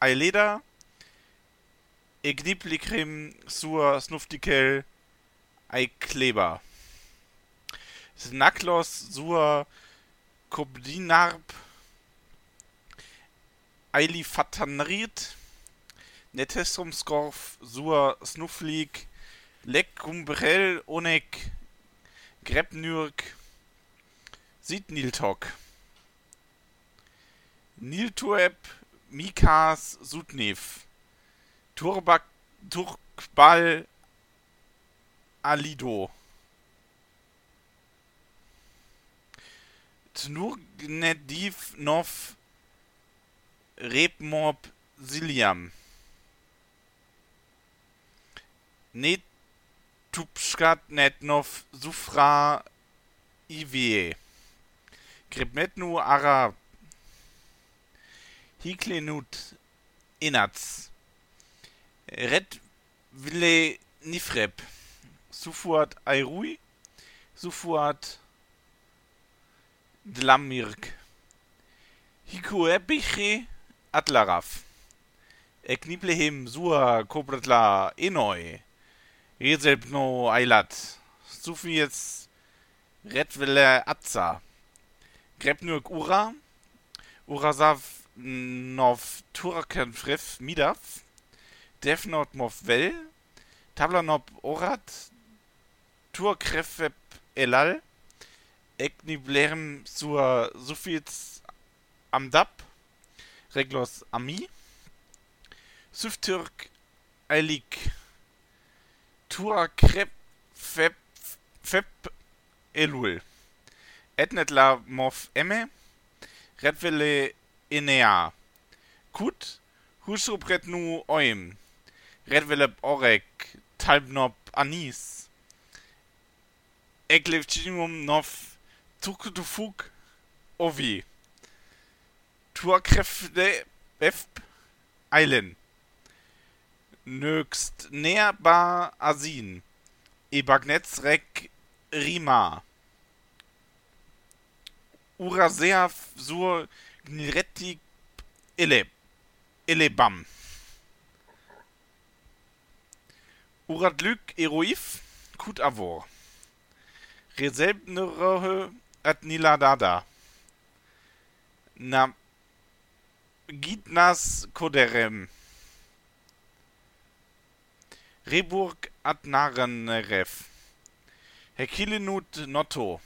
Eileda, Egniblikrim, Sur, Snuftikel, Eikleber. Snaklos, Sur, Kobdinarp, Eilifatanrit, Netessumskorf, Sur, Snuflik, Lekumbrel, Onek, Grebnürk, Sidniltok, Niltueb, Mikas, Sudnev, Turbak, Turkbal, Alido. Tnurgnediv Nov Repmob Siliam. Ne tupskat netnov sufra ivie. Krepmetnu ara hiklenut inats. Red ville nifrep. Sufuat airui. Sufuat dlamirk. Hikuepiche atlaraf. Ekniplehem sua kobratla enoi. Rezelpno ailat. Sufiets retvele atza. Grepnurk ura. Urasav nov turken frif midaf. Defnot mov vel. Tablanop orat. Turkrefep elal. Ekniblerem sur Sufits amdap. Reglos ami. Süftürk eilik. Tura krep fep fep elul. Etnetla mov emme. Redvele enea. Kut. Husrupret nu oim. Redvele orek. Talbnop anis. Eklevchimum nov tukutufuk ovi. Turkrefte efp eilen. Nöxt näherbar asin. Ebagnetsrek rima. Uraseaf sur gnilretti ele. Elebam. Uradlük eroif kut avor. Reselbnerohe at niladada. Na Gitnas koderem. Reburg ad Narenref. Hekilinut notto.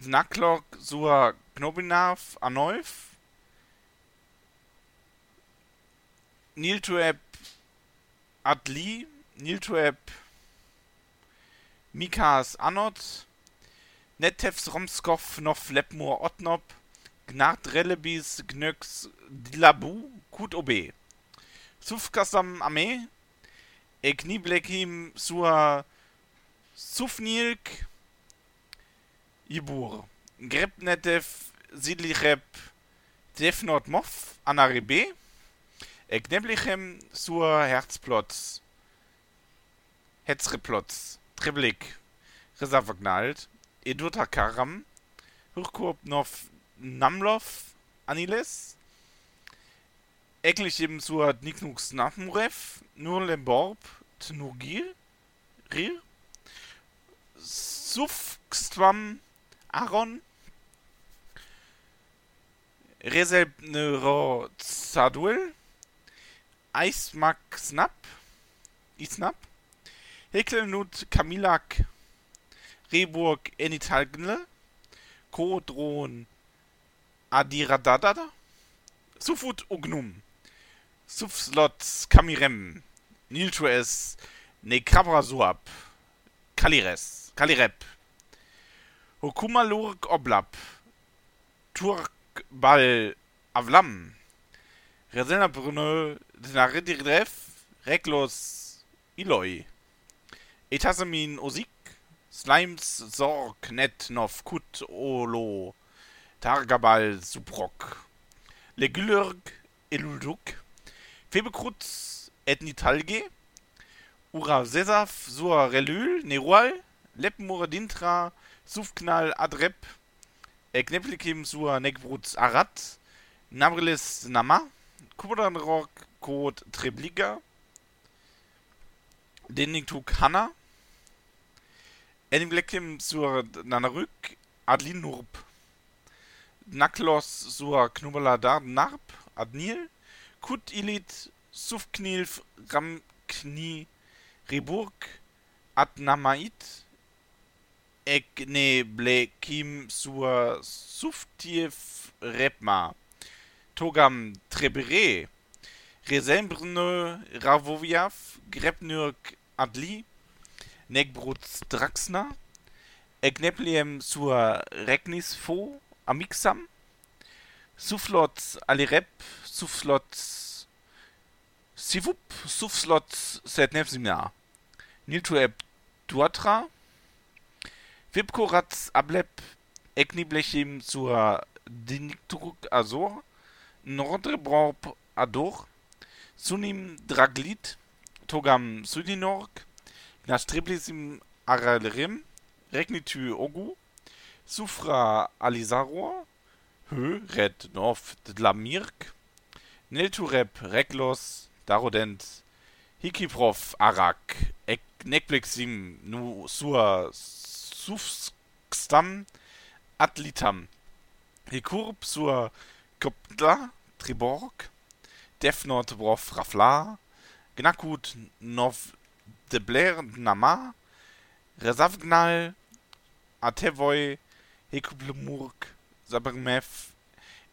Znaklok sur Knobinav Anoif. Niltueb Adli. Niltueb Mikas Anot. Netevs Romskov Nov Lepmur Otnop. Gnart Relebis Gnöx Dilabu Kut Obe. Sufkasam Ame. Ekniblekim Sur Sufnilk. Ibur. Grebnetev Sidlichrep Defnot Moff Anarebe. Ekneblichem Sur Herzplotz. Hetzreplotz. Treblik. Reservagnalt. Edurta Karam. Hurkurp Nov Namlov Aniles. Eklichem Sur Niknux Namurev. Nur Lemborb Tnurgir. Rir. Sufkstwam Aaron. Reselbnero Zadul. Eismak Snap. Isnap. Hekelnut Kamilak. Reburg Enitalgne. Kodron Adiradadada. Sufut Ognum. Sufslot Kamirem. Niltues Nekrabrasuap. Kalires. Kalirep. Hokumalurk Oblap. Turkbal Avlam. Reselna Brunne. Dinaridref. Reklos Iloi. Etasamin Osik. Slimes Sorg Netnov Kut Olo. Targabal Suprok. Legylurg Elulduk. Febekrutz Etnitalge. Ura Sesaf Sur Relül Nerual. Lepmur Dintra. Sufknal Adrep. Ekneplikim Sur Nekbrutz Arat. Namrilis Nama. Kubranrock Kod Trebliga. Deniktuk Hanna. Enimlekim Sur Nanaruk. Adlin Nurb. Naklos Sur Knubaladar Narb. Adnil. Kut Ilit. Sufknilf Ramkni. Reburg. Adnamait. Ekneblekim Sur Suftiev Repma. Togam Trebere. Resembrne Ravoviav. Grepnurk Adli. Negbrutz Draxna. Egnepliem sur Regnis Fo Amixam. Suflot alirep, suflot sivup, suflot setnev simna. Niltueb duatra, Vipkoratz ablep, ekniblechim zur dinikturuk azor, nordrebrorp ador, sunim draglit, togam sudinork, gnastriblisim aralerim, regnitu ogu, sufra alisaror, hö red nov dlamirk, nilturep reglos, darodent, hikiprof arak, ek nekplexim nu sur sufstam atlitam, hikurp sur koptla triborg, defnot brof rafla, gnakut nov de blair nama, resavgnal, atevoi, hekuplemurk, sabermef,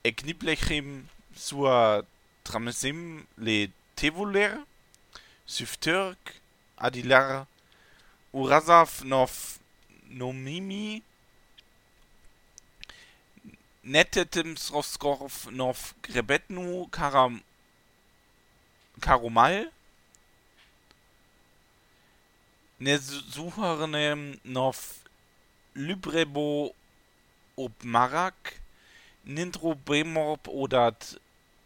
ekniblechim sur tramesim le tevoler, syfturk, adilar, urasav nov nomimi, netetim srovskorf nov grebetnu karam, karumal, ne suchernem nov lybrebo ob marak, nintro bremorp odat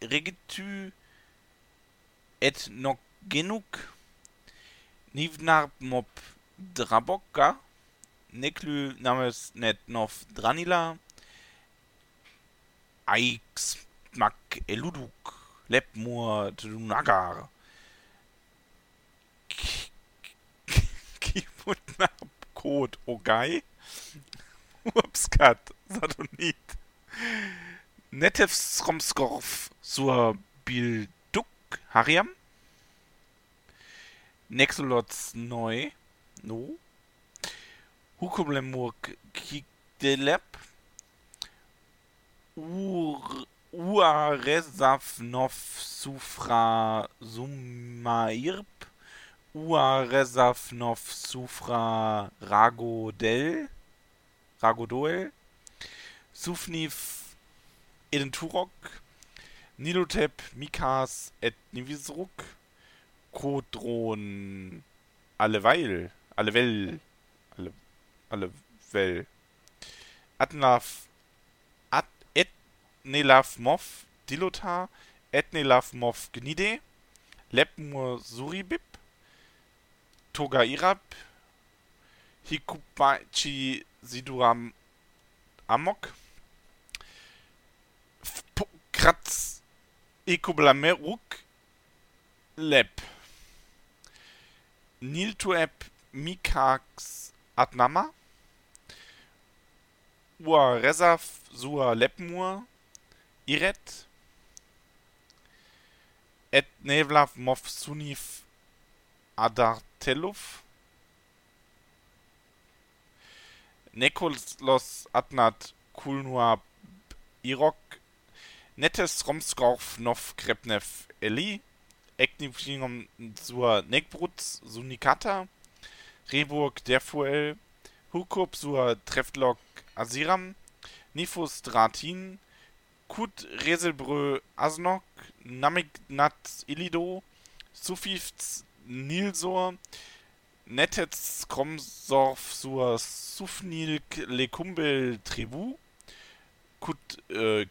regitu et nok genuk, nivnarp mop drabokka, neklu names net nov dranila, aix mak eluduk, lepmur tunagar, kiputnap kod ogai, upskat sadonit, netev sur bilduk hariam, nexolots neu, no, hukumlemurk kikdelep, ur uaresaf nov sufra sumairp, uaresaf nov sufra ragodel, sufnif edenturok, nilotep mikas et nivisruk, kodron alleweil, allevel, alle, allevel, atnaf, at, et nelaf mof, dilota, et nelaf mof gnide, lepmur suribib, toga irab, hikupachi siduram amok, kratz ekoblameruk, lep, niltuep mikax atnama, ua resaf sua lepmur, iret, et nevlav mof sunif adarteluf, Nekolos atnat kulnua irok, netes romskorf nov krepnev eli, eknifingom sur nekbrut sunikata, reburg derfuel, hukup sur treftlok asiram, nifus dratin, kut reselbrö asnok, namignat ilido, sufifts nilsor, netets kromsorf sur sufnilk lekumbel tribu, écoute euh,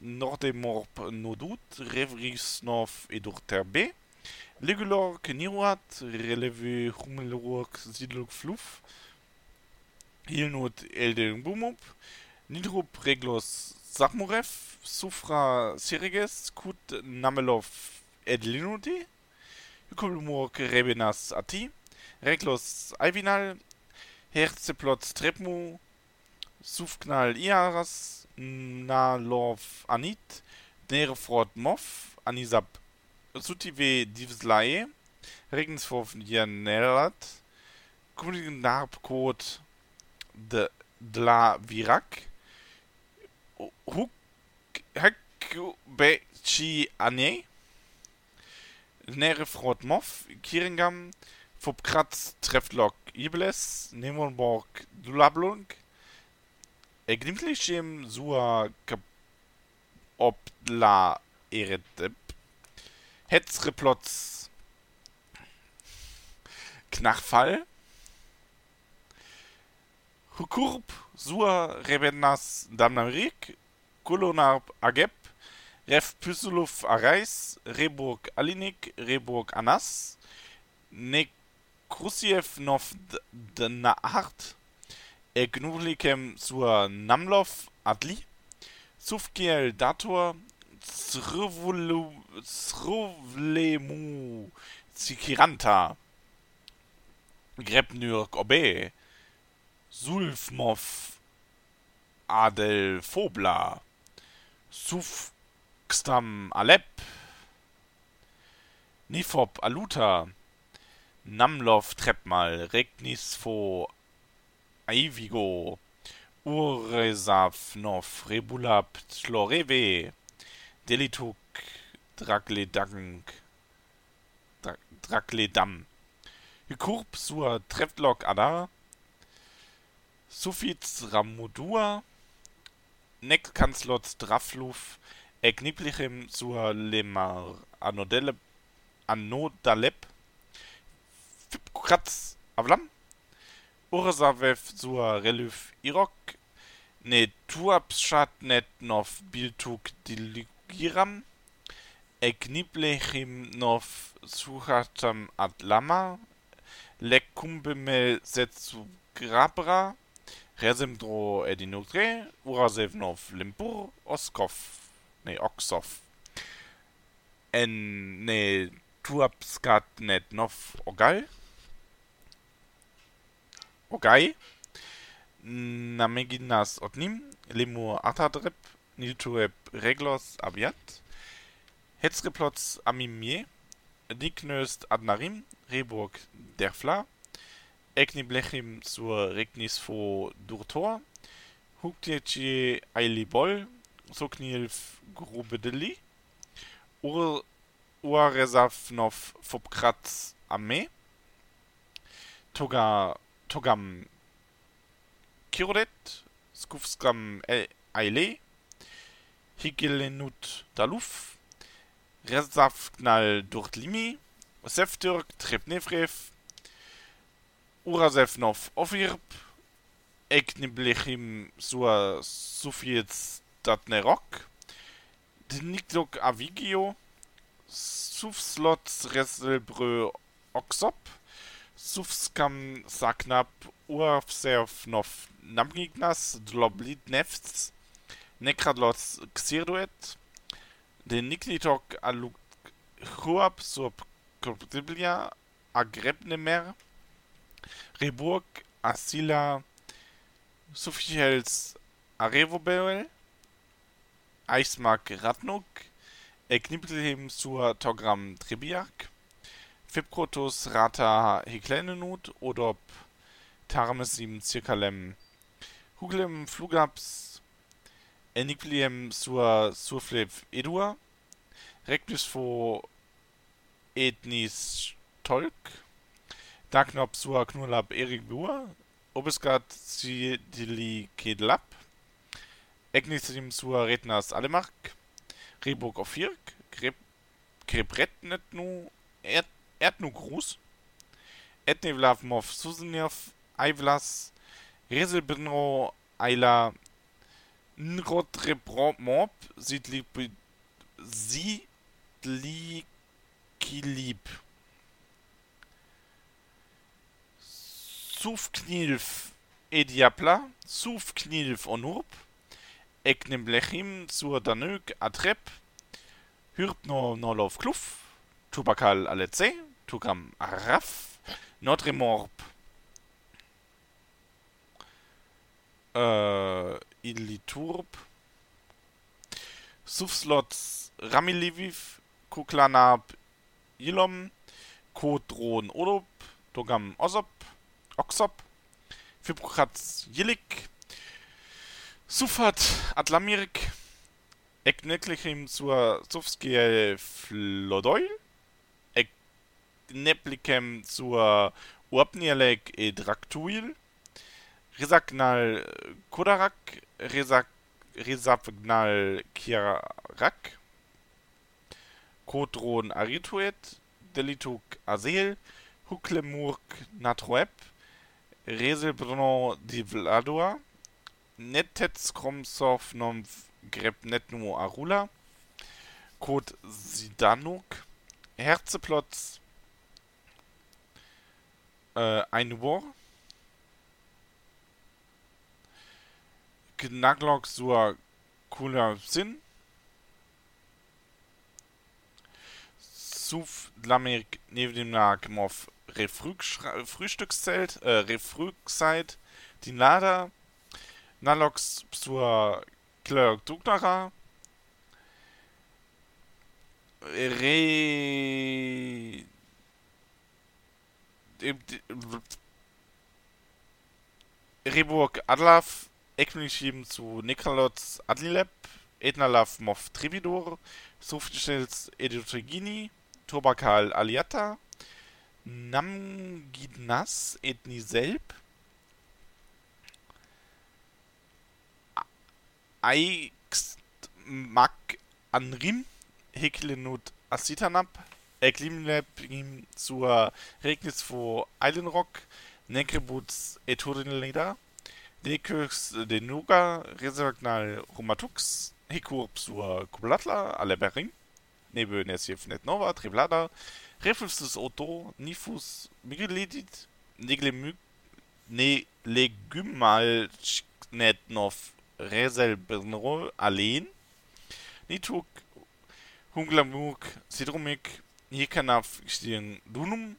Nordemorp Nodut, Revrisnov et Dorterbe, Legulork Niruat, Releve Humelork Zidlok Fluff, Ilnut Elden Bumup, Nidrup Reglos Sakmurev, Sufra Sireges, Kut Namelov Edlinuti, Hykolmurk Rebenas Ati, Reglos Alvinal, Herzeplot Trepmu, sufknal iaras, nalov anit, nerefrot mof, anisab sutive divslae, regensforf janelat, kulinarp kot de dla virak, huk hek be chi ane, nerefrot mof, kiringam, fopkratz treftlok ibeles, nemonborg dulablunk, Egnimtlichem sua op la eretep. Hetzreplots Knachfall. Hukurp, Sur, Rebenas, Damnarik, Kulonarp, Agep, Ref Pysuluf, Arais, Reburg, Alinik, Reburg, Anas, Nekrusiev, Nov, Dnaart, Egnulikem, Sur, Namlov, Adli, Sufkiel, Dator, Srvulu, Srvlemu, Sikiranta, Grebnürk, Obe, Sulfmov, Adel Phobla, Sufkstam Alep, Nifop Aluta, Namlov Treppmal, Regnisfo Aivigo, Uresavnov, Rebulab Tloreve, Delituk Drakledank, Dra Drakledam, Hykurp Sur Treftlok Adar, Sufiz Ramudua, Nek Kanzlot Drafluf, Egniplichem Sur Lemar Anodalep, Fipkratz Avlam, Ursavev Sur Reluf Irok, Ne Tuapshat Net Nov Biltuk Diligiram, Egniplechem Nov Suchatam Adlama, Lekumbeme Setsu Grabra, Rezemdro Edinogre, Urasevnov Limpur, Oskov, ne, Oksov. En ne Tuapskat net nov Ogal. Ogai. Nameginas Otnim, Lemur Atadrep, Niltuep Reglos Abiat. Hetzreplots Amimie, Diknöst Adnarim, Reburg Derfla, Ekniblechim sur Regnisfo Durtor, Huktietje Eilibol, Soknilf Grubedeli, Ur Uaresavnov Fopkratz Ame, Toga Togam Kirodet, Skufskam Eile, Higelenut Daluf, Resavknal Durtlimi, Sefturk Trepnevrev, Urasevnov Ofirp, Ekniblechim Sua Sufiets Datnerok, Dniklok Avigio, Sufslots Reselbrö Oxop, Sufskam Saknap Urvsevnov Namgignas Dloblit Nefts, Nekradlots Xirduet, den Niklitok Aluk Huab Sur Koptiblia Agrebnemer, Reburg Asila Sufichels Arevobel, Eismark Ratnuk, Ekniplem sur Togram Tribiak, Fibkrotus Rata Heklenenut, Odop Tarmesim Circalem, Huglem Flugaps, Enipliem sur Surflev Edua, Rectus fo Ethnis Tolk, Dagnop sur Knurlab Erik Bua, Obesgat Sidili Kedlap, Egnisim sur Retnas Alemark, Reburg Ofirk, Krebretnetnu, Erdnu Grus, Etnevlav Mov Susenjov, Aivlas, Reselbenro, Eila, Nrodrebromop, Sidlip, Sidlikilib, Sufknilf, Ediapla, Sufknilf Onurp, Eknemblechim sur Danök Atrep, Hyrpno Nolov Kluf, Tubakal Aletse, Tukam Araf, Notremorp, äh, Iliturp, Sufslots Ramiliviv, Kuklanab Ilom, Kodron Odop, Togam Osop, Oxop, Fibrokratz Jilik, Sufat Atlamirk, Ekneklichim sur Sufskiel Flodoil, Ekneplikem sur Uapnielek Edraktuil, Resaknal Kodarak, Resak Resapgnal Kiarak, Kodron Arituet, Delituk Azel, Huklemurk Natroep, Reselbrno Divlador, Netets Kromsov Nomv Grebnetnu Arula, Kod Sidanuk, Herzeplotz, äh, Einwar, Gnaglok sur Kula Sin, Suf Dlamik neben dem Nagmov Frühstückszelt, äh, die Nada, Nalox zur Klörg Dugnara, Re. Reburg Adlav, Ekmilchim zu Nikolots Adlilep, Etnalav Mov Trividor, Sufchels Edutregini, Tobakal Aliata, Namgidnas Etniselb, Eixt Mak Anrim, Heklenut Asitanap, Eklimleb zur Regnis vor Eilenrock, Nekrebuts Eturinleda, Nekux Denuga, Resergnal Romatux, Hekurp sur Kublatla, Alebering, Nebe Nesjev Netnova, Triblada, Reflexus Oto, Nifus, Miguelidit, Neglemyg, Ne Legumal Netnov, Reselbenro, Alen, Nituk Hunglamuk, Sidrumik, Jekanaf, Stien Dunum,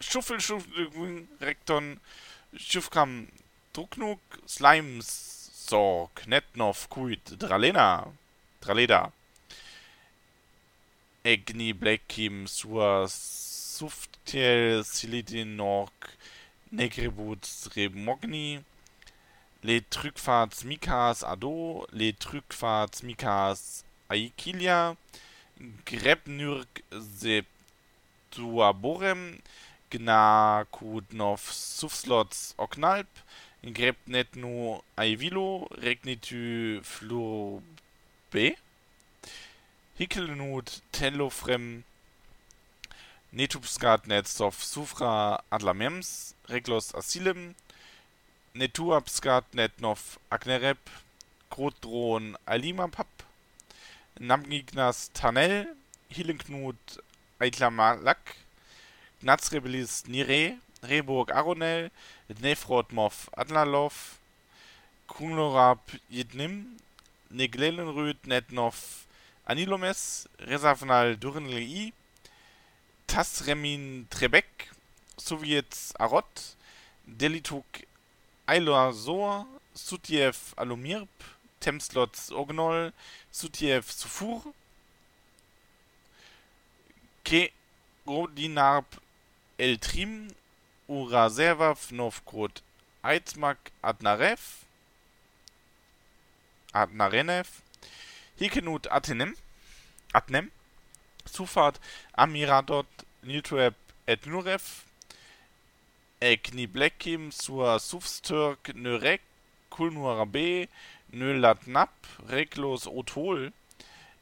Schuffel, Schuffel, Rekton, Schuffkam, Druknuk, Slimes, Sorg, Netnov, Kuit, Dralena, Draleda, Egni, Blackim, Sur, Suftiel, Silidinork, Negributs, Remogni, Le Trückfahrts Mikas Ado, Le Trückfahrts Mikas Aikilia, Grebnürk Septuaborem, Gnakudnov Sufslots Oknalp, Grebnetnu Aivilo, Regnitu Flurbe, Hickelnut Tellofrem, Netupskat Netzov Sufra Adlamems, Reglos Asilem, Netuapskat Netnov Agnerep, Grotdron Alimapap, Namgignas Tanel, Hillenknut Eitlamalak, Gnazrebelis Nire, Reburg Aronel, Nefrotmov Adlalov, Kunlorab Jednim, Neglelenrüd Netnov Anilomes, Resavnal Durinlei, Tasremin Trebek, Sowjets Arot, Delituk Ailoazor, Sutiev Alumirp, Temslots Ognol, Sutiev Sufur, Ke Rodinarp Eltrim, Uraservav Novgrod Aizmak Adnarev, Adnarenev, Hikenut Atenem, Atnem, Zufahrt Amiradot Niltueb et Nurev, Ekniblekim sur Sufstürk Nörek, Kulnurabe, Nölatnap, Reklos Otol,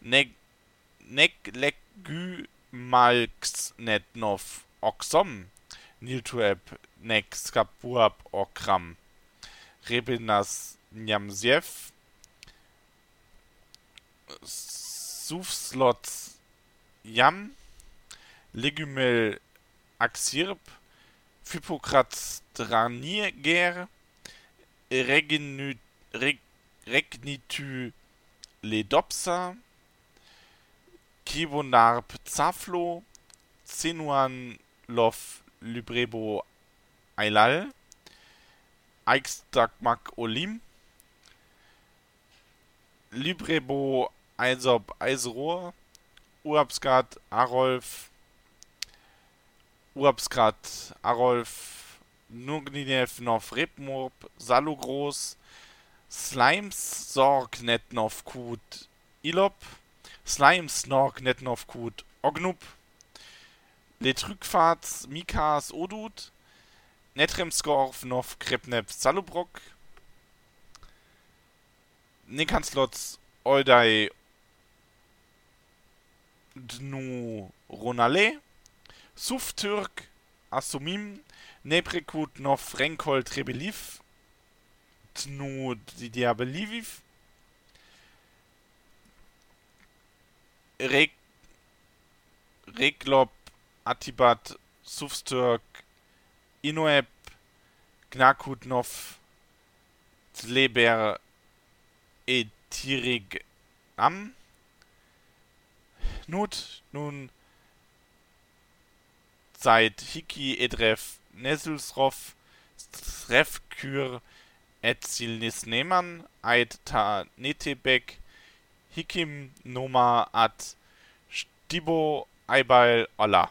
Neg Neglegu Malks Netnov Oxom, Niltueb Nek Skapuab Okram, Rebinas Nyamsiev, Sufslots Yam, Legumel Axirp, Phypokrats Draniger, Regenü, Reg, Regnitu Ledopsa, Kibonarp Zaflo, Zenuan Lov Librebo Ailal, Eikstakmak Olim, Librebo Eisob Eisrohr, Urabskat Arolf, Urabskat Arolf, Nugninev Nov Repmorp, Salugros, Slimes Sorg Netnov Kut Ilop, Slimes Snork Netnov Kut Ognup, Letrykfats Mikas Odut, Netremskorf Nov Krepnev Salubrok, Nekanslots Oldai Dnu Ronale, Suftürk Assumim, Neprekut Nov Renkol Trebeliv, Tnu Diabeliviv, Rek Reglop Atibat Sufstürk Inoeb Gnakutnov Zleber Etirig Am Nut nun seit Hiki Edref Nesülsrov Srefkür Etzilnis Neman Eit Ta Netebek Hikim Noma at Stibo Eibal Olla.